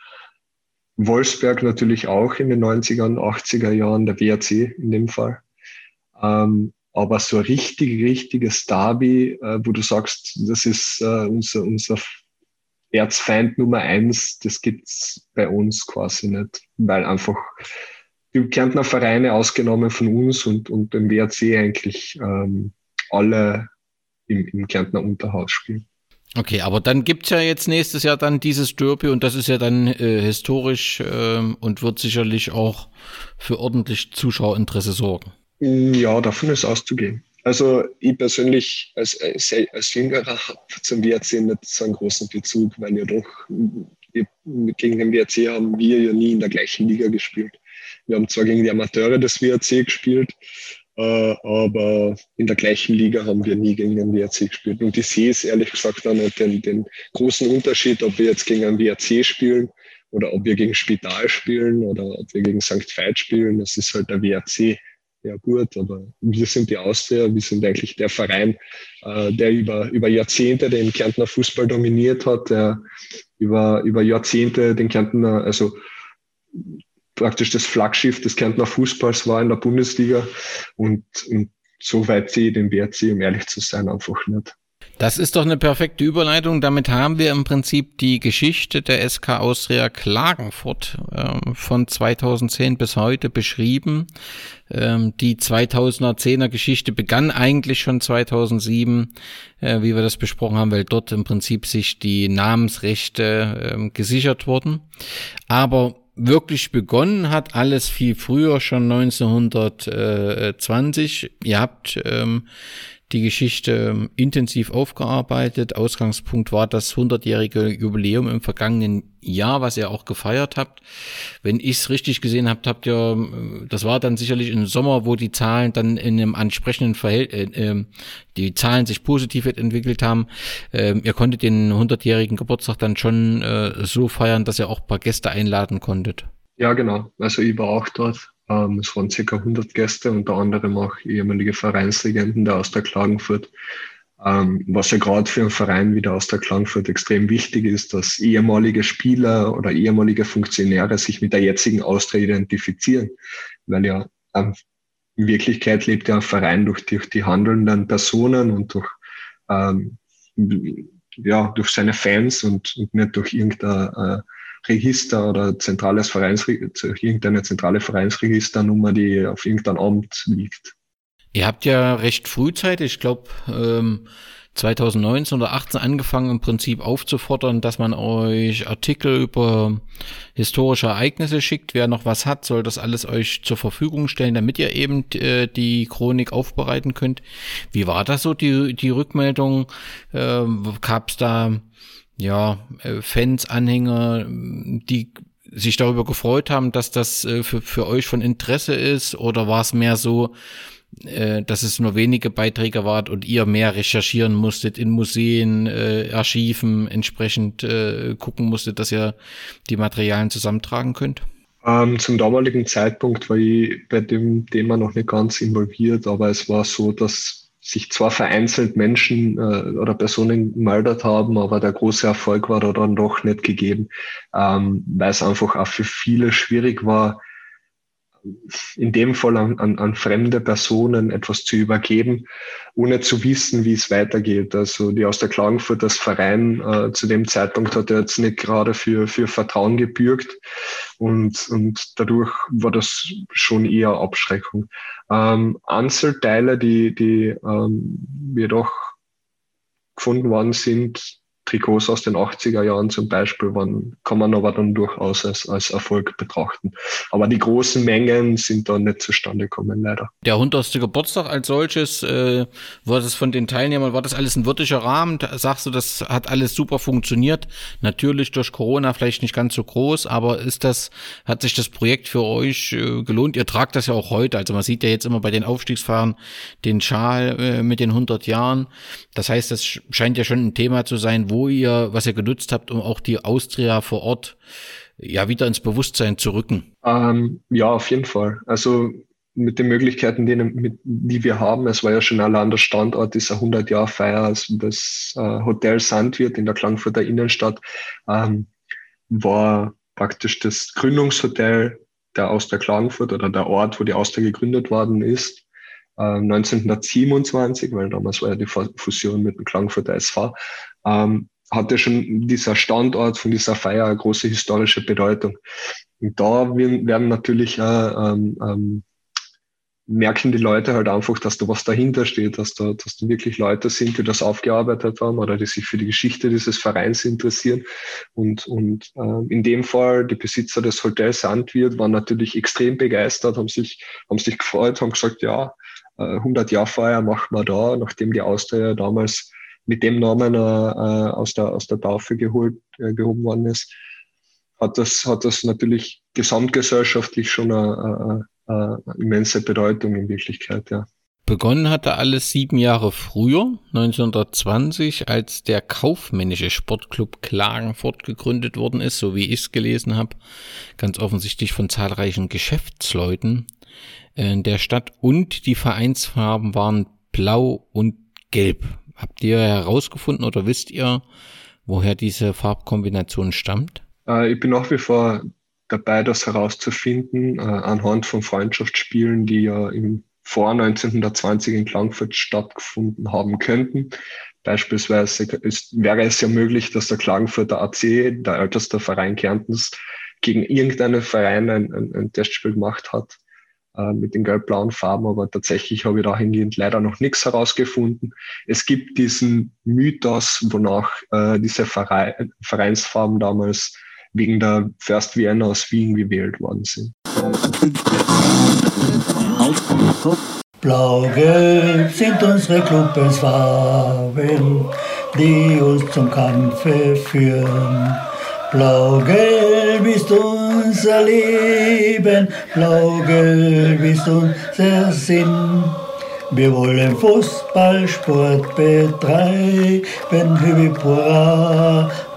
Wolfsberg natürlich auch in den 90er und 80er Jahren, der WRC in dem Fall. Ähm, aber so richtig, richtiges Derby, äh, wo du sagst, das ist äh, unser, unser Erzfeind Nummer eins, das gibt's bei uns quasi nicht, weil einfach die Kärntner Vereine ausgenommen von uns und, und dem WRC eigentlich ähm, alle im, im Kärntner Unterhaus spielen. Okay, aber dann gibt's ja jetzt nächstes Jahr dann dieses Derby und das ist ja dann äh, historisch äh, und wird sicherlich auch für ordentlich Zuschauerinteresse sorgen. Ja, davon ist auszugehen. Also ich persönlich als, als, als Jüngerer habe zum WRC nicht so einen großen Bezug, weil ja doch gegen den WRC haben wir ja nie in der gleichen Liga gespielt. Wir haben zwar gegen die Amateure des WRC gespielt, äh, aber in der gleichen Liga haben wir nie gegen den WRC gespielt. Und ich sehe es ehrlich gesagt auch nicht den, den großen Unterschied, ob wir jetzt gegen einen WRC spielen oder ob wir gegen Spital spielen oder ob wir gegen St. Veit spielen. Das ist halt der WRC. Ja gut, aber wir sind die Austria, wir sind eigentlich der Verein, äh, der über, über Jahrzehnte den Kärntner Fußball dominiert hat, der über, über Jahrzehnte den Kärntner, also praktisch das Flaggschiff des Kärntner Fußballs war in der Bundesliga und, und so weit sehe ich den WRC, um ehrlich zu sein, einfach nicht. Das ist doch eine perfekte Überleitung. Damit haben wir im Prinzip die Geschichte der SK Austria Klagenfurt äh, von 2010 bis heute beschrieben. Ähm, die 2010er Geschichte begann eigentlich schon 2007, äh, wie wir das besprochen haben, weil dort im Prinzip sich die Namensrechte äh, gesichert wurden. Aber wirklich begonnen hat, alles viel früher, schon 1920. Ihr habt ähm, die Geschichte ähm, intensiv aufgearbeitet. Ausgangspunkt war das 100-jährige Jubiläum im vergangenen Jahr, was ihr auch gefeiert habt. Wenn ich es richtig gesehen habt, habt ihr, äh, das war dann sicherlich im Sommer, wo die Zahlen dann in einem ansprechenden Verhältnis, äh, äh, die Zahlen sich positiv entwickelt haben. Äh, ihr konntet den 100-jährigen Geburtstag dann schon äh, so feiern, dass ihr auch paar Gäste einladen konntet. Ja, genau. Also ich war auch dort ähm, es waren circa 100 Gäste, unter anderem auch ehemalige Vereinslegenden der aus der Klagenfurt. Ähm, was ja gerade für einen Verein wie der Austria Klagenfurt extrem wichtig ist, dass ehemalige Spieler oder ehemalige Funktionäre sich mit der jetzigen Austria identifizieren, weil ja ähm, in Wirklichkeit lebt ja ein Verein durch, durch die handelnden Personen und durch, ähm, ja, durch seine Fans und, und nicht durch irgendein äh, Register oder zentrales Vereins, irgendeine zentrale Vereinsregisternummer, die auf irgendeinem Amt liegt. Ihr habt ja recht frühzeitig, ich glaube ähm, 2019 oder 18 angefangen im Prinzip aufzufordern, dass man euch Artikel über historische Ereignisse schickt. Wer noch was hat, soll das alles euch zur Verfügung stellen, damit ihr eben äh, die Chronik aufbereiten könnt. Wie war das so, die, die Rückmeldung? Äh, Gab es da ja äh, Fans, Anhänger, die sich darüber gefreut haben, dass das äh, für, für euch von Interesse ist? Oder war es mehr so, äh, dass es nur wenige Beiträge waren und ihr mehr recherchieren musstet in Museen, äh, Archiven, entsprechend äh, gucken musstet, dass ihr die Materialien zusammentragen könnt? Ähm, zum damaligen Zeitpunkt war ich bei dem Thema noch nicht ganz involviert, aber es war so, dass sich zwar vereinzelt Menschen äh, oder Personen gemeldet haben, aber der große Erfolg war da dann doch nicht gegeben, ähm, weil es einfach auch für viele schwierig war, in dem Fall an, an, an fremde Personen etwas zu übergeben, ohne zu wissen, wie es weitergeht. Also die aus der Klagenfurt, das Verein äh, zu dem Zeitpunkt hat er jetzt nicht gerade für, für Vertrauen gebürgt und, und dadurch war das schon eher Abschreckung. Ähm, Einzelteile, die, die ähm, jedoch gefunden worden sind, Trikots aus den 80er Jahren zum Beispiel waren, kann man aber dann durchaus als, als Erfolg betrachten. Aber die großen Mengen sind dann nicht zustande gekommen, leider. Der 100. Geburtstag als solches, äh, war das von den Teilnehmern, war das alles ein würdiger Rahmen? Da sagst du, das hat alles super funktioniert? Natürlich durch Corona vielleicht nicht ganz so groß, aber ist das, hat sich das Projekt für euch äh, gelohnt? Ihr tragt das ja auch heute. Also man sieht ja jetzt immer bei den Aufstiegsfahren den Schal äh, mit den 100 Jahren. Das heißt, das scheint ja schon ein Thema zu sein, wo ihr, was ihr genutzt habt, um auch die Austria vor Ort ja wieder ins Bewusstsein zu rücken? Ähm, ja, auf jeden Fall. Also mit den Möglichkeiten, die, mit, die wir haben, es war ja schon allein der Standort dieser 100-Jahr-Feier, also das äh, Hotel Sandwirt in der Klangfurter Innenstadt, ähm, war praktisch das Gründungshotel der Austria Klagenfurt oder der Ort, wo die Austria gegründet worden ist. 1927, äh, weil damals war ja die Fusion mit dem Klagenfurter SV ähm, hatte schon dieser Standort von dieser Feier eine große historische Bedeutung. Und da werden natürlich äh, ähm, ähm, merken die Leute halt einfach, dass da was dahinter steht, dass da, dass da wirklich Leute sind, die das aufgearbeitet haben oder die sich für die Geschichte dieses Vereins interessieren. Und, und äh, in dem Fall, die Besitzer des Hotels Sandwirt waren natürlich extrem begeistert, haben sich, haben sich gefreut, haben gesagt, ja, 100 Jahr Feier machen wir da, nachdem die Austria damals mit dem Namen äh, äh, aus, der, aus der Taufe geholt, äh, gehoben worden ist, hat das, hat das natürlich gesamtgesellschaftlich schon eine, eine, eine immense Bedeutung in Wirklichkeit, ja. Begonnen hatte alles sieben Jahre früher, 1920, als der kaufmännische Sportclub Klagenfurt gegründet worden ist, so wie ich es gelesen habe, ganz offensichtlich von zahlreichen Geschäftsleuten in der Stadt und die Vereinsfarben waren blau und gelb. Habt ihr herausgefunden oder wisst ihr, woher diese Farbkombination stammt? Äh, ich bin nach wie vor dabei, das herauszufinden, äh, anhand von Freundschaftsspielen, die ja im vor 1920 in Klagenfurt stattgefunden haben könnten. Beispielsweise ist, wäre es ja möglich, dass der Klagenfurter AC, der älteste Verein Kärntens, gegen irgendeinen Verein ein, ein, ein Testspiel gemacht hat äh, mit den gelb-blauen Farben, aber tatsächlich habe ich dahingehend leider noch nichts herausgefunden. Es gibt diesen Mythos, wonach äh, diese Verein, Vereinsfarben damals wegen der First Vienna aus Wien gewählt worden sind. Blau-Gelb sind unsere Clubensfarben, die uns zum Kampfe führen. Blau-Gelb ist unser Leben, Blau-Gelb ist unser Sinn. Wir wollen Fußballsport betreiben, Hübi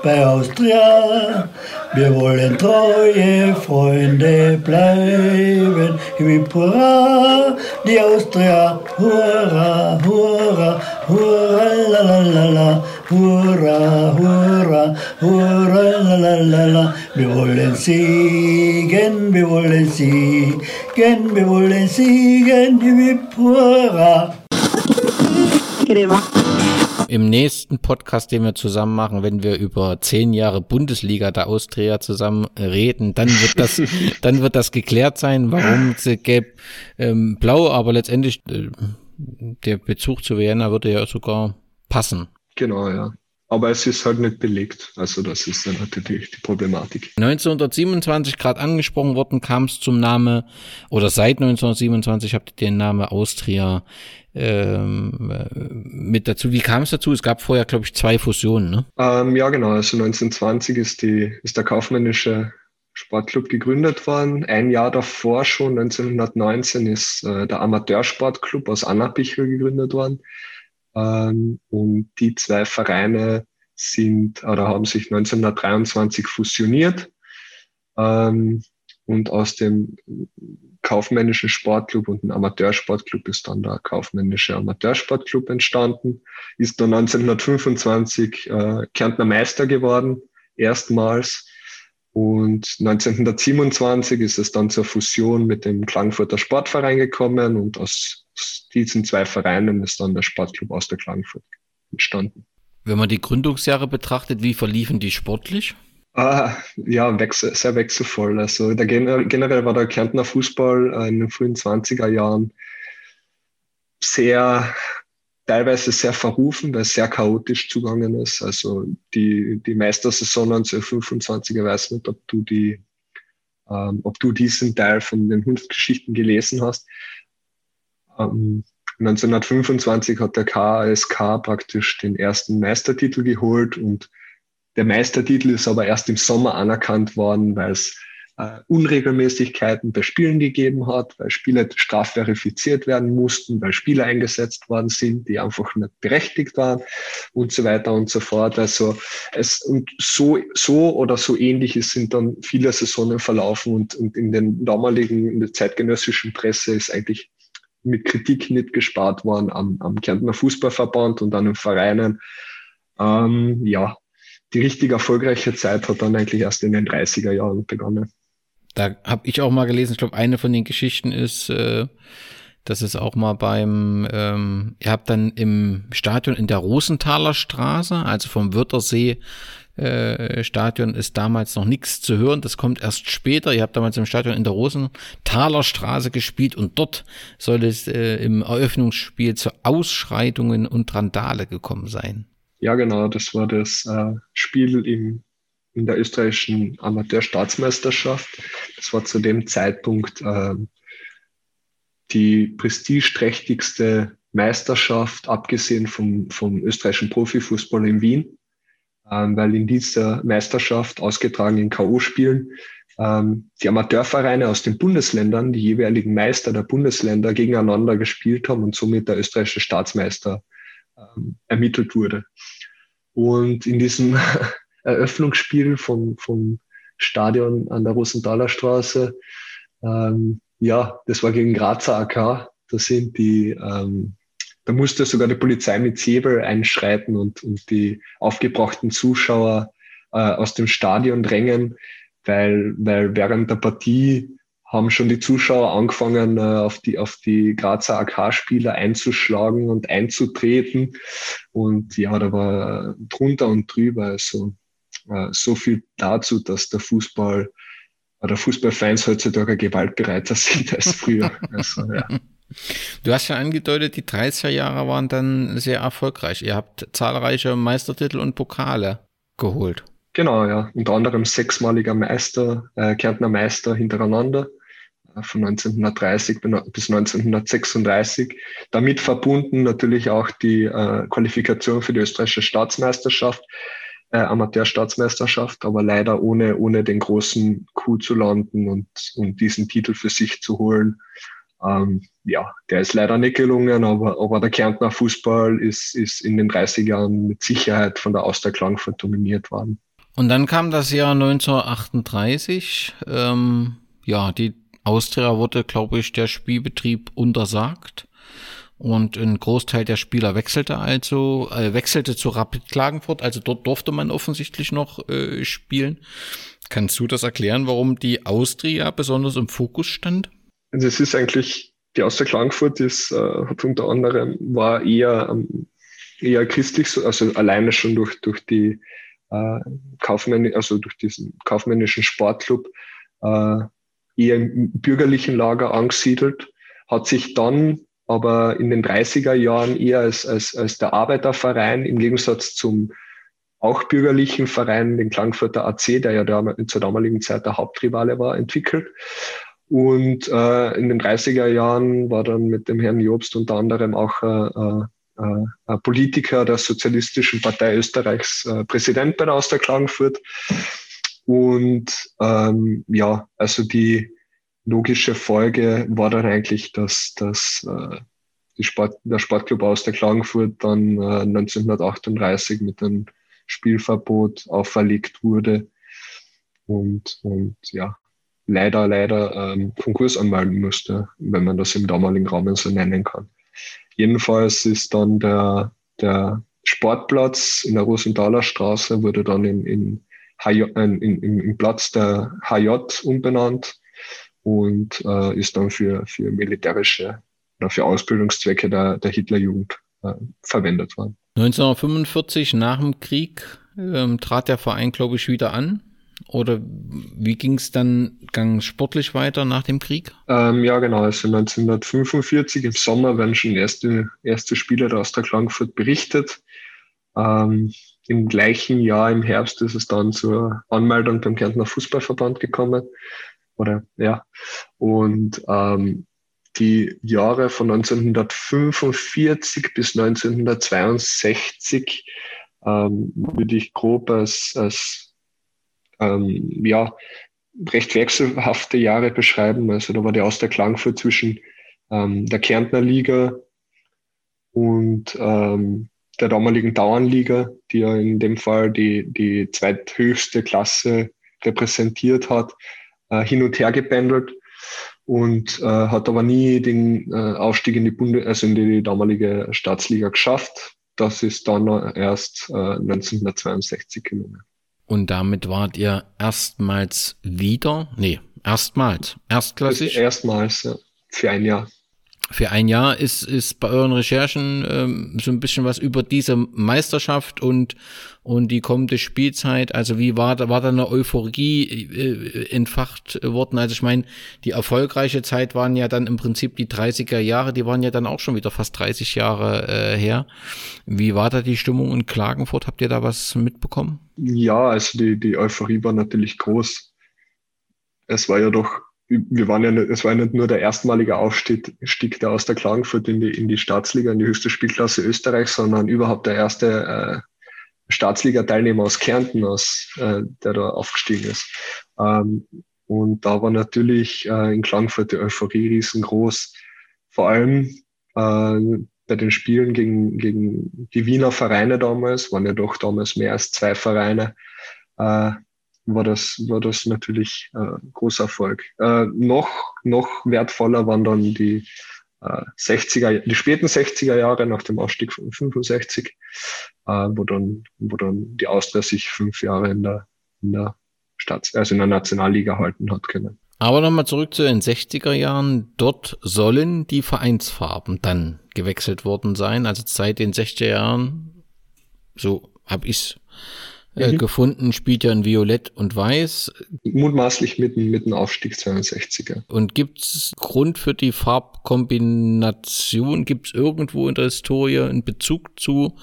bei Austria. Wir wollen treue Freunde bleiben, Hübi die Austria, hurra, hurra, hurra la la la la, hurra, hurra, hurra la la la la. Wir wollen siegen, wir wollen siegen, wir wollen siegen, hip hurra. Im nächsten Podcast, den wir zusammen machen, wenn wir über zehn Jahre Bundesliga der Austria zusammen reden, dann wird das, dann wird das geklärt sein, warum sie gelb, ähm, blau, aber letztendlich äh, der Bezug zu Vienna würde ja sogar passen. Genau, ja. Aber es ist halt nicht belegt. Also das ist dann natürlich die Problematik. 1927 gerade angesprochen worden, kam es zum Name, oder seit 1927 habt ihr den Namen Austria ähm, mit dazu. Wie kam es dazu? Es gab vorher, glaube ich, zwei Fusionen, ne? Ähm, ja, genau. Also 1920 ist, die, ist der kaufmännische Sportclub gegründet worden. Ein Jahr davor schon, 1919, ist äh, der Amateursportclub aus Annabichel gegründet worden. Und die zwei Vereine sind oder haben sich 1923 fusioniert. Ähm, und aus dem kaufmännischen Sportclub und dem Amateursportclub ist dann der kaufmännische Amateursportclub entstanden. Ist dann 1925 äh, Kärntner Meister geworden, erstmals. Und 1927 ist es dann zur Fusion mit dem Klagenfurter Sportverein gekommen und aus diesen zwei Vereinen ist dann der Sportclub aus der Klagenfurt entstanden. Wenn man die Gründungsjahre betrachtet, wie verliefen die sportlich? Ah, ja, wechsel, sehr wechselvoll. Also der, generell war der Kärntner Fußball in den frühen 20er Jahren sehr, teilweise sehr verrufen, weil es sehr chaotisch zugangen ist. Also die, die Meistersaison 1925, ich weiß nicht, ob du die, ähm, ob du diesen Teil von den Hunftgeschichten gelesen hast. 1925 ähm, hat der KASK praktisch den ersten Meistertitel geholt und der Meistertitel ist aber erst im Sommer anerkannt worden, weil es äh, Unregelmäßigkeiten bei Spielen gegeben hat, weil Spiele strafverifiziert werden mussten, weil Spieler eingesetzt worden sind, die einfach nicht berechtigt waren und so weiter und so fort. Also es und so, so oder so ähnliches sind dann viele Saisonen verlaufen und, und in den damaligen, in der zeitgenössischen Presse ist eigentlich mit Kritik nicht gespart worden am, am Kärntner Fußballverband und an den Vereinen. Ähm, ja, die richtig erfolgreiche Zeit hat dann eigentlich erst in den 30er Jahren begonnen. Da habe ich auch mal gelesen, ich glaube, eine von den Geschichten ist, äh, dass es auch mal beim, ähm, ihr habt dann im Stadion in der Rosenthaler Straße, also vom Wörthersee äh, Stadion ist damals noch nichts zu hören. Das kommt erst später. Ihr habt damals im Stadion in der Rosenthaler Straße gespielt und dort soll es äh, im Eröffnungsspiel zu Ausschreitungen und Randale gekommen sein. Ja, genau. Das war das äh, Spiel im, in der österreichischen Amateurstaatsmeisterschaft. Das war zu dem Zeitpunkt äh, die prestigeträchtigste Meisterschaft, abgesehen vom, vom österreichischen Profifußball in Wien weil in dieser Meisterschaft, ausgetragen in K.O.-Spielen, ähm, die Amateurvereine aus den Bundesländern, die jeweiligen Meister der Bundesländer gegeneinander gespielt haben und somit der österreichische Staatsmeister ähm, ermittelt wurde. Und in diesem Eröffnungsspiel vom, vom Stadion an der Rosenthaler Straße, ähm, ja, das war gegen Grazer AK. Da sind die ähm, da musste sogar die Polizei mit Säbel einschreiten und, und die aufgebrachten Zuschauer äh, aus dem Stadion drängen, weil, weil während der Partie haben schon die Zuschauer angefangen, äh, auf die, auf die Grazer AK-Spieler einzuschlagen und einzutreten. Und ja, da war drunter und drüber. Also äh, so viel dazu, dass der Fußball oder Fußballfans heutzutage gewaltbereiter sind als früher. Also, ja. Du hast ja angedeutet, die 30er Jahre waren dann sehr erfolgreich. Ihr habt zahlreiche Meistertitel und Pokale geholt. Genau, ja. Unter anderem sechsmaliger Meister, äh, Kärntner Meister hintereinander äh, von 1930 bis 1936. Damit verbunden natürlich auch die äh, Qualifikation für die österreichische Staatsmeisterschaft, äh, Amateurstaatsmeisterschaft, aber leider ohne, ohne den großen Coup zu landen und, und diesen Titel für sich zu holen. Ähm, ja, der ist leider nicht gelungen, aber, aber der Kärntner Fußball ist, ist in den 30 Jahren mit Sicherheit von der Austria Klagenfurt dominiert worden. Und dann kam das Jahr 1938. Ähm, ja, die Austria wurde, glaube ich, der Spielbetrieb untersagt. Und ein Großteil der Spieler wechselte also, äh, wechselte zu Rapid Klagenfurt, also dort durfte man offensichtlich noch äh, spielen. Kannst du das erklären, warum die Austria besonders im Fokus stand? Also es ist eigentlich, die Austria Klagenfurt ist, äh, hat unter anderem, war eher, ähm, eher christlich, also alleine schon durch, durch die äh, Kaufmänn also durch diesen kaufmännischen Sportclub äh, eher im bürgerlichen Lager angesiedelt, hat sich dann aber in den 30er Jahren eher als, als, als der Arbeiterverein im Gegensatz zum auch bürgerlichen Verein, den Klangfurter AC, der ja da, zur damaligen Zeit der Hauptrivale war, entwickelt. Und äh, in den 30er Jahren war dann mit dem Herrn Jobst unter anderem auch äh, äh, äh Politiker der Sozialistischen Partei Österreichs äh, Präsident bei der Austria Klagenfurt. Und ähm, ja, also die, logische Folge war dann eigentlich, dass, dass äh, die Sport, der Sportclub aus der Klagenfurt dann äh, 1938 mit einem Spielverbot auferlegt wurde und, und ja, leider, leider ähm, Konkurs anmelden musste, wenn man das im damaligen Rahmen so nennen kann. Jedenfalls ist dann der, der Sportplatz in der Rosenthaler Straße wurde dann in, in, HJ, in, in, in Platz der HJ umbenannt und äh, ist dann für, für militärische oder für Ausbildungszwecke der, der Hitlerjugend äh, verwendet worden. 1945 nach dem Krieg ähm, trat der Verein, glaube ich, wieder an. Oder wie ging es dann gang sportlich weiter nach dem Krieg? Ähm, ja, genau. Also 1945 im Sommer werden schon erste, erste Spieler aus der Klagenfurt berichtet. Ähm, Im gleichen Jahr, im Herbst, ist es dann zur Anmeldung beim Kärntner Fußballverband gekommen oder ja. Und ähm, die Jahre von 1945 bis 1962 ähm, würde ich grob als, als ähm, ja, recht wechselhafte Jahre beschreiben. Also da war der aus der Klangfurt zwischen ähm, der Kärntner Liga und ähm, der damaligen Dauernliga, die ja in dem Fall die, die zweithöchste Klasse repräsentiert hat äh, hin und her gependelt und äh, hat aber nie den äh, Aufstieg in die Bunde, also in die damalige Staatsliga geschafft. Das ist dann erst äh, 1962 gelungen. Und damit wart ihr erstmals wieder, nee, erstmals, erstklassig? Erstmals, ja, für ein Jahr für ein Jahr ist, ist bei euren Recherchen ähm, so ein bisschen was über diese Meisterschaft und, und die kommende Spielzeit. Also wie war da, war da eine Euphorie äh, entfacht worden? Also ich meine, die erfolgreiche Zeit waren ja dann im Prinzip die 30er Jahre, die waren ja dann auch schon wieder fast 30 Jahre äh, her. Wie war da die Stimmung in Klagenfurt? Habt ihr da was mitbekommen? Ja, also die, die Euphorie war natürlich groß. Es war ja doch wir waren ja, nicht, es war ja nicht nur der erstmalige Aufstieg der aus der Klagenfurt in die, in die Staatsliga, in die höchste Spielklasse Österreichs, sondern überhaupt der erste äh, Staatsliga-Teilnehmer aus Kärnten, aus, äh, der da aufgestiegen ist. Ähm, und da war natürlich äh, in Klagenfurt die Euphorie riesengroß. Vor allem äh, bei den Spielen gegen, gegen die Wiener Vereine damals, waren ja doch damals mehr als zwei Vereine, äh, war das, war das natürlich äh, großer Erfolg. Äh, noch, noch wertvoller waren dann die äh, 60er, die späten 60er Jahre nach dem Ausstieg von 65, äh, wo dann, wo dann die Austria sich fünf Jahre in der, in der Stadt, also in der Nationalliga halten hat können. Aber nochmal zurück zu den 60er Jahren. Dort sollen die Vereinsfarben dann gewechselt worden sein. Also seit den 60er Jahren, so habe ich äh, mhm. gefunden, spielt ja in Violett und Weiß. Mutmaßlich mit, einem Aufstieg 62er. Und gibt's Grund für die Farbkombination? Gibt's irgendwo in der Historie einen Bezug zu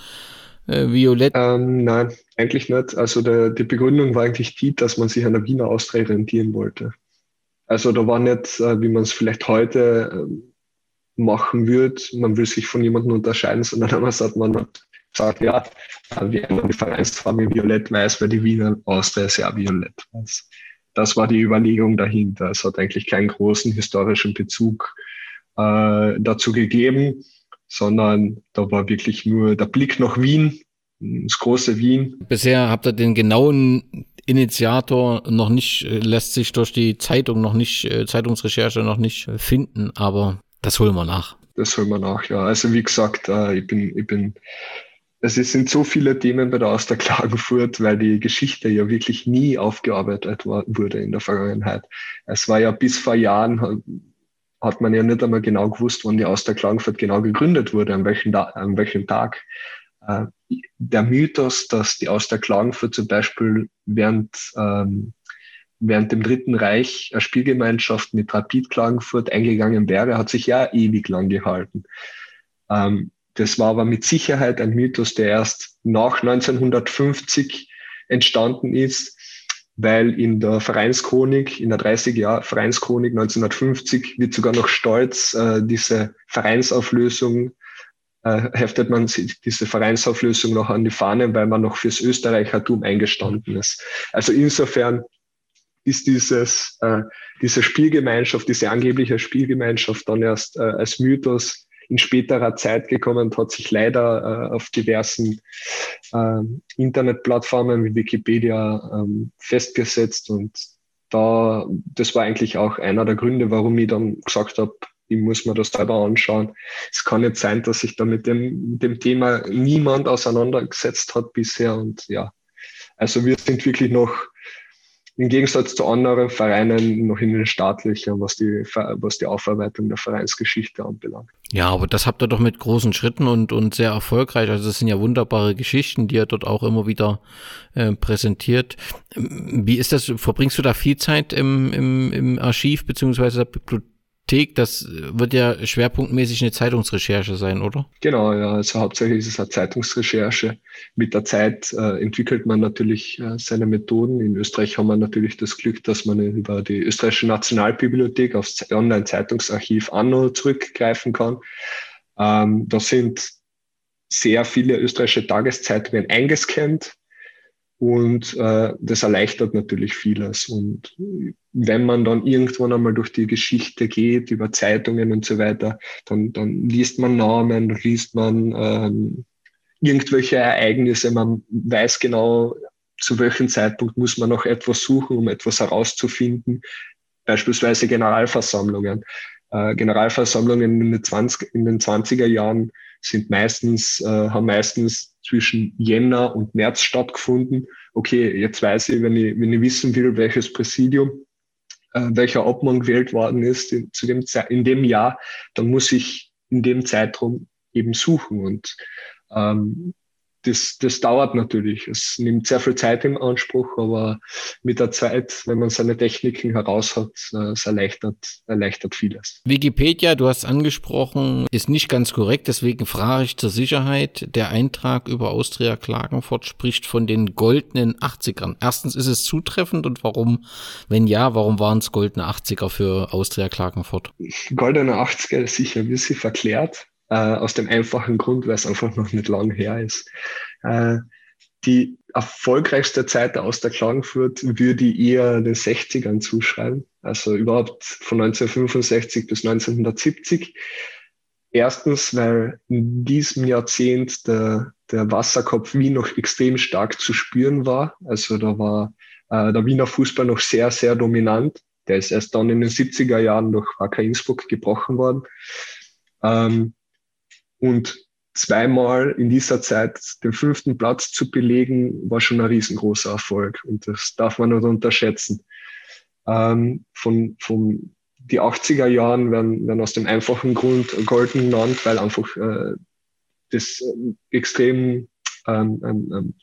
äh, Violett? Ähm, nein, eigentlich nicht. Also der, die Begründung war eigentlich die, dass man sich an der Wiener Austria rentieren wollte. Also da war nicht, äh, wie man es vielleicht heute äh, machen würde, man will sich von jemandem unterscheiden, sondern damals hat man sagt, ja, wir haben die Vereinsfarbe violett-weiß, weil die Wiener Austria ist ja violett-weiß. Das war die Überlegung dahinter. Es hat eigentlich keinen großen historischen Bezug äh, dazu gegeben, sondern da war wirklich nur der Blick nach Wien, das große Wien. Bisher habt ihr den genauen Initiator noch nicht, äh, lässt sich durch die Zeitung noch nicht, äh, Zeitungsrecherche noch nicht finden, aber das holen wir nach. das holen wir nach, ja. Also wie gesagt, äh, ich bin, ich bin, es sind so viele Themen bei der Austria Klagenfurt, weil die Geschichte ja wirklich nie aufgearbeitet wurde in der Vergangenheit. Es war ja bis vor Jahren, hat man ja nicht einmal genau gewusst, wann die Austria Klagenfurt genau gegründet wurde, an welchem, an welchem Tag. Äh, der Mythos, dass die Austria Klagenfurt zum Beispiel während, ähm, während dem Dritten Reich eine Spielgemeinschaft mit Rapid Klagenfurt eingegangen wäre, hat sich ja ewig lang gehalten. Ähm, das war aber mit Sicherheit ein Mythos, der erst nach 1950 entstanden ist, weil in der Vereinschronik, in der 30 Jahr Vereinschronik 1950 wird sogar noch stolz äh, diese Vereinsauflösung äh, heftet man diese Vereinsauflösung noch an die Fahne, weil man noch fürs Österreichertum eingestanden ist. Also insofern ist dieses, äh, diese Spielgemeinschaft, diese angebliche Spielgemeinschaft dann erst äh, als Mythos in späterer Zeit gekommen und hat sich leider äh, auf diversen äh, Internetplattformen wie Wikipedia ähm, festgesetzt. Und da, das war eigentlich auch einer der Gründe, warum ich dann gesagt habe, ich muss mir das selber anschauen. Es kann nicht sein, dass sich da mit dem, dem Thema niemand auseinandergesetzt hat bisher. Und ja, also wir sind wirklich noch im Gegensatz zu anderen Vereinen noch in den staatlichen, was die, was die Aufarbeitung der Vereinsgeschichte anbelangt. Ja, aber das habt ihr doch mit großen Schritten und, und sehr erfolgreich. Also das sind ja wunderbare Geschichten, die ihr dort auch immer wieder äh, präsentiert. Wie ist das? Verbringst du da viel Zeit im, im, im Archiv beziehungsweise der Bibliothek? Thek, das wird ja schwerpunktmäßig eine Zeitungsrecherche sein, oder? Genau, ja. Also hauptsächlich ist es eine Zeitungsrecherche. Mit der Zeit äh, entwickelt man natürlich äh, seine Methoden. In Österreich haben wir natürlich das Glück, dass man über die österreichische Nationalbibliothek aufs Online-Zeitungsarchiv Anno zurückgreifen kann. Ähm, da sind sehr viele österreichische Tageszeitungen eingescannt und äh, das erleichtert natürlich vieles. Und wenn man dann irgendwann einmal durch die Geschichte geht, über Zeitungen und so weiter, dann, dann liest man Namen, liest man ähm, irgendwelche Ereignisse, man weiß genau, zu welchem Zeitpunkt muss man noch etwas suchen, um etwas herauszufinden. Beispielsweise Generalversammlungen. Äh, Generalversammlungen in den, 20, in den 20er Jahren sind meistens, äh, haben meistens zwischen Jänner und März stattgefunden. Okay, jetzt weiß ich, wenn ich, wenn ich wissen will, welches Präsidium, äh, welcher Obmann gewählt worden ist in, zu dem, in dem Jahr, dann muss ich in dem Zeitraum eben suchen. Und ähm, das, das dauert natürlich. Es nimmt sehr viel Zeit im Anspruch, aber mit der Zeit, wenn man seine Techniken heraus hat, äh, es erleichtert, erleichtert vieles. Wikipedia, du hast angesprochen, ist nicht ganz korrekt, deswegen frage ich zur Sicherheit. Der Eintrag über Austria Klagenfurt spricht von den goldenen 80ern. Erstens ist es zutreffend und warum, wenn ja, warum waren es goldene 80er für Austria Klagenfurt? Goldene 80er ist sicher ein bisschen verklärt äh, aus dem einfachen Grund, weil es einfach noch nicht lang her ist. Äh, die erfolgreichste Zeit aus der Klagenfurt würde ich eher den 60ern zuschreiben, also überhaupt von 1965 bis 1970. Erstens, weil in diesem Jahrzehnt der, der Wasserkopf Wien noch extrem stark zu spüren war. Also da war äh, der Wiener Fußball noch sehr, sehr dominant. Der ist erst dann in den 70er Jahren durch Wacker Innsbruck gebrochen worden. Ähm, und zweimal in dieser Zeit den fünften Platz zu belegen, war schon ein riesengroßer Erfolg. Und das darf man nicht unterschätzen. Ähm, von, von die 80er Jahren werden, werden aus dem einfachen Grund golden genannt, weil einfach äh, das äh, extrem ähm, ähm, ähm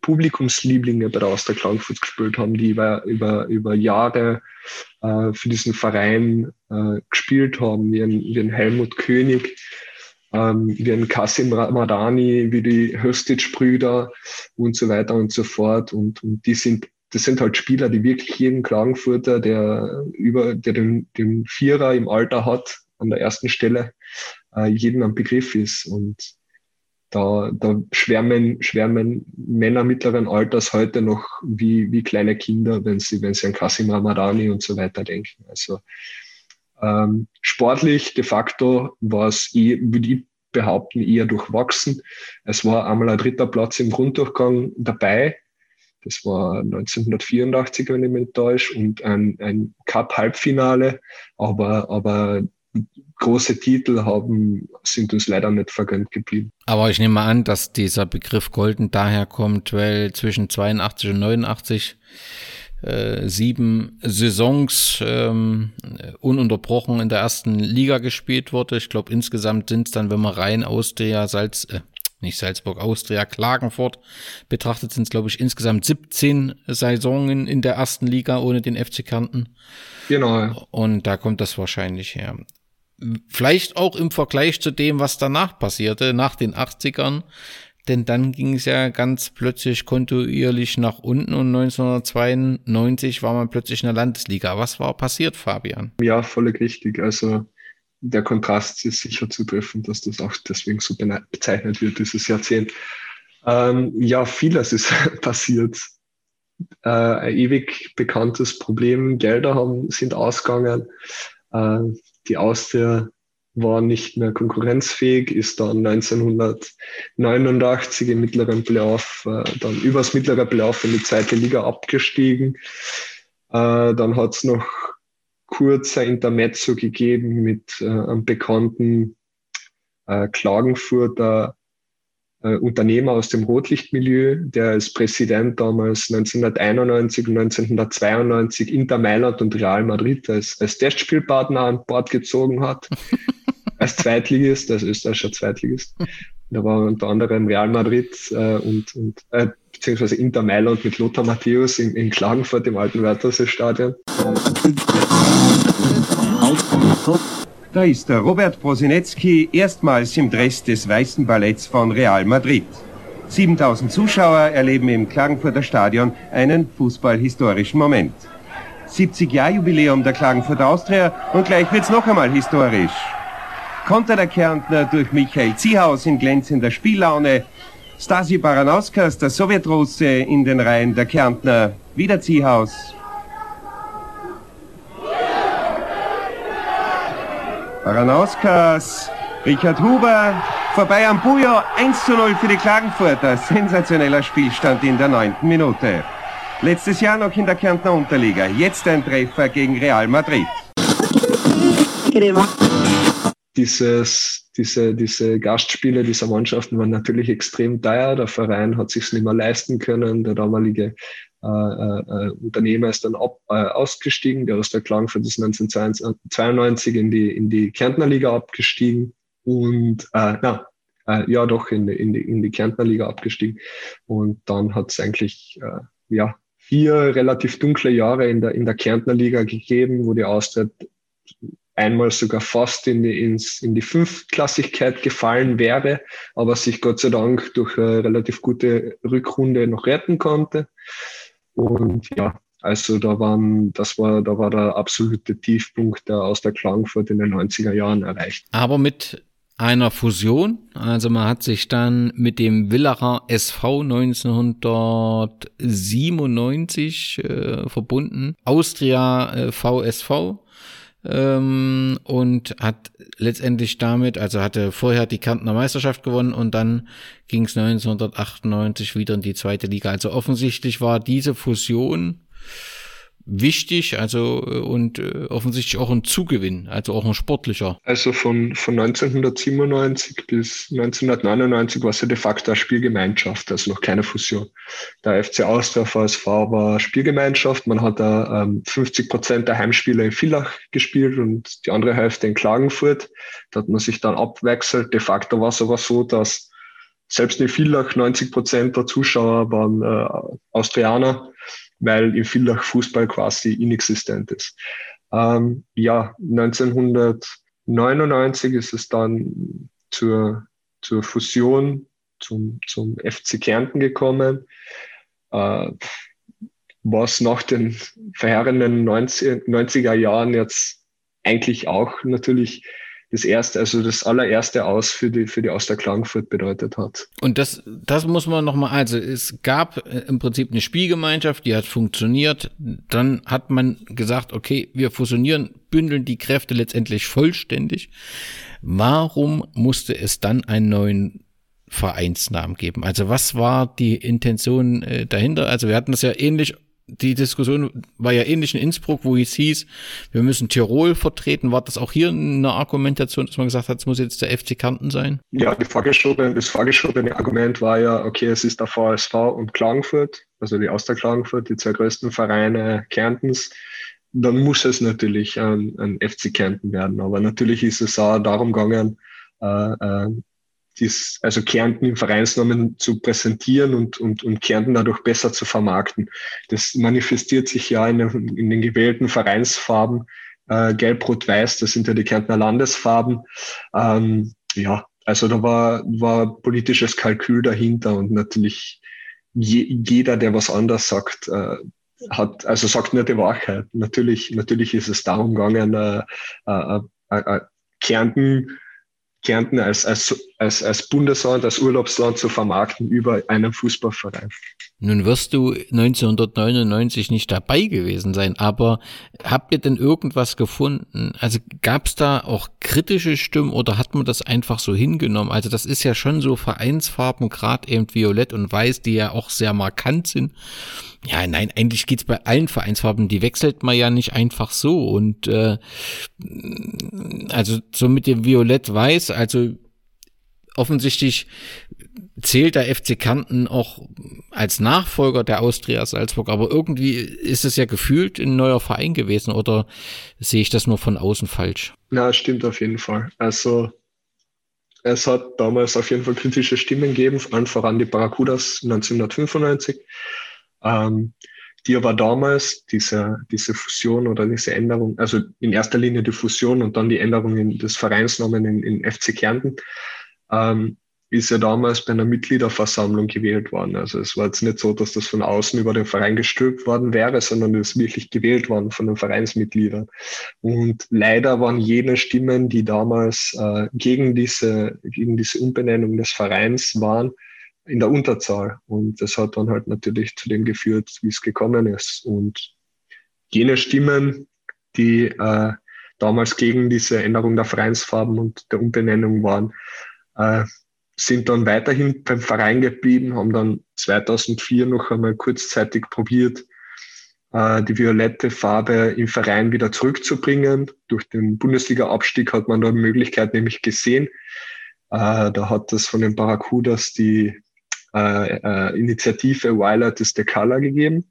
Publikumslieblinge bei der Austria Klagenfurt gespielt haben, die über, über, über Jahre äh, für diesen Verein äh, gespielt haben, wie ein, wie ein Helmut König, ähm, wie ein Kasim Ramadani, wie die Höstitsch-Brüder und so weiter und so fort. Und, und die sind, das sind halt Spieler, die wirklich jeden Klagenfurter, der über, der den, den Vierer im Alter hat, an der ersten Stelle, äh, jedem am Begriff ist. Und da, da schwärmen, schwärmen Männer mittleren Alters heute noch wie, wie kleine Kinder, wenn sie, wenn sie an Kasim Ramadani und so weiter denken. Also ähm, sportlich de facto war es, würde ich behaupten, eher durchwachsen. Es war einmal ein dritter Platz im Grunddurchgang dabei. Das war 1984, wenn ich mich täusche, und ein, ein Cup-Halbfinale. Aber, aber große Titel haben, sind uns leider nicht vergönnt geblieben. Aber ich nehme an, dass dieser Begriff Golden daher kommt, weil zwischen 82 und 89 äh, sieben Saisons ähm, ununterbrochen in der ersten Liga gespielt wurde. Ich glaube, insgesamt sind es dann, wenn man rein Austria, Salz, äh, nicht Salzburg, Austria, Klagenfurt betrachtet, sind es, glaube ich, insgesamt 17 Saisonen in der ersten Liga ohne den FC Kärnten. Genau. Und da kommt das wahrscheinlich her. Vielleicht auch im Vergleich zu dem, was danach passierte, nach den 80ern. Denn dann ging es ja ganz plötzlich kontinuierlich nach unten und 1992 war man plötzlich in der Landesliga. Was war passiert, Fabian? Ja, völlig richtig. Also der Kontrast ist sicher zu treffen, dass das auch deswegen so bezeichnet wird, dieses Jahrzehnt. Ähm, ja, vieles ist passiert. Äh, ein ewig bekanntes Problem, Gelder haben, sind ausgegangen. Äh, die Austria war nicht mehr konkurrenzfähig, ist dann 1989 im mittleren Playoff, äh, dann übers mittlere Playoff in die zweite Liga abgestiegen. Äh, dann hat es noch kurzer Intermezzo gegeben mit äh, einem bekannten äh, Klagenfurter Unternehmer aus dem Rotlichtmilieu, der als Präsident damals 1991 und 1992 Inter Mailand und Real Madrid als, als Testspielpartner an Bord gezogen hat. als Zweitligist, als österreichischer Zweitligist. Da war unter anderem Real Madrid äh, und, und äh, beziehungsweise Inter Mailand mit Lothar Matthäus in, in Klagenfurt im alten Wörthersee-Stadion. Da ist der Robert Prosinecki erstmals im Dress des Weißen Balletts von Real Madrid. 7000 Zuschauer erleben im Klagenfurter Stadion einen fußballhistorischen Moment. 70 Jahr Jubiläum der Klagenfurter Austria und gleich wird's noch einmal historisch. Konter der Kärntner durch Michael Ziehaus in glänzender Spiellaune. Stasi Baranauskas, der Sowjetrusse in den Reihen der Kärntner. Wieder Ziehaus. Baranauskas, Richard Huber, vorbei am Bujo, 1 zu 0 für die Klagenfurter. Sensationeller Spielstand in der neunten Minute. Letztes Jahr noch in der Kärntner Unterliga, jetzt ein Treffer gegen Real Madrid dieses, diese, diese Gastspiele dieser Mannschaften waren natürlich extrem teuer. Der Verein hat sich nicht mehr leisten können. Der damalige äh, äh, Unternehmer ist dann ab, äh, ausgestiegen. Der aus der Klagenfurt ist 1992 in die, in die Kärntner Liga abgestiegen und äh, na, äh, ja doch in die, in, die, in die Kärntner Liga abgestiegen. Und dann hat es eigentlich äh, ja, vier relativ dunkle Jahre in der, in der Kärntner Liga gegeben, wo die Austria einmal sogar fast in die, ins, in die Fünftklassigkeit gefallen wäre, aber sich Gott sei Dank durch eine relativ gute Rückrunde noch retten konnte. Und ja, also da waren, das war, da war der absolute Tiefpunkt der aus der Klagenfurt in den 90er Jahren erreicht. Aber mit einer Fusion, also man hat sich dann mit dem Villacher SV 1997 äh, verbunden, Austria äh, VSV ähm, und hat letztendlich damit, also hatte vorher die Kärntner Meisterschaft gewonnen und dann ging es 1998 wieder in die zweite Liga. Also offensichtlich war diese Fusion wichtig, also äh, und äh, offensichtlich auch ein Zugewinn, also auch ein sportlicher. Also von, von 1997 bis 1999 war es ja de facto eine Spielgemeinschaft, also noch keine Fusion. Der FC Austria VSV war Spielgemeinschaft, man hat da ähm, 50 Prozent der Heimspiele in Villach gespielt und die andere Hälfte in Klagenfurt. Da hat man sich dann abwechselt. De facto war es aber so, dass selbst in Villach 90 Prozent der Zuschauer waren äh, Austrianer weil in Villach Fußball quasi inexistent ist. Ähm, ja, 1999 ist es dann zur, zur Fusion zum, zum FC Kärnten gekommen, äh, was nach den verheerenden 90, 90er Jahren jetzt eigentlich auch natürlich das erste, also das allererste Aus für die, für die Auster Klagenfurt bedeutet hat. Und das, das muss man nochmal, also es gab äh, im Prinzip eine Spielgemeinschaft, die hat funktioniert. Dann hat man gesagt, okay, wir fusionieren, bündeln die Kräfte letztendlich vollständig. Warum musste es dann einen neuen Vereinsnamen geben? Also was war die Intention äh, dahinter? Also wir hatten das ja ähnlich die Diskussion war ja ähnlich in Innsbruck, wo es hieß, wir müssen Tirol vertreten. War das auch hier eine Argumentation, dass man gesagt hat, es muss jetzt der FC Kärnten sein? Ja, vorgeschobene, das vorgeschobene Argument war ja, okay, es ist der VSV und Klagenfurt, also die Auster Klagenfurt, die zwei größten Vereine Kärntens. Dann muss es natürlich ein, ein FC Kärnten werden. Aber natürlich ist es auch darum gegangen, äh, äh, dies, also Kärnten im Vereinsnamen zu präsentieren und, und, und Kärnten dadurch besser zu vermarkten. Das manifestiert sich ja in, den, in den gewählten Vereinsfarben äh, Gelb, Rot, Weiß, das sind ja die Kärntner Landesfarben. Ähm, ja, also da war, war politisches Kalkül dahinter und natürlich je, jeder, der was anders sagt, äh, hat, also sagt nicht die Wahrheit. Natürlich, natürlich ist es darum gegangen, äh, äh, äh Kärnten Kärnten als, als, als, als Bundesland, als Urlaubsland zu vermarkten über einen Fußballverein. Nun wirst du 1999 nicht dabei gewesen sein, aber habt ihr denn irgendwas gefunden? Also gab es da auch kritische Stimmen oder hat man das einfach so hingenommen? Also das ist ja schon so Vereinsfarben, gerade eben Violett und Weiß, die ja auch sehr markant sind. Ja, nein, eigentlich geht's bei allen Vereinsfarben, die wechselt man ja nicht einfach so. Und äh, also so mit dem Violett-Weiß, also offensichtlich zählt der FC Kanten auch als Nachfolger der Austria Salzburg, aber irgendwie ist es ja gefühlt ein neuer Verein gewesen oder sehe ich das nur von außen falsch? Na, stimmt auf jeden Fall. Also es hat damals auf jeden Fall kritische Stimmen gegeben, allen voran die Barracudas 1995 ähm, die aber damals diese, diese Fusion oder diese Änderung, also in erster Linie die Fusion und dann die Änderung des Vereinsnamen in, in FC Kärnten, ähm, ist ja damals bei einer Mitgliederversammlung gewählt worden. Also es war jetzt nicht so, dass das von außen über den Verein gestülpt worden wäre, sondern es ist wirklich gewählt worden von den Vereinsmitgliedern. Und leider waren jene Stimmen, die damals äh, gegen, diese, gegen diese Umbenennung des Vereins waren, in der Unterzahl. Und das hat dann halt natürlich zu dem geführt, wie es gekommen ist. Und jene Stimmen, die äh, damals gegen diese Änderung der Vereinsfarben und der Umbenennung waren, äh, sind dann weiterhin beim Verein geblieben, haben dann 2004 noch einmal kurzzeitig probiert, äh, die violette Farbe im Verein wieder zurückzubringen. Durch den Bundesliga-Abstieg hat man da die Möglichkeit nämlich gesehen. Äh, da hat es von den Barracudas die äh, äh, Initiative Violet is the Color gegeben.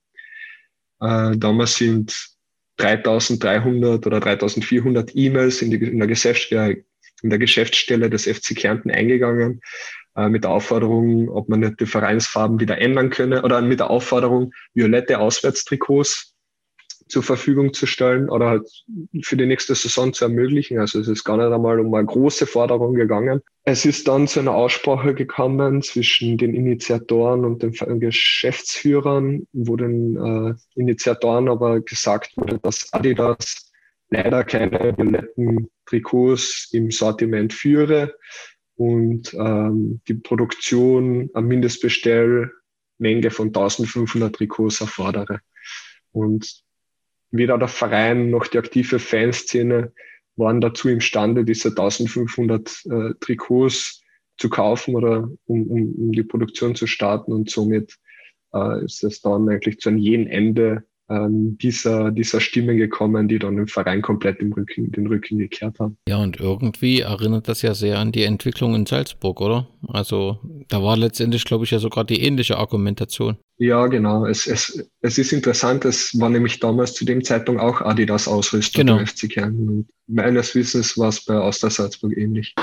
Äh, damals sind 3300 oder 3400 E-Mails in, in, der in der Geschäftsstelle des FC Kärnten eingegangen äh, mit der Aufforderung, ob man nicht die Vereinsfarben wieder ändern könne oder mit der Aufforderung, violette Auswärtstrikots zur Verfügung zu stellen oder halt für die nächste Saison zu ermöglichen. Also es ist gar nicht einmal um eine große Forderung gegangen. Es ist dann zu einer Aussprache gekommen zwischen den Initiatoren und den Geschäftsführern, wo den äh, Initiatoren aber gesagt wurde, dass Adidas leider keine violetten Trikots im Sortiment führe und ähm, die Produktion am Mindestbestellmenge von 1500 Trikots erfordere. Und weder der Verein noch die aktive Fanszene waren dazu imstande, diese 1500 äh, Trikots zu kaufen oder um, um, um die Produktion zu starten. Und somit äh, ist es dann eigentlich zu einem jeden Ende dieser, dieser Stimmen gekommen, die dann im Verein komplett im Rücken, den Rücken gekehrt haben. Ja, und irgendwie erinnert das ja sehr an die Entwicklung in Salzburg, oder? Also da war letztendlich, glaube ich, ja sogar die ähnliche Argumentation. Ja, genau. Es, es, es ist interessant, es war nämlich damals zu dem Zeitpunkt auch Adidas Ausrüstung genau. FC Kärnten. Und meines Wissens war es bei Austria Salzburg ähnlich.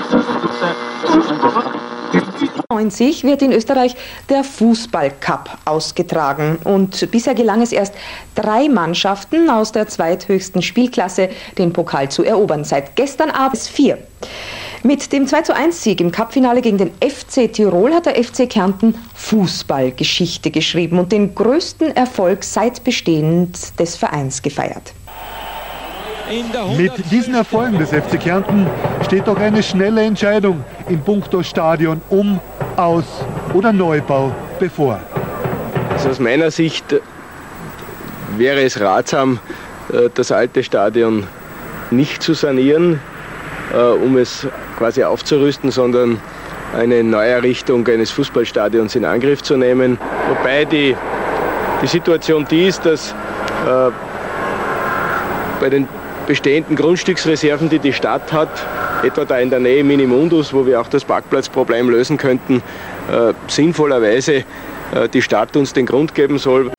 1990 wird in Österreich der Fußballcup ausgetragen und bisher gelang es erst drei Mannschaften aus der zweithöchsten Spielklasse den Pokal zu erobern. Seit gestern Abend vier. Mit dem 2 zu 1 Sieg im Cupfinale gegen den FC Tirol hat der FC Kärnten Fußballgeschichte geschrieben und den größten Erfolg seit Bestehen des Vereins gefeiert. Mit diesen Erfolgen des FC Kärnten steht doch eine schnelle Entscheidung im Punkto Stadion um, aus oder Neubau bevor. Also aus meiner Sicht wäre es ratsam, äh, das alte Stadion nicht zu sanieren, äh, um es quasi aufzurüsten, sondern eine Neuerrichtung eines Fußballstadions in Angriff zu nehmen. Wobei die die Situation die ist, dass äh, bei den bestehenden Grundstücksreserven, die die Stadt hat, etwa da in der Nähe Minimundus, wo wir auch das Parkplatzproblem lösen könnten, äh, sinnvollerweise äh, die Stadt uns den Grund geben soll.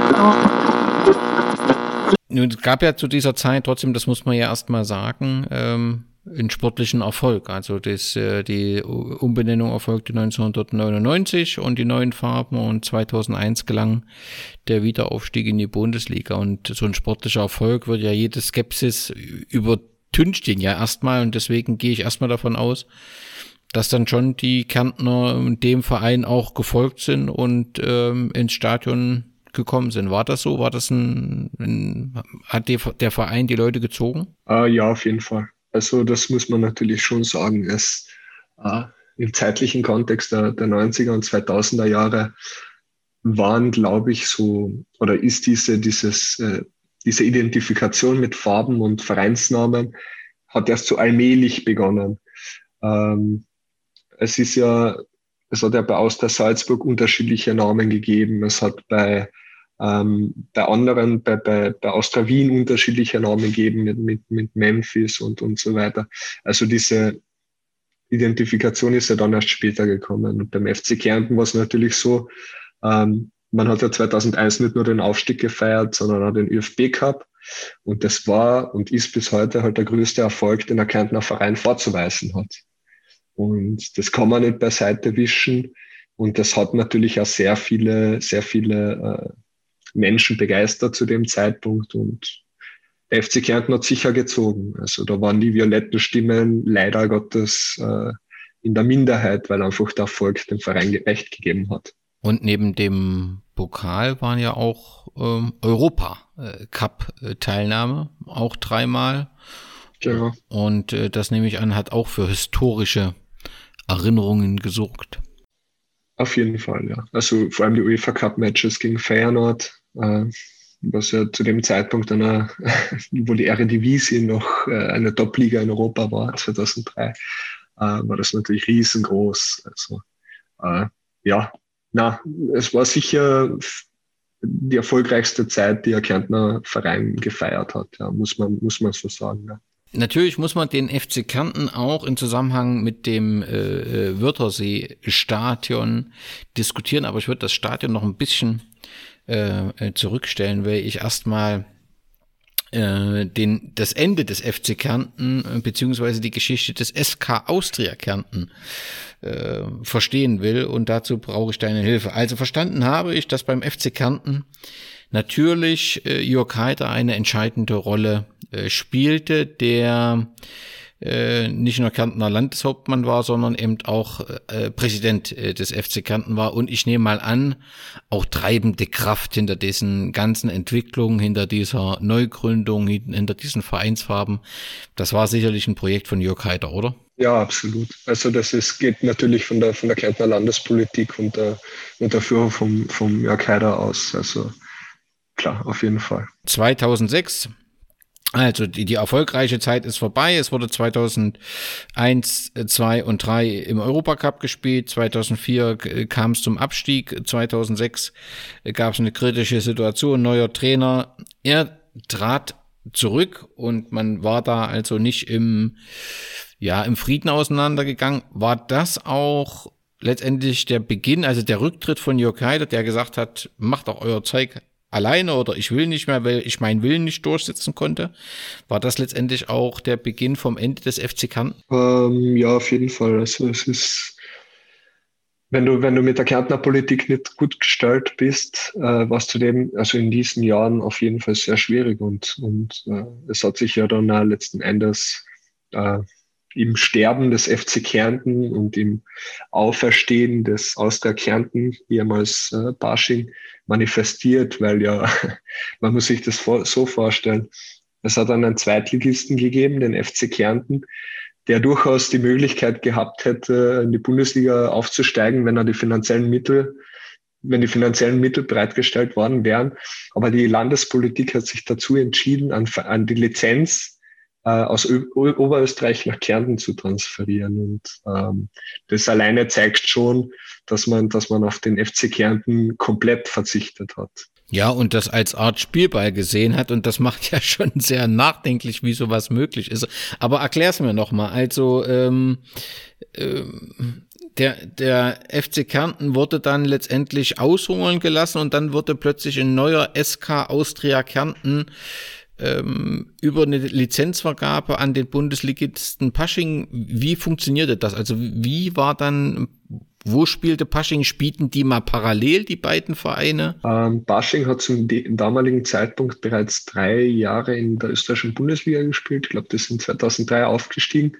Nun, es gab ja zu dieser Zeit trotzdem, das muss man ja erstmal sagen, ähm, einen sportlichen Erfolg. Also das, äh, die Umbenennung erfolgte 1999 und die neuen Farben und 2001 gelang der Wiederaufstieg in die Bundesliga. Und so ein sportlicher Erfolg wird ja jede Skepsis übertüncht ihn ja erstmal und deswegen gehe ich erstmal davon aus, dass dann schon die Kärntner dem Verein auch gefolgt sind und ähm, ins Stadion gekommen sind. War das so? War das ein, ein hat die, der Verein die Leute gezogen? Uh, ja, auf jeden Fall. Also das muss man natürlich schon sagen. Es, uh, Im zeitlichen Kontext der, der 90er und 2000er Jahre waren, glaube ich, so, oder ist diese, dieses, äh, diese Identifikation mit Farben und Vereinsnamen, hat erst so allmählich begonnen. Ähm, es ist ja, es hat ja bei Austria Salzburg unterschiedliche Namen gegeben. Es hat bei ähm, bei anderen, bei, bei, bei Austria Wien unterschiedliche Namen gegeben mit, mit, mit Memphis und, und so weiter. Also diese Identifikation ist ja dann erst später gekommen. Und beim FC Kärnten war es natürlich so, ähm, man hat ja 2001 nicht nur den Aufstieg gefeiert, sondern auch den ÖFB Cup. Und das war und ist bis heute halt der größte Erfolg, den der Kärntner Verein vorzuweisen hat. Und das kann man nicht beiseite wischen. Und das hat natürlich auch sehr viele, sehr viele äh, Menschen begeistert zu dem Zeitpunkt und der FC Kärnten hat sicher gezogen. Also da waren die violetten Stimmen leider Gottes äh, in der Minderheit, weil einfach der Erfolg dem Verein recht gegeben hat. Und neben dem Pokal waren ja auch ähm, Europa-Cup-Teilnahme, auch dreimal. Genau. Und äh, das nehme ich an, hat auch für historische Erinnerungen gesorgt. Auf jeden Fall, ja. Also vor allem die UEFA Cup Matches gegen Feyenoord, äh, was ja zu dem Zeitpunkt einer, wo die Eredivisie noch äh, eine Top-Liga in Europa war, 2003, äh, war das natürlich riesengroß. Also ja, na, es war sicher die erfolgreichste Zeit, die der Kärntner Verein gefeiert hat, ja, muss man, muss man so sagen. Ja. Natürlich muss man den FC Kärnten auch in Zusammenhang mit dem äh, Wörthersee-Stadion diskutieren, aber ich würde das Stadion noch ein bisschen äh, äh, zurückstellen, weil ich erstmal äh, den, das Ende des FC Kärnten äh, beziehungsweise die Geschichte des SK Austria Kärnten äh, verstehen will und dazu brauche ich deine Hilfe. Also verstanden habe ich, dass beim FC Kärnten natürlich äh, Jörg Heider eine entscheidende Rolle äh, spielte, der äh, nicht nur Kärntner Landeshauptmann war, sondern eben auch äh, Präsident äh, des FC Kärnten war und ich nehme mal an, auch treibende Kraft hinter diesen ganzen Entwicklungen, hinter dieser Neugründung, hinter diesen Vereinsfarben. Das war sicherlich ein Projekt von Jörg Heider, oder? Ja, absolut. Also das ist, geht natürlich von der, von der Kärntner Landespolitik und der, und der Führung vom, vom Jörg Heider aus. Also klar, auf jeden Fall. 2006 also die, die erfolgreiche Zeit ist vorbei. Es wurde 2001, 2 und 3 im Europacup gespielt. 2004 kam es zum Abstieg. 2006 gab es eine kritische Situation. Neuer Trainer. Er trat zurück und man war da also nicht im, ja, im Frieden auseinandergegangen. War das auch letztendlich der Beginn, also der Rücktritt von Jörg Heider, der gesagt hat, macht doch euer Zeug alleine oder ich will nicht mehr, weil ich meinen Willen nicht durchsetzen konnte. War das letztendlich auch der Beginn vom Ende des FC Kärnten? Ähm, ja, auf jeden Fall. Also es ist, wenn du, wenn du mit der Kärntner Politik nicht gut gestellt bist, äh, was zudem, also in diesen Jahren auf jeden Fall sehr schwierig und, und äh, es hat sich ja dann letzten Endes äh, im Sterben des FC Kärnten und im Auferstehen des aus der Kärnten, ehemals äh, Basching, manifestiert, weil ja, man muss sich das so vorstellen. Es hat dann einen Zweitligisten gegeben, den FC Kärnten, der durchaus die Möglichkeit gehabt hätte, in die Bundesliga aufzusteigen, wenn er die finanziellen Mittel, wenn die finanziellen Mittel bereitgestellt worden wären. Aber die Landespolitik hat sich dazu entschieden, an, an die Lizenz äh, aus Ö Oberösterreich nach Kärnten zu transferieren. Und ähm, das alleine zeigt schon, dass man, dass man auf den FC Kärnten komplett verzichtet hat. Ja, und das als Art Spielball gesehen hat und das macht ja schon sehr nachdenklich, wie sowas möglich ist. Aber erklär's mir nochmal. Also ähm, ähm, der, der FC Kärnten wurde dann letztendlich aushungern gelassen und dann wurde plötzlich ein neuer SK Austria Kärnten ähm, über eine Lizenzvergabe an den Bundesligisten Pasching. Wie funktionierte das? Also wie war dann wo spielte Pasching? Spielten die mal parallel, die beiden Vereine? Ähm, Pasching hat zum damaligen Zeitpunkt bereits drei Jahre in der österreichischen Bundesliga gespielt. Ich glaube, das sind 2003 aufgestiegen.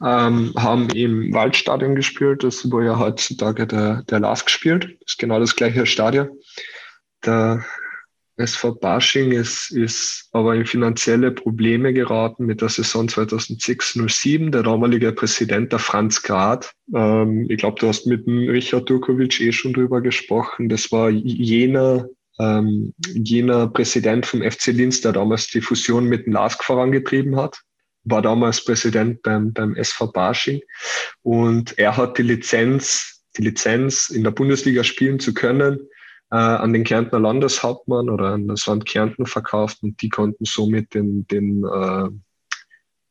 Ähm, haben im Waldstadion gespielt, das wo ja heutzutage der, der LASK spielt. Das ist genau das gleiche Stadion. Der SV Basching ist, ist aber in finanzielle Probleme geraten mit der Saison 2006-07. Der damalige Präsident, der Franz Grad, ähm, ich glaube, du hast mit dem Richard Durkovic eh schon drüber gesprochen, das war jener, ähm, jener Präsident vom FC Linz, der damals die Fusion mit dem LASK vorangetrieben hat. War damals Präsident beim, beim SV Basching und er hat die Lizenz, die Lizenz in der Bundesliga spielen zu können, äh, an den Kärntner Landeshauptmann oder an das Land Kärnten verkauft und die konnten somit den, den, äh,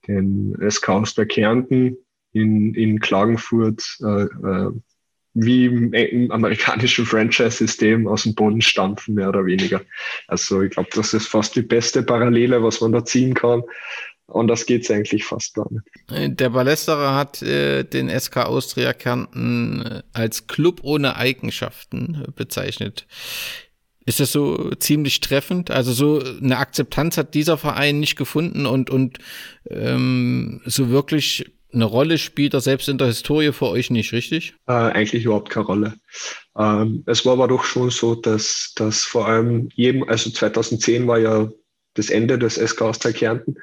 den SK aus der Kärnten in, in Klagenfurt äh, äh, wie im, im amerikanischen Franchise-System aus dem Boden stampfen, mehr oder weniger. Also ich glaube, das ist fast die beste Parallele, was man da ziehen kann. Und das geht's eigentlich fast gar nicht. Der Ballesterer hat äh, den SK Austria Kärnten äh, als Club ohne Eigenschaften äh, bezeichnet. Ist das so ziemlich treffend? Also so eine Akzeptanz hat dieser Verein nicht gefunden und, und ähm, so wirklich eine Rolle spielt er selbst in der Historie für euch nicht, richtig? Äh, eigentlich überhaupt keine Rolle. Ähm, es war aber doch schon so, dass, dass vor allem jedem, also 2010 war ja das Ende des SK Austria Kärnten.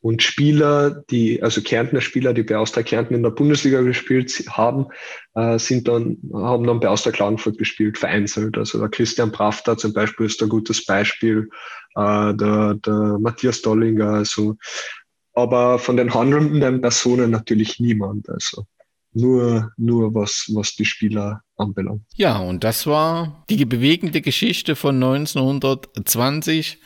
Und Spieler, die, also Kärntner Spieler, die bei Austria Kärnten in der Bundesliga gespielt haben, äh, sind dann, haben dann bei Austria Klagenfurt gespielt, vereinzelt. Also der Christian Prafter zum Beispiel ist ein gutes Beispiel, äh, der, der Matthias Dollinger, also, aber von den handelnden Personen natürlich niemand, also nur, nur was, was die Spieler anbelangt. Ja, und das war die bewegende Geschichte von 1920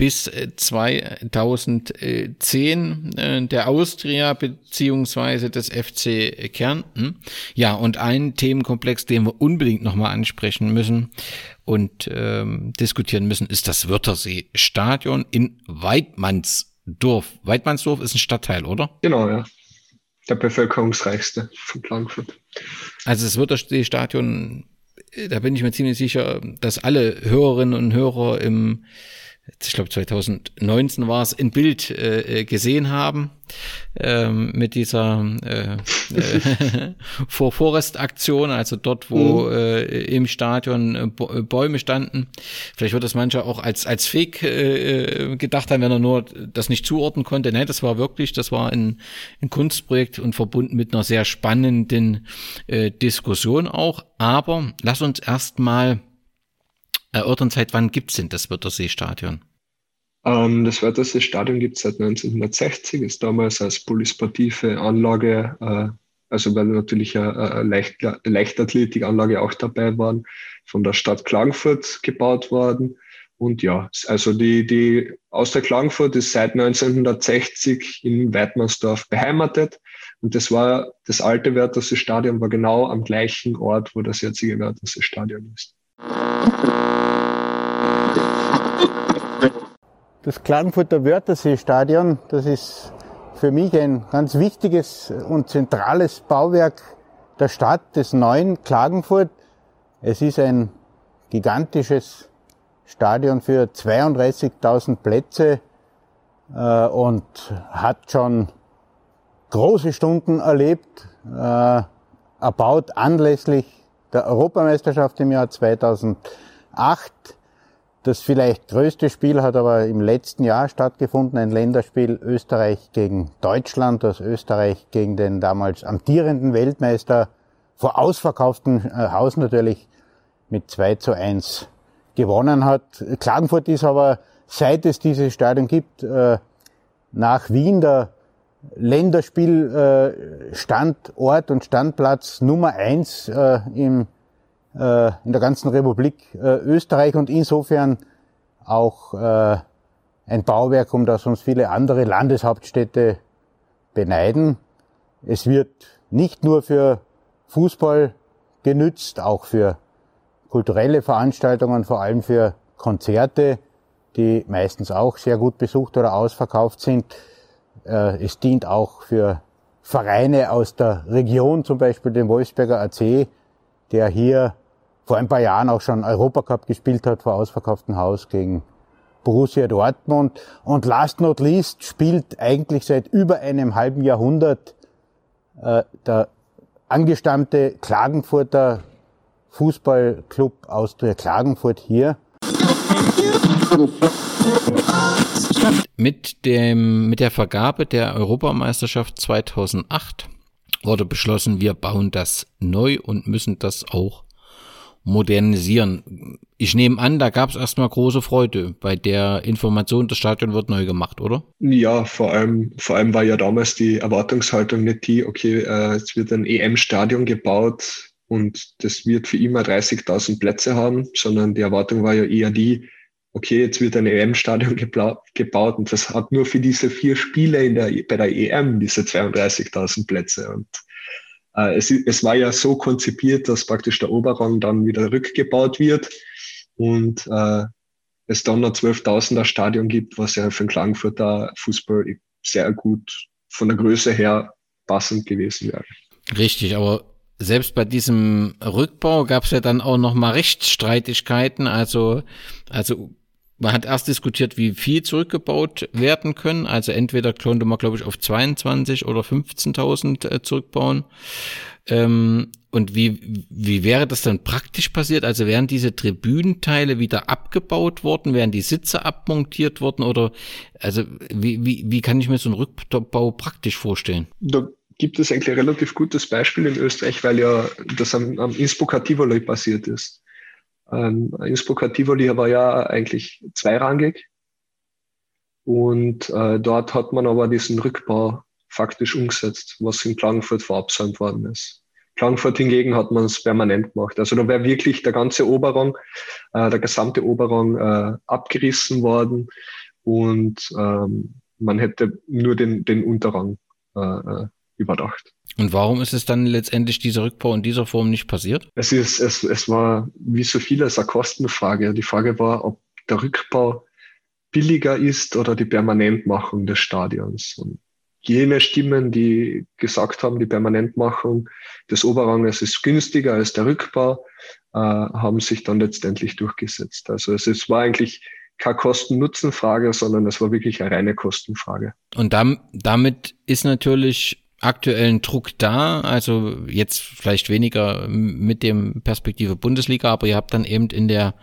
bis 2010 äh, äh, der Austria beziehungsweise des FC Kärnten. Ja, und ein Themenkomplex, den wir unbedingt nochmal ansprechen müssen und ähm, diskutieren müssen, ist das Wörthersee-Stadion in Weidmannsdorf. Weidmannsdorf ist ein Stadtteil, oder? Genau, ja. Der bevölkerungsreichste von Frankfurt. Also das Wörthersee-Stadion, äh, da bin ich mir ziemlich sicher, dass alle Hörerinnen und Hörer im ich glaube 2019 war es, in Bild äh, äh, gesehen haben ähm, mit dieser äh, äh, Forest-Aktion, also dort, wo mhm. äh, im Stadion äh, äh, Bäume standen. Vielleicht wird das mancher auch als als Fake äh, gedacht haben, wenn er nur das nicht zuordnen konnte. Nein, das war wirklich, das war ein, ein Kunstprojekt und verbunden mit einer sehr spannenden äh, Diskussion auch. Aber lass uns erstmal erörtern, seit wann gibt es denn das Wörthersee-Stadion? Ähm, das Wörthersee-Stadion gibt es seit 1960, ist damals als polysportive Anlage, äh, also weil natürlich eine, eine Leicht Leichtathletikanlage auch dabei waren, von der Stadt Klagenfurt gebaut worden. Und ja, also die, die aus der Klagenfurt ist seit 1960 in Weidmannsdorf beheimatet. Und das war, das alte Wörthersee Stadion war genau am gleichen Ort, wo das jetzige Wörthersee Stadion ist. Das Klagenfurter Wörthersee-Stadion, das ist für mich ein ganz wichtiges und zentrales Bauwerk der Stadt des neuen Klagenfurt. Es ist ein gigantisches Stadion für 32.000 Plätze äh, und hat schon große Stunden erlebt, äh, erbaut anlässlich der Europameisterschaft im Jahr 2008 das vielleicht größte Spiel hat aber im letzten Jahr stattgefunden, ein Länderspiel Österreich gegen Deutschland, das Österreich gegen den damals amtierenden Weltmeister vor ausverkauftem äh, Haus natürlich mit 2 zu 1 gewonnen hat. Klagenfurt ist aber, seit es dieses Stadion gibt, äh, nach Wien der Länderspielstandort und Standplatz Nummer eins äh, im äh, in der ganzen Republik äh, Österreich und insofern auch äh, ein Bauwerk, um das uns viele andere Landeshauptstädte beneiden. Es wird nicht nur für Fußball genützt, auch für kulturelle Veranstaltungen, vor allem für Konzerte, die meistens auch sehr gut besucht oder ausverkauft sind. Äh, es dient auch für Vereine aus der Region, zum Beispiel den Wolfsberger AC, der hier vor ein paar Jahren auch schon Europacup gespielt hat vor ausverkauftem Haus gegen Borussia Dortmund. Und last not least spielt eigentlich seit über einem halben Jahrhundert äh, der angestammte Klagenfurter Fußballclub Austria Klagenfurt hier. Mit dem, mit der Vergabe der Europameisterschaft 2008 wurde beschlossen, wir bauen das neu und müssen das auch modernisieren. Ich nehme an, da gab es erstmal große Freude bei der Information, das Stadion wird neu gemacht, oder? Ja, vor allem, vor allem war ja damals die Erwartungshaltung nicht die, okay, äh, es wird ein EM-Stadion gebaut und das wird für immer 30.000 Plätze haben, sondern die Erwartung war ja eher die, okay, jetzt wird ein EM-Stadion gebaut und das hat nur für diese vier Spiele in der, bei der EM diese 32.000 Plätze und es, es war ja so konzipiert, dass praktisch der Oberrang dann wieder rückgebaut wird und äh, es dann ein 12.000er Stadion gibt, was ja für den Klagenfurter Fußball sehr gut von der Größe her passend gewesen wäre. Richtig, aber selbst bei diesem Rückbau gab es ja dann auch noch mal Rechtsstreitigkeiten. Also, also man hat erst diskutiert, wie viel zurückgebaut werden können. Also entweder konnte man, glaube ich, auf 22 oder 15.000 äh, zurückbauen. Ähm, und wie, wie wäre das dann praktisch passiert? Also wären diese Tribünenteile wieder abgebaut worden? Wären die Sitze abmontiert worden? Oder also wie, wie, wie kann ich mir so einen Rückbau praktisch vorstellen? Da gibt es eigentlich ein relativ gutes Beispiel in Österreich, weil ja das am, am Innsbrucker Tivoli passiert ist. Ähm, Innsbrucker Tivoli war ja eigentlich zweirangig. Und äh, dort hat man aber diesen Rückbau faktisch umgesetzt, was in Klagenfurt verabsäumt worden ist. Klagenfurt hingegen hat man es permanent gemacht. Also da wäre wirklich der ganze Oberrang, äh, der gesamte Oberrang äh, abgerissen worden und ähm, man hätte nur den, den Unterrang äh, äh überdacht. Und warum ist es dann letztendlich dieser Rückbau in dieser Form nicht passiert? Es ist, es, es war wie so vieles eine Kostenfrage. Die Frage war, ob der Rückbau billiger ist oder die Permanentmachung des Stadions. Und jene Stimmen, die gesagt haben, die Permanentmachung des Oberranges ist günstiger als der Rückbau, äh, haben sich dann letztendlich durchgesetzt. Also es, es war eigentlich keine Kosten-Nutzen-Frage, sondern es war wirklich eine reine Kostenfrage. Und dam damit ist natürlich aktuellen Druck da, also jetzt vielleicht weniger mit dem Perspektive Bundesliga, aber ihr habt dann eben in der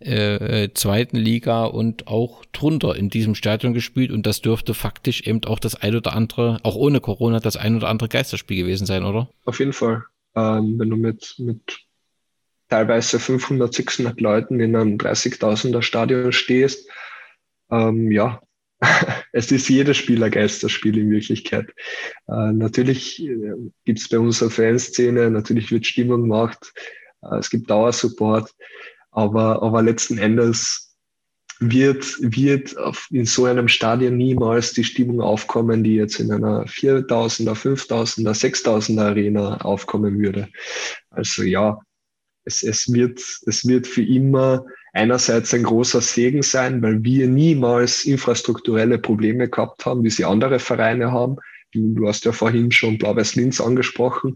äh, zweiten Liga und auch drunter in diesem Stadion gespielt und das dürfte faktisch eben auch das ein oder andere, auch ohne Corona, das ein oder andere Geisterspiel gewesen sein, oder? Auf jeden Fall. Ähm, wenn du mit, mit teilweise 500, 600 Leuten in einem 30.000er Stadion stehst, ähm, ja, es ist jedes Spiel ein Geisterspiel in Wirklichkeit. Äh, natürlich äh, gibt es bei unserer Fanszene, natürlich wird Stimmung gemacht, äh, es gibt Dauersupport, aber, aber letzten Endes wird, wird auf, in so einem Stadion niemals die Stimmung aufkommen, die jetzt in einer 4000er, 5000er, 6000er Arena aufkommen würde. Also ja, es, es, wird, es wird für immer einerseits ein großer Segen sein, weil wir niemals infrastrukturelle Probleme gehabt haben, wie sie andere Vereine haben. Du hast ja vorhin schon Blau-Weiß-Linz angesprochen.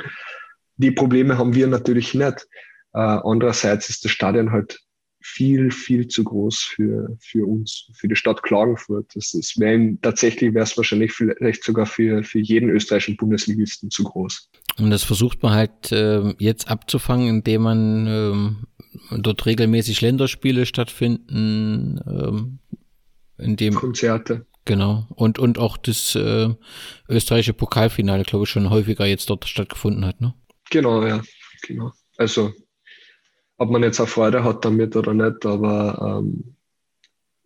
Die Probleme haben wir natürlich nicht. Äh, andererseits ist das Stadion halt viel, viel zu groß für, für uns, für die Stadt Klagenfurt. Das, das wäre tatsächlich wäre es wahrscheinlich vielleicht sogar für, für jeden österreichischen Bundesligisten zu groß. Und das versucht man halt äh, jetzt abzufangen, indem man ähm, dort regelmäßig Länderspiele stattfinden, ähm, in dem Konzerte. Genau. Und, und auch das äh, österreichische Pokalfinale, glaube ich, schon häufiger jetzt dort stattgefunden hat, ne? Genau, ja. Genau. Also, ob man jetzt auch Freude hat damit oder nicht, aber ähm,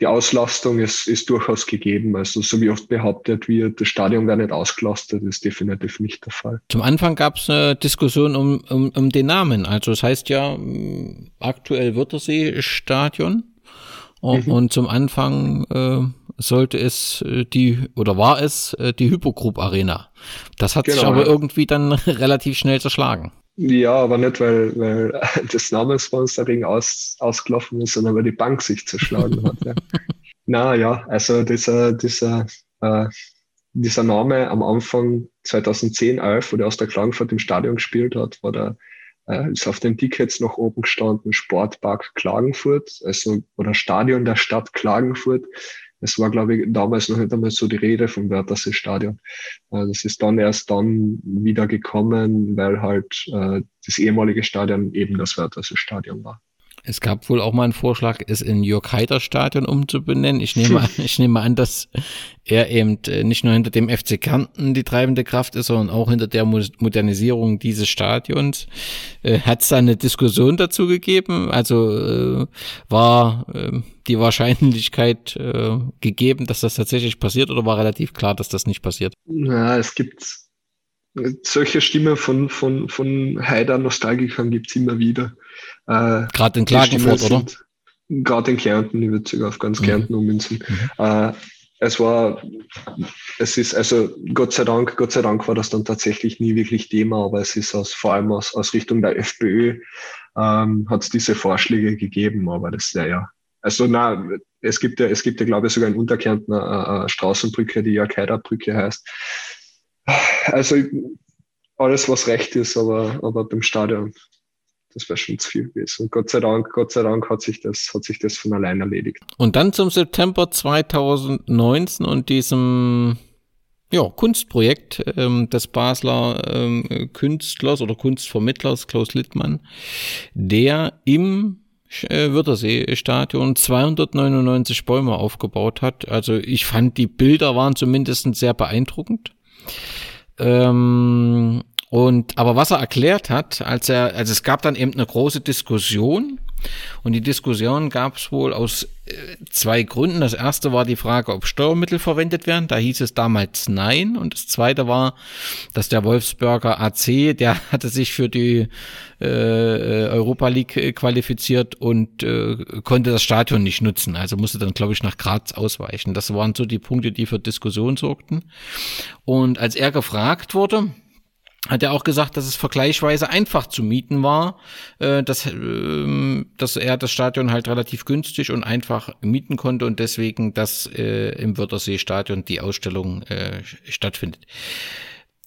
die Auslastung ist, ist durchaus gegeben. Also so wie oft behauptet wird, das Stadion wäre nicht ausgelastet, ist definitiv nicht der Fall. Zum Anfang gab es eine Diskussion um, um, um den Namen. Also es das heißt ja aktuell Wörthersee-Stadion. Mhm. Und zum Anfang äh, sollte es äh, die oder war es äh, die Hypogroup Arena. Das hat genau, sich aber ja. irgendwie dann relativ schnell zerschlagen. Ja, aber nicht, weil, weil das Namenssponsoring aus, ausgelaufen ist, sondern weil die Bank sich zerschlagen hat. Ja. Na ja, also dieser, dieser, äh, dieser Name am Anfang 2010, 11, wo der aus der Klagenfurt im Stadion gespielt hat, war der, äh, ist auf den Tickets noch oben gestanden, Sportpark Klagenfurt, also, oder Stadion der Stadt Klagenfurt. Es war, glaube ich, damals noch nicht einmal so die Rede vom Wörthersee-Stadion. Äh, das ist dann erst dann wieder gekommen, weil halt äh, das ehemalige Stadion eben das Wörthersee-Stadion war. Es gab wohl auch mal einen Vorschlag, es in Jörg Heider Stadion umzubenennen. Ich nehme, an, ich nehme an, dass er eben äh, nicht nur hinter dem FC Kärnten die treibende Kraft ist, sondern auch hinter der Modernisierung dieses Stadions. Äh, Hat es da eine Diskussion dazu gegeben? Also äh, war äh, die Wahrscheinlichkeit äh, gegeben, dass das tatsächlich passiert oder war relativ klar, dass das nicht passiert? Ja, es gibt solche Stimmen von, von, von Haider-Nostalgikern gibt es immer wieder. Äh, Gerade in Klagenfurt, oder? Gerade in Kärnten, ich würde sogar auf ganz mhm. Kärnten ummünzen. Mhm. Äh, es war, es ist, also Gott sei Dank, Gott sei Dank war das dann tatsächlich nie wirklich Thema, aber es ist aus, vor allem aus, aus Richtung der FPÖ ähm, hat es diese Vorschläge gegeben, aber das ja, ja. Also na, es gibt ja, es gibt ja, glaube ich, sogar in Unterkärnten eine, eine Straßenbrücke, die ja Brücke heißt. Also alles, was recht ist, aber, aber beim Stadion, das wäre schon zu viel gewesen. Und Gott sei Dank, Gott sei Dank hat sich das, hat sich das von allein erledigt. Und dann zum September 2019 und diesem ja, Kunstprojekt ähm, des Basler ähm, Künstlers oder Kunstvermittlers Klaus Littmann, der im äh, Wörthersee-Stadion 299 Bäume aufgebaut hat. Also ich fand, die Bilder waren zumindest sehr beeindruckend. Ähm, und aber was er erklärt hat, als er, also es gab dann eben eine große Diskussion und die Diskussion gab es wohl aus äh, zwei Gründen. Das erste war die Frage, ob Steuermittel verwendet werden. Da hieß es damals nein. Und das zweite war, dass der Wolfsburger AC, der hatte sich für die äh, Europa League äh, qualifiziert und äh, konnte das Stadion nicht nutzen. Also musste dann, glaube ich, nach Graz ausweichen. Das waren so die Punkte, die für Diskussion sorgten. Und als er gefragt wurde, hat er auch gesagt, dass es vergleichsweise einfach zu mieten war, äh, dass, äh, dass er das Stadion halt relativ günstig und einfach mieten konnte und deswegen, dass äh, im Wörthersee-Stadion die Ausstellung äh, stattfindet.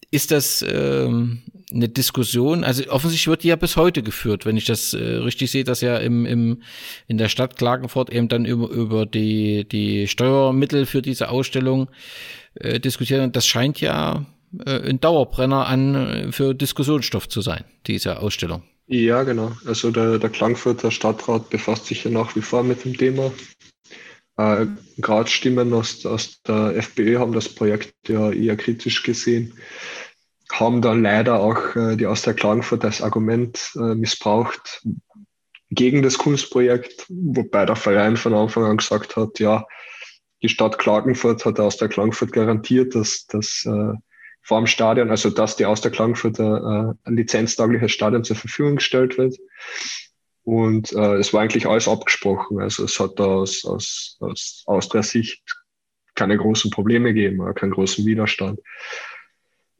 Ist das äh, eine Diskussion? Also offensichtlich wird die ja bis heute geführt, wenn ich das äh, richtig sehe, dass ja im, im, in der Stadt Klagenfurt eben dann über, über die, die Steuermittel für diese Ausstellung äh, diskutieren. Das scheint ja äh, ein Dauerbrenner an äh, für Diskussionsstoff zu sein, diese Ausstellung. Ja, genau. Also der, der Klangfurter Stadtrat befasst sich ja nach wie vor mit dem Thema. Äh, Gerade Stimmen aus, aus der FPÖ haben das Projekt ja eher kritisch gesehen, haben dann leider auch äh, die Austria Klagenfurt als Argument äh, missbraucht gegen das Kunstprojekt, wobei der Verein von Anfang an gesagt hat, ja, die Stadt Klagenfurt hat aus der Klagenfurt garantiert, dass, dass äh, vor dem Stadion, also dass die aus der Klagenfurter äh, ein lizenztaugliches Stadion zur Verfügung gestellt wird. Und äh, es war eigentlich alles abgesprochen. Also es hat da aus, aus, aus Austria-Sicht keine großen Probleme gegeben, keinen großen Widerstand.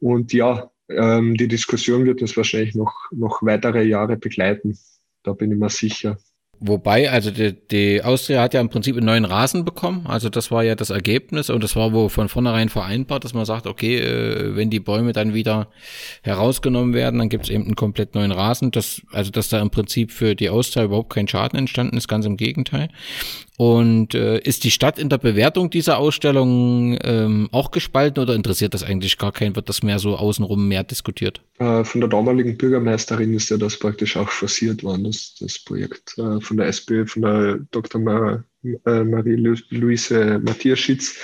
Und ja, ähm, die Diskussion wird uns wahrscheinlich noch, noch weitere Jahre begleiten. Da bin ich mir sicher. Wobei, also die, die Austria hat ja im Prinzip einen neuen Rasen bekommen. Also das war ja das Ergebnis und das war wohl von vornherein vereinbart, dass man sagt, okay, äh, wenn die Bäume dann wieder herausgenommen werden, dann gibt es eben einen komplett neuen Rasen. Das, also dass da im Prinzip für die Austria überhaupt kein Schaden entstanden ist, ganz im Gegenteil. Und äh, ist die Stadt in der Bewertung dieser Ausstellung ähm, auch gespalten oder interessiert das eigentlich gar keinen? Wird das mehr so außenrum mehr diskutiert? Äh, von der damaligen Bürgermeisterin ist ja das praktisch auch forciert worden, das, das Projekt. Äh, von der SPÖ, von der Dr. Mar äh, Marie-Louise Matthiaschitz.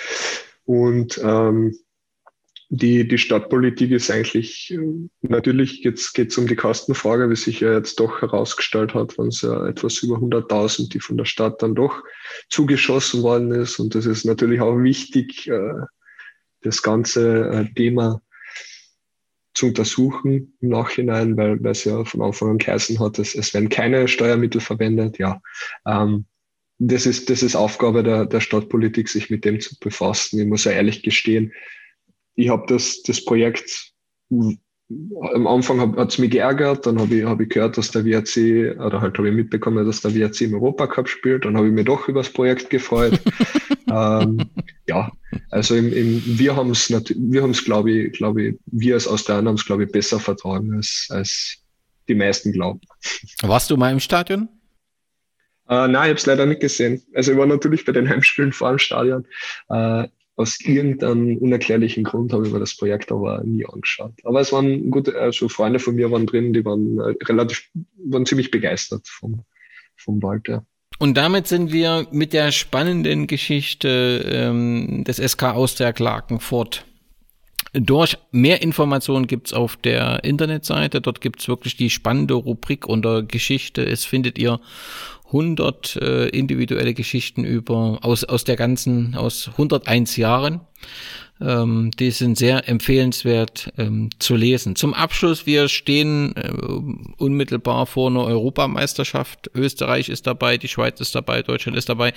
Und ähm, die, die Stadtpolitik ist eigentlich, äh, natürlich jetzt geht es um die Kostenfrage, wie sich ja jetzt doch herausgestellt hat, wenn es ja etwas über 100.000, die von der Stadt dann doch zugeschossen worden ist. Und das ist natürlich auch wichtig, äh, das ganze äh, Thema zu untersuchen im Nachhinein, weil, weil es ja von Anfang an geheißen hat, es, es werden keine Steuermittel verwendet. Ja, ähm, das ist, das ist Aufgabe der, der Stadtpolitik, sich mit dem zu befassen. Ich muss ja ehrlich gestehen, ich habe das, das Projekt am Anfang hat es mich geärgert, dann habe ich, hab ich gehört, dass der WRC, oder halt habe ich mitbekommen, dass der WRC im Europacup spielt, dann habe ich mich doch über das Projekt gefreut. ähm, ja, also im, im, wir haben es, wir haben es, glaube ich, glaube ich, wir als Australier haben es, glaube ich, besser vertragen, als, als die meisten glauben. Warst du mal im Stadion? Äh, nein, ich habe es leider nicht gesehen. Also ich war natürlich bei den Heimspielen vor dem Stadion. Äh, aus irgendeinem unerklärlichen Grund habe ich mir das Projekt aber nie angeschaut. Aber es waren gute, also Freunde von mir waren drin, die waren äh, relativ, waren ziemlich begeistert vom, vom Wald, ja. Und damit sind wir mit der spannenden Geschichte ähm, des SK Austria Klagenfurt durch. Mehr Informationen gibt's auf der Internetseite. Dort gibt's wirklich die spannende Rubrik unter Geschichte. Es findet ihr 100 äh, individuelle Geschichten über aus aus der ganzen aus 101 Jahren. Ähm, die sind sehr empfehlenswert ähm, zu lesen. Zum Abschluss, wir stehen äh, unmittelbar vor einer Europameisterschaft. Österreich ist dabei, die Schweiz ist dabei, Deutschland ist dabei.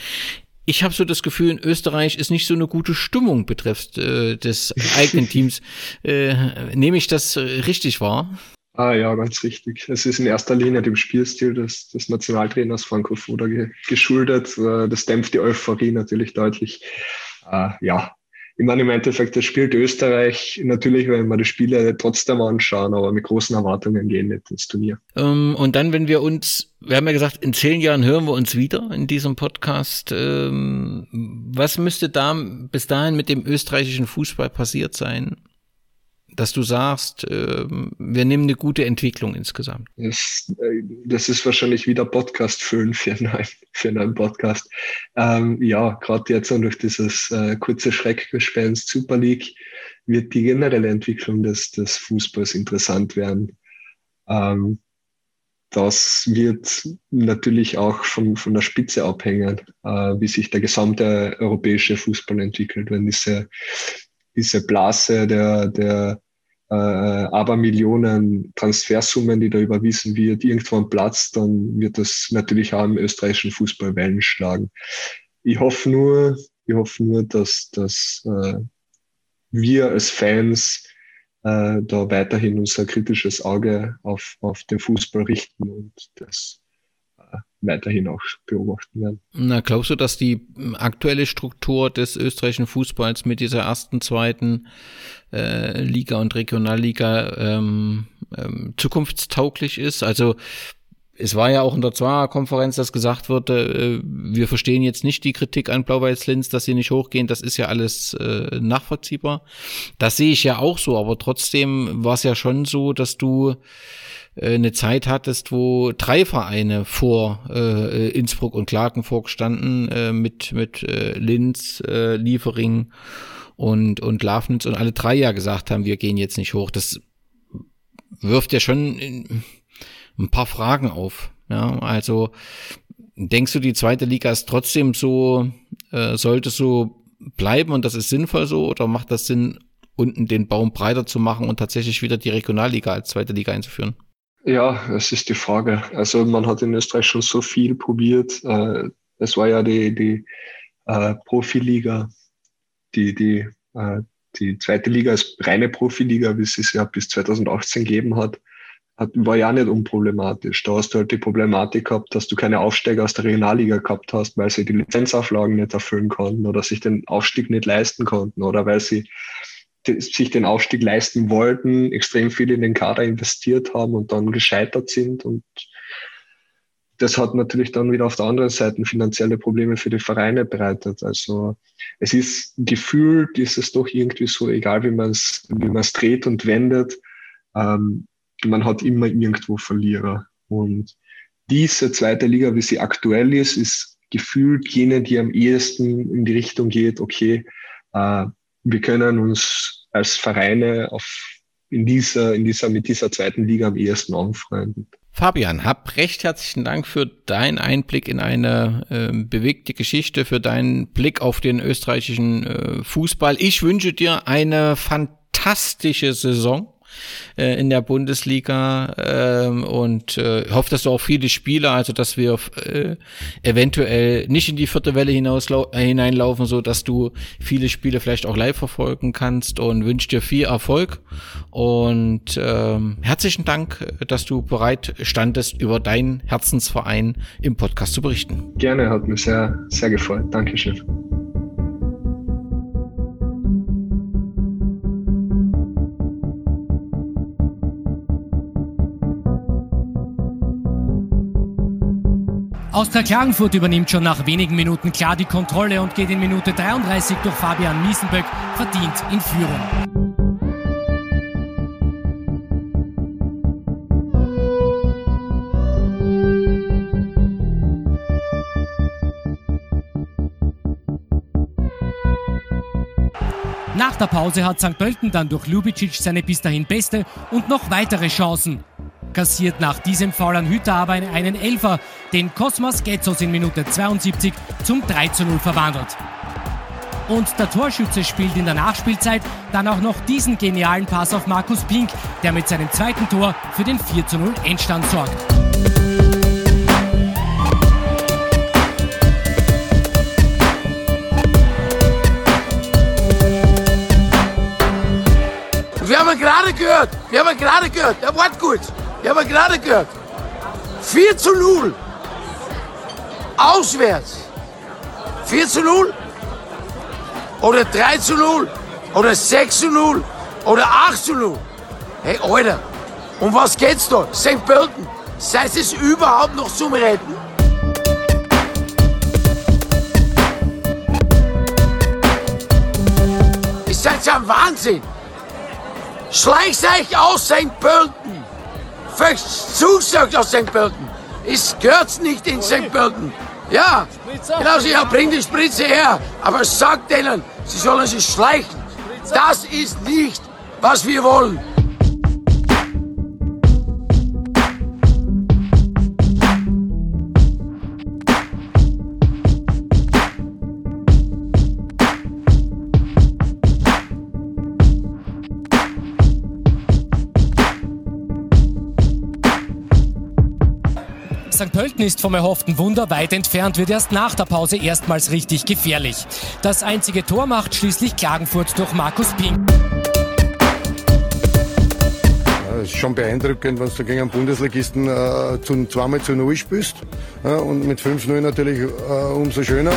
Ich habe so das Gefühl, in Österreich ist nicht so eine gute Stimmung betreffend äh, des eigenen Teams. Äh, nehme ich das äh, richtig wahr? Ah ja, ganz richtig. Es ist in erster Linie dem Spielstil des, des Nationaltrainers Franco Foda ge, geschuldet. Äh, das dämpft die Euphorie natürlich deutlich. Äh, ja, ich meine, im Endeffekt, das spielt Österreich. Natürlich wenn wir die Spiele trotzdem anschauen, aber mit großen Erwartungen gehen nicht ins Turnier. Ähm, und dann, wenn wir uns, wir haben ja gesagt, in zehn Jahren hören wir uns wieder in diesem Podcast. Ähm, was müsste da bis dahin mit dem österreichischen Fußball passiert sein? Dass du sagst, äh, wir nehmen eine gute Entwicklung insgesamt? Das, äh, das ist wahrscheinlich wieder Podcast füllen für einen, für einen Podcast. Ähm, ja, gerade jetzt durch dieses äh, kurze Schreckgespenst Super League wird die generelle Entwicklung des, des Fußballs interessant werden. Ähm, das wird natürlich auch von, von der Spitze abhängen, äh, wie sich der gesamte europäische Fußball entwickelt. Wenn diese, diese Blase der, der äh, aber Millionen Transfersummen, die da überwiesen wird, irgendwann platzt, dann wird das natürlich auch im österreichischen Fußball Wellen schlagen. Ich hoffe nur, ich hoffe nur, dass, dass äh, wir als Fans äh, da weiterhin unser kritisches Auge auf, auf den Fußball richten und das weiterhin auch beobachten werden. Na, glaubst du, dass die aktuelle Struktur des österreichischen Fußballs mit dieser ersten, zweiten äh, Liga und Regionalliga ähm, ähm, zukunftstauglich ist? Also es war ja auch in der Zweier-Konferenz, dass gesagt wurde, äh, wir verstehen jetzt nicht die Kritik an Blau-Weiß-Linz, dass sie nicht hochgehen. Das ist ja alles äh, nachvollziehbar. Das sehe ich ja auch so, aber trotzdem war es ja schon so, dass du äh, eine Zeit hattest, wo drei Vereine vor äh, Innsbruck und Klagenfurt standen, äh, mit, mit äh, Linz, äh, Liefering und, und Lafnitz und alle drei ja gesagt haben, wir gehen jetzt nicht hoch. Das wirft ja schon ein paar Fragen auf. Ja, also denkst du, die zweite Liga ist trotzdem so, äh, sollte so bleiben und das ist sinnvoll so oder macht das Sinn, unten den Baum breiter zu machen und tatsächlich wieder die Regionalliga als zweite Liga einzuführen? Ja, es ist die Frage. Also man hat in Österreich schon so viel probiert. Äh, es war ja die, die äh, Profiliga, die, die, äh, die zweite Liga als reine Profiliga, wie es es ja bis 2018 gegeben hat, war ja nicht unproblematisch. Da hast du halt die Problematik gehabt, dass du keine Aufsteiger aus der Regionalliga gehabt hast, weil sie die Lizenzauflagen nicht erfüllen konnten oder sich den Aufstieg nicht leisten konnten oder weil sie sich den Aufstieg leisten wollten, extrem viel in den Kader investiert haben und dann gescheitert sind. Und das hat natürlich dann wieder auf der anderen Seite finanzielle Probleme für die Vereine bereitet. Also es ist gefühlt, ist es doch irgendwie so, egal wie man es wie man es dreht und wendet, ähm, man hat immer irgendwo Verlierer. Und diese zweite Liga, wie sie aktuell ist, ist gefühlt jene, die am ehesten in die Richtung geht, okay, äh, wir können uns als Vereine auf, in dieser, in dieser, mit dieser zweiten Liga am ehesten anfreunden. Fabian, hab recht herzlichen Dank für deinen Einblick in eine äh, bewegte Geschichte, für deinen Blick auf den österreichischen äh, Fußball. Ich wünsche dir eine fantastische Saison äh, in der Bundesliga äh, und äh, hoffe, dass du auch viele Spieler, also dass wir äh, eventuell nicht in die vierte Welle hinaus äh, hineinlaufen, so dass du viele Spiele vielleicht auch live verfolgen kannst und wünsche dir viel Erfolg und ähm, herzlichen Dank, dass du bereit standest, über deinen Herzensverein im Podcast zu berichten. Gerne, hat mich sehr, sehr gefreut. Dankeschön. Austria Klagenfurt übernimmt schon nach wenigen Minuten klar die Kontrolle und geht in Minute 33 durch Fabian Miesenböck verdient in Führung. Nach der Pause hat St. Pölten dann durch Ljubicic seine bis dahin beste und noch weitere Chancen kassiert nach diesem Fall an Hütter aber einen Elfer, den Kosmas Getzos in Minute 72 zum 3 zu 0 verwandelt. Und der Torschütze spielt in der Nachspielzeit dann auch noch diesen genialen Pass auf Markus Pink, der mit seinem zweiten Tor für den 4 zu 0 Endstand sorgt. Wir haben gerade gehört, wir haben gerade gehört, er wart gut. Ich habe gerade gehört. 4 zu 0. Auswärts. 4 zu 0. Oder 3 zu 0. Oder 6 zu 0. Oder 8 zu 0. Hey, Alter. Um was geht's da? St. Pölten. Seid es überhaupt noch zum Retten? Ihr seid ja Wahnsinn. Schleicht euch aus St. Pölten. Zusagt aus St. Pölten. Es gehört nicht in St. Pölten. Ja, genau, ja, bring die Spritze her. Aber sagt denen, sie sollen sich schleichen. Das ist nicht, was wir wollen. St. Pölten ist vom erhofften Wunder weit entfernt, wird erst nach der Pause erstmals richtig gefährlich. Das einzige Tor macht schließlich Klagenfurt durch Markus Pink. Es ist schon beeindruckend, wenn du gegen einen Bundesligisten äh, zu, zweimal zu Null spielst. Ja, und mit 5-0 natürlich äh, umso schöner.